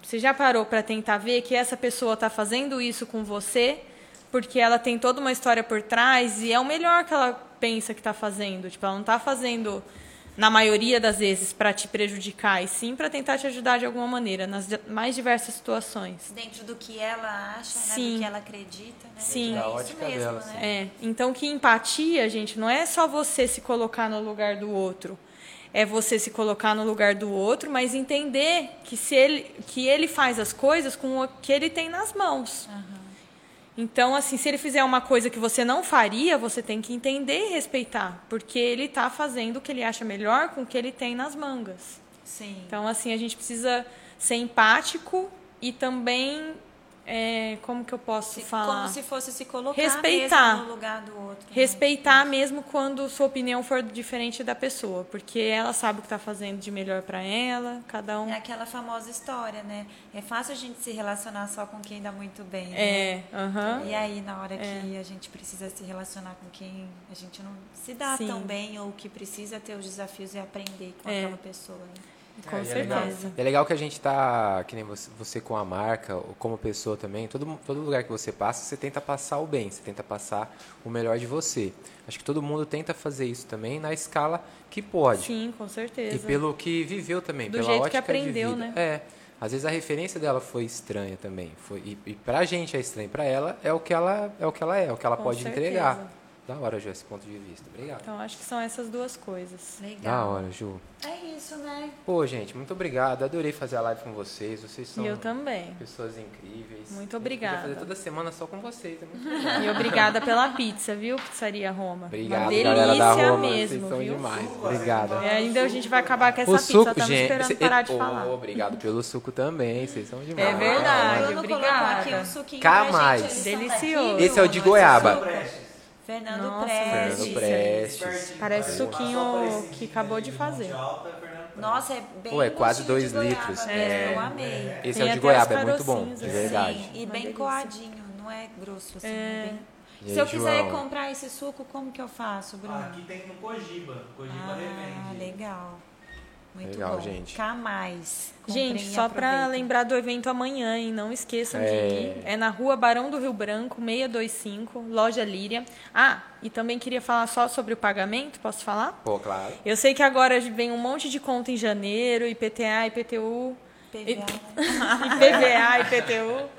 Você já parou para tentar ver que essa pessoa está fazendo isso com você porque ela tem toda uma história por trás e é o melhor que ela pensa que está fazendo? Tipo, ela não está fazendo na maioria das vezes, para te prejudicar, e sim para tentar te ajudar de alguma maneira, nas mais diversas situações. Dentro do que ela acha, sim. Né, do que ela acredita, né? Sim. Da ótica mesmo, dela, né? É. Então, que empatia, gente, não é só você se colocar no lugar do outro. É você se colocar no lugar do outro, mas entender que, se ele, que ele faz as coisas com o que ele tem nas mãos. Uhum. Então, assim, se ele fizer uma coisa que você não faria, você tem que entender e respeitar, porque ele está fazendo o que ele acha melhor com o que ele tem nas mangas. Sim. Então, assim, a gente precisa ser empático e também é, como que eu posso se, falar? Como se fosse se colocar respeitar, no lugar do outro. Né? Respeitar né? mesmo quando sua opinião for diferente da pessoa, porque ela sabe o que está fazendo de melhor para ela, cada um. É aquela famosa história, né? É fácil a gente se relacionar só com quem dá muito bem. Né? É. E aí na hora é. que a gente precisa se relacionar com quem a gente não se dá Sim. tão bem ou que precisa ter os desafios e aprender com é. aquela pessoa. Né? Com é, certeza. É legal. é legal que a gente tá, que nem você, você com a marca, ou como pessoa também, todo, todo lugar que você passa, você tenta passar o bem, você tenta passar o melhor de você. Acho que todo mundo tenta fazer isso também na escala que pode. Sim, com certeza. E pelo que viveu também, Do pela jeito ótica que aprendeu, de vida. né? É. Às vezes a referência dela foi estranha também. Foi, e, e pra gente é estranho, pra ela é o que ela é, o que ela é, o que ela com pode certeza. entregar. Da hora, Ju, esse ponto de vista. Obrigado. Então, acho que são essas duas coisas. Legal. Da hora, Ju. É isso, né? Pô, gente, muito obrigado. Adorei fazer a live com vocês. Vocês são eu também. pessoas incríveis. Muito obrigada. fazer toda semana só com vocês. É. E obrigada pela pizza, viu, Pizzaria Roma? Obrigado, Uma delícia da Roma. mesmo, vocês são viu? demais. Obrigado. E ainda a gente vai acabar com essa O pizza. suco, Estamos gente. esperando parar de Ô, falar. Obrigado pelo suco também. Vocês são demais. É verdade. Obrigada. aqui um suquinho Cá pra gente, mais. são Delicioso. Esse é o de goiaba. Fernando Nossa, Prestes. Fernando Prestes. Parece suquinho que acabou de fazer. Nossa, é bem Pô, é quase dois goiaba litros. É. Eu amei. Esse Tem é o de goiaba, é muito bom, de assim. verdade. Sim, e bem delícia. coadinho, não é grosso assim. É. bem- E Se aí, eu quiser João? comprar esse suco, como que eu faço, Bruno? Ah, aqui tem no Cogiba. Cogiba Ah, revende. legal. Muito Legal, bom. gente. Cá mais. Comprem Gente, só para lembrar do evento amanhã, hein? Não esqueçam de É. ir. É na rua Barão do Rio Branco, 625, loja Líria. Ah, e também queria falar só sobre o pagamento, posso falar? Pô, claro. Eu sei que agora vem um monte de conta em janeiro, IPTA, IPTU, PVA. IPVA, IPTU.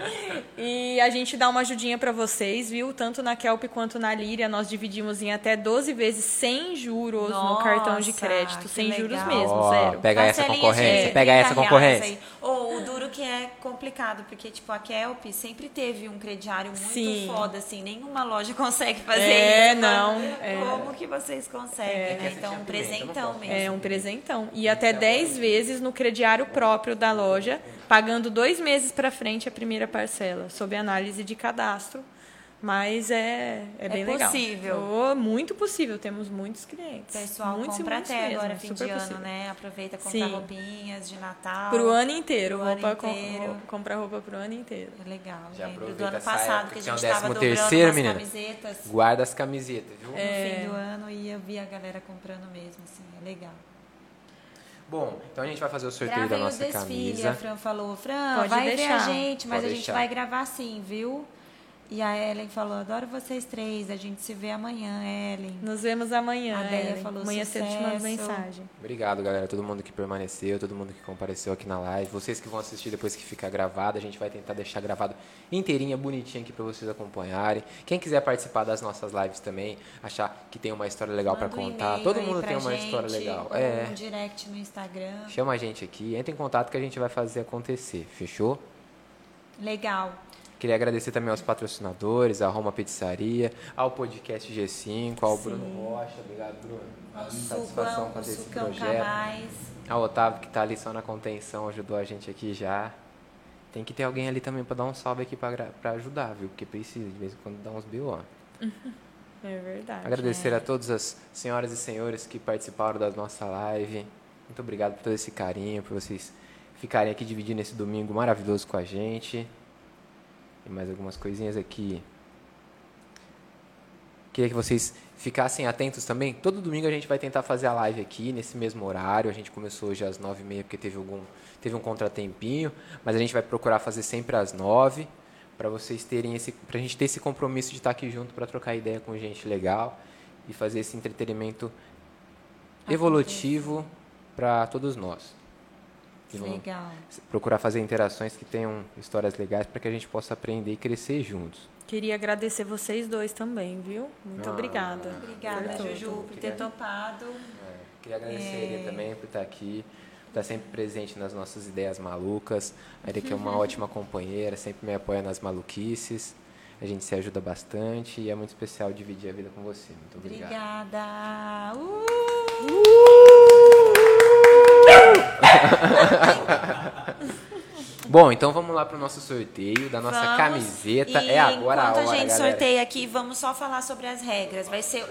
E a gente dá uma ajudinha para vocês, viu? Tanto na Kelp quanto na Líria, nós dividimos em até 12 vezes sem juros no Nossa, cartão de crédito. Sem juros legal. mesmo, Ó, zero. Pega essa concorrência. Pega essa 30 reais concorrência. Ou o duro que é complicado, porque, tipo, a Kelp sempre teve um crediário muito Sim. foda, assim. Nenhuma loja consegue fazer É, isso. não, Como, é. como que vocês conseguem, né? Então, um presentão mesmo. É um presentão. E até 10 vezes no crediário próprio da loja, pagando dois meses para frente a primeira parcela, sob análise de cadastro. Mas é, é bem legal. possível. Oh, muito possível. Temos muitos clientes. Pessoal muitos compra muitos até mesmo, agora, fim de super ano, possível. né? Aproveita comprar Sim. roupinhas de Natal. Pro ano inteiro. Pro ano roupa com- inteiro. roupa- comprar roupa pro ano inteiro. É legal. Já Lembro do ano essa passado época que a é gente tava décimo dobrando menina. camisetas. Guarda as camisetas, viu? No fim do ano e eu vi a galera comprando mesmo, assim, é legal. Bom, então a gente vai fazer o sorteio Gravei da o nossa desfile, camisa. a Fran falou, Fran, Pode vai ver deixar. a gente, mas Pode a gente deixar. vai gravar sim, viu? E a Ellen falou, adoro vocês três, a gente se vê amanhã, Ellen. Nos vemos amanhã. A Deia Ellen. falou amanhã cedo te mando sucesso. mensagem. Obrigado, galera. Todo mundo que permaneceu, todo mundo que compareceu aqui na live. Vocês que vão assistir depois que ficar gravado, a gente vai tentar deixar gravado inteirinha, bonitinha aqui para vocês acompanharem. Quem quiser participar das nossas lives também, achar que tem uma história legal para um contar. e-mail Todo aí mundo pra tem uma gente, história legal. É. Um direct no Instagram. Chama a gente aqui, entra em contato que a gente vai fazer acontecer. Fechou? Legal. Queria agradecer também aos patrocinadores, a Roma Pizzaria, ao podcast G5, ao Bruno Rocha. Obrigado, Bruno. O Satisfação Sucão, fazer esse projeto. Ao Otávio que tá ali só na contenção, ajudou a gente aqui já. Tem que ter alguém ali também pra dar um salve aqui pra ajudar, viu? Porque precisa, de vez em quando dá uns BO. É verdade. Agradecer a todas as senhoras e senhores que participaram da nossa live. Muito obrigado por todo esse carinho, por vocês ficarem aqui dividindo esse domingo maravilhoso com a gente. E mais algumas coisinhas aqui. Queria que vocês ficassem atentos também. Todo domingo a gente vai tentar fazer a live aqui, nesse mesmo horário. A gente começou hoje às nove e meia porque teve, algum, teve um contratempinho. Mas a gente vai procurar fazer sempre às nove para vocês terem esse, pra gente ter esse compromisso de estar aqui junto para trocar ideia com gente legal e fazer esse entretenimento evolutivo para todos nós. E vamos Legal. procurar fazer interações que tenham histórias legais para que a gente possa aprender e crescer juntos. Queria agradecer vocês dois também, viu? Muito Ah, obrigada. Obrigada, Por tudo. Juju, por ter topado. Queria agradecer ele também por estar aqui, por estar sempre presente nas nossas ideias malucas. A Erika é uma ótima companheira, sempre me apoia nas maluquices. A gente se ajuda bastante e é muito especial dividir a vida com você. Muito obrigado. Obrigada. Uh! Bom, então vamos lá para o nosso sorteio da nossa Vamos. camiseta. E é agora a enquanto hora, a gente galera. sorteia aqui, vamos só falar sobre as regras. Vai ser.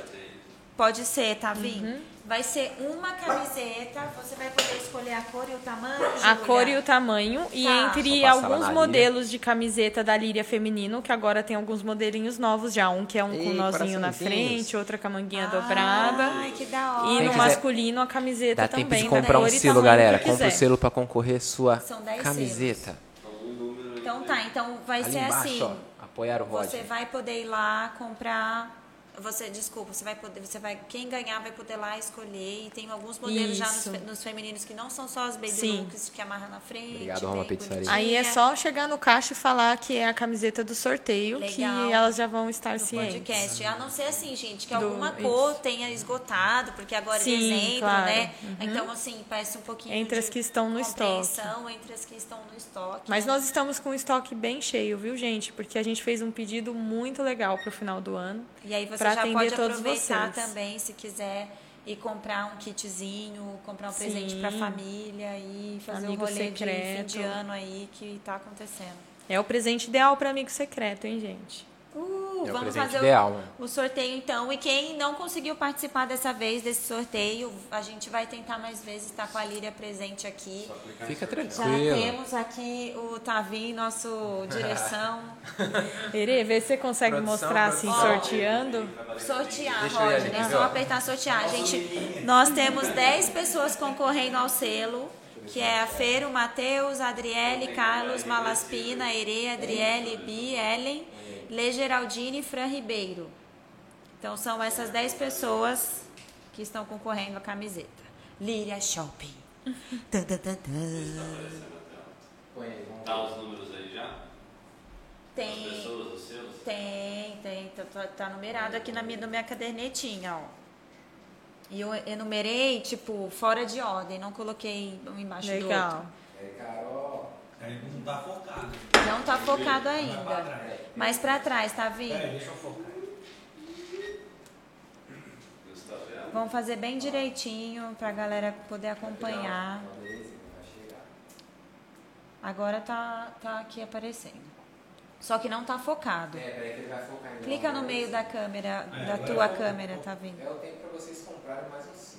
Pode ser, tá vindo? Uhum. Vai ser uma camiseta. Você vai poder escolher a cor e o tamanho. A cor e o tamanho. E Tá. entre passa lá alguns modelos de camiseta da Líria Feminino, que agora tem alguns modelinhos novos já. Um que é um com nozinho na frente, outra com a manguinha dobrada. Ai, que da hora. E Quem no quiser- masculino a camiseta Dá também. tempo de comprar um e selo, galera. que Compra o selo para concorrer sua São dez camiseta. Então tá, então vai Ali ser embaixo, assim. ó, apoiar o Roger. Você vai poder ir lá comprar. Você, desculpa, você vai poder, você vai, quem ganhar vai poder lá escolher. E tem alguns modelos já nos, Isso. nos femininos que não são só as baby Sim. looks que amarra na frente. Obrigado, Roma Pizzaria. Aí é só chegar no caixa e falar que é a camiseta do sorteio, que Legal. elas já vão estar no cientes. podcast. A não ser assim, gente, que Do- alguma cor tenha esgotado, porque agora Sim, é dezembro, claro. né? Uhum. Então, assim, peço um pouquinho Entre de as que estão no estoque. entre as que estão no estoque. Mas né? nós estamos com o estoque bem cheio, viu, gente? Porque a gente fez um pedido muito legal pro final do ano. E aí você já atender pode todos aproveitar vocês. também, se quiser, e comprar um kitzinho, comprar um presente Sim. pra família e fazer Amigo um rolê de fim secreto. de ano aí que tá acontecendo. É o presente ideal para amigo secreto, hein, gente? Uh, É vamos fazer ideal, o, né? o sorteio então. E quem não conseguiu participar dessa vez desse sorteio, a gente vai tentar mais vezes estar com a Líria presente aqui. Fica Já tranquilo. temos aqui o Tavim, nosso direção. Erê, vê se você consegue Produção, mostrar assim, produção. sorteando. Sortear, Roger. É ó. só apertar sortear. Gente, nós temos 10 pessoas concorrendo ao selo, que é a Feiro, Matheus, Adriele, Carlos, Malaspina, Ere, Adriele, Bi, Ellen, Lê Geraldine e Fran Ribeiro. Então são essas 10 pessoas que estão concorrendo à camiseta. Líria Shopping. Tan, tan, tan, tan. Tá os números aí já? As Tem. pessoas, os seus? Tem, tem, tá, tá- tá numerado aqui na minha, na minha cadernetinha, ó. E eu enumerei, tipo, fora de ordem, não coloquei um embaixo Legal. Aí não tá focado. do outro. Não tá focado ainda. Mais pra trás, tá Peraí, vendo? deixa eu focar. Vamos fazer bem direitinho pra galera poder acompanhar. Agora tá, tá aqui aparecendo. Só que não tá focado. É, peraí que ele vai focar em Clica no meio da câmera, É, da tua foca, câmera, tá vendo? É o tempo para vocês comprarem mais um selo.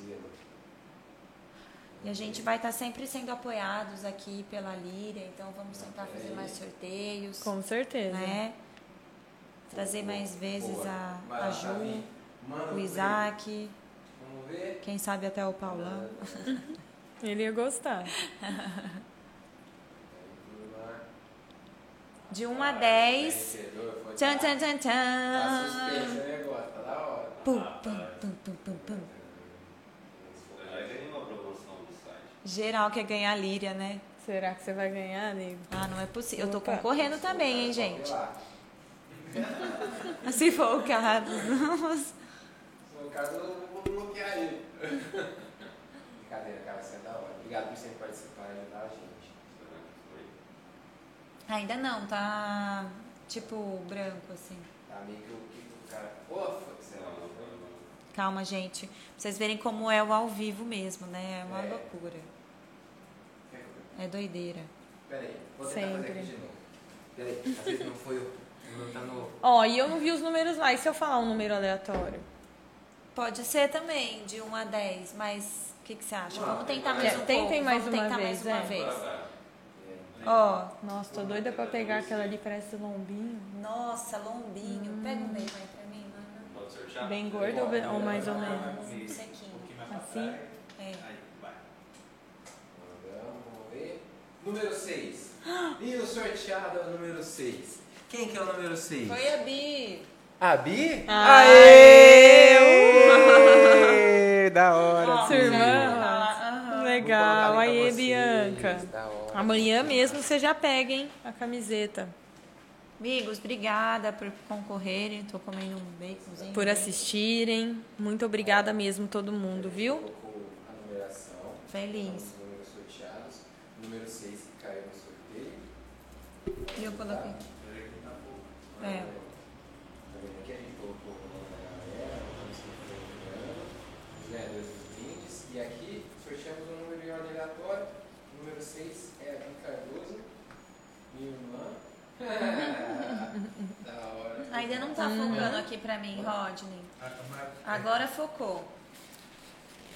E a gente vai estar sempre sendo apoiados aqui pela Líria, então vamos tentar fazer mais sorteios, Com certeza. né? Trazer mais vezes a, a Ju, o Isaac, Vamos ver. quem sabe até o Paulão. Ele ia gostar. De 1 a 10. Vencedor foi- Tchan, tchan, tchan, Tá tchan. tá da hora. Pum, pum, pum, pum, pum, pum. Aí tem uma promoção do site. Geral quer ganhar líria, né? Será que você vai ganhar, amigo? Ah, não é possível. Eu tô Opa. concorrendo também, hein, gente? Se for o caso. Se for o caso, eu vou bloquear ele. Brincadeira, cara, você é da hora. Obrigado por sempre participar e ajudar a gente. Ainda não, tá tipo branco assim. Tá meio que o que o cara. Ufa, sei lá. Calma, gente. Pra vocês verem como é o ao vivo mesmo, né? É uma É. loucura. É doideira. Peraí, vou tentar fazer Sempre. aqui de novo. Peraí, às vezes não foi o. Não tá no. Ó, e eu não vi os números lá. E se eu falar um número aleatório? Pode ser também, de 1 a 10, mas o que, que você acha? Não, Vamos tentar é, mais um tentem pouco. mais Vamos uma tentar vez, mais uma é. vez. É. Ó, Nossa, tô doida pra pegar aquela ali, parece lombinho. nossa, lombinho. Pega um bem aí pra mim, mana. Pode sortear? Bem gordo ou, ou mais ou menos? Sequinho. pouquinho mais pra Assim? É. Aí, vai. Mandamos, vamos ver. Número 6. E o sorteado é o número 6. Quem que é o número 6? Foi a Bi. A Bi? Aê! Aê! Da hora. Sua irmã? Aham. Legal. Vocês. Bianca. Amanhã mesmo você já pega, hein? A camiseta. Amigos, obrigada por concorrerem. Tô comendo um baconzinho. Por assistirem. Muito obrigada mesmo, todo mundo, viu? Colocou a numeração. Feliz. Número 6 que caiu no sorteio. E eu coloquei. É. Tá vendo aqui? A gente colocou o nome da galera, vamos escrevendo, os ganhadores dos brindes. E aqui sorteamos um número em ordem aleatória. O número 6 é a Bi Cardoso, minha irmã. da hora. Ainda não tá focando aqui pra mim, Rodney. Tá Agora focou.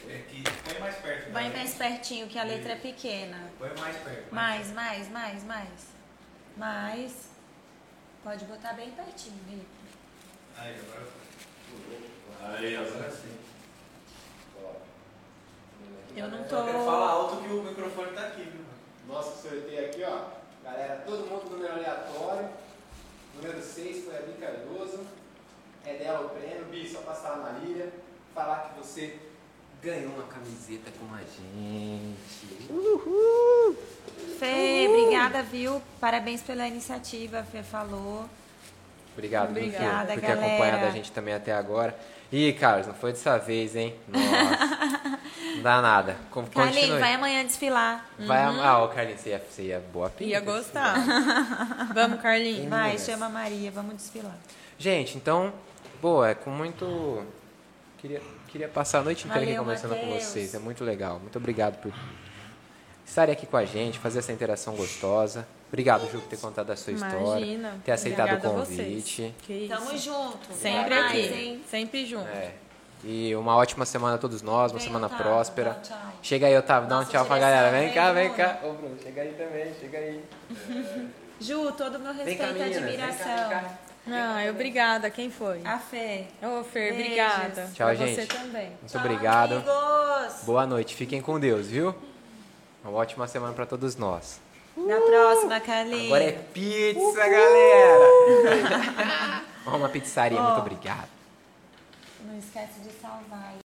É que põe mais perto. Vai né? mais pertinho, que a letra é pequena. Põe mais perto. Mais, mais, mais, mais. Mais. Pode botar bem pertinho, Rico. Aí, agora foi. Aí, agora sim. Eu não tô. falar alto que o microfone tá aqui, viu? Nosso sorteio aqui, ó. Galera, todo mundo número aleatório. Número 6 foi a Bi Cardoso. É dela o prêmio. Bi, só passar na Líria. Falar que você ganhou uma camiseta com a gente. Fê, obrigada, viu? Parabéns pela iniciativa, a Fê falou. Obrigado, Obrigada, por, por ter galera. acompanhado a gente também até agora. Ih, Carlos, não foi dessa vez, hein? Nossa. não dá nada. Com- Carlinhos, Continue. vai amanhã desfilar. Vai am- Ah, o Carlinhos, você ia, você ia boa pinta. Ia gostar. Vamos, Carlinhos. Vai, chama a Maria, vamos desfilar. Gente, então, boa, é com muito. Queria, queria passar a noite inteira aqui Valeu, conversando com Matheus. vocês. É muito legal. Muito obrigado por estarem aqui com a gente, fazer essa interação gostosa. Obrigado, Ju, por ter contado a sua história. Imagina. Ter aceitado Obrigada o convite. Que isso. Tamo junto. Sempre aqui. Sempre junto. É. E uma ótima semana a todos nós, uma Vem, semana Otávio, próspera. dá um tchau. Chega aí, Otávio, dá um tchau pra galera. Vem vem, cá, vem Bruno. cá. Ô, Bruno, chega aí também, chega aí. Ju, todo o meu respeito e meninas. Vem cá, admiração. vem cá. Ah, obrigada. Quem foi? A Fê. Ô, Fer, Beijos. obrigada. Tchau, pra gente. você também. Muito Tchau, obrigado. amigos. Boa noite. Fiquem com Deus, viu? Uma ótima semana pra todos nós. Na próxima, Carlinhos. Agora é pizza, galera! Uma pizzaria, Ó. muito obrigado. Não esquece de salvar.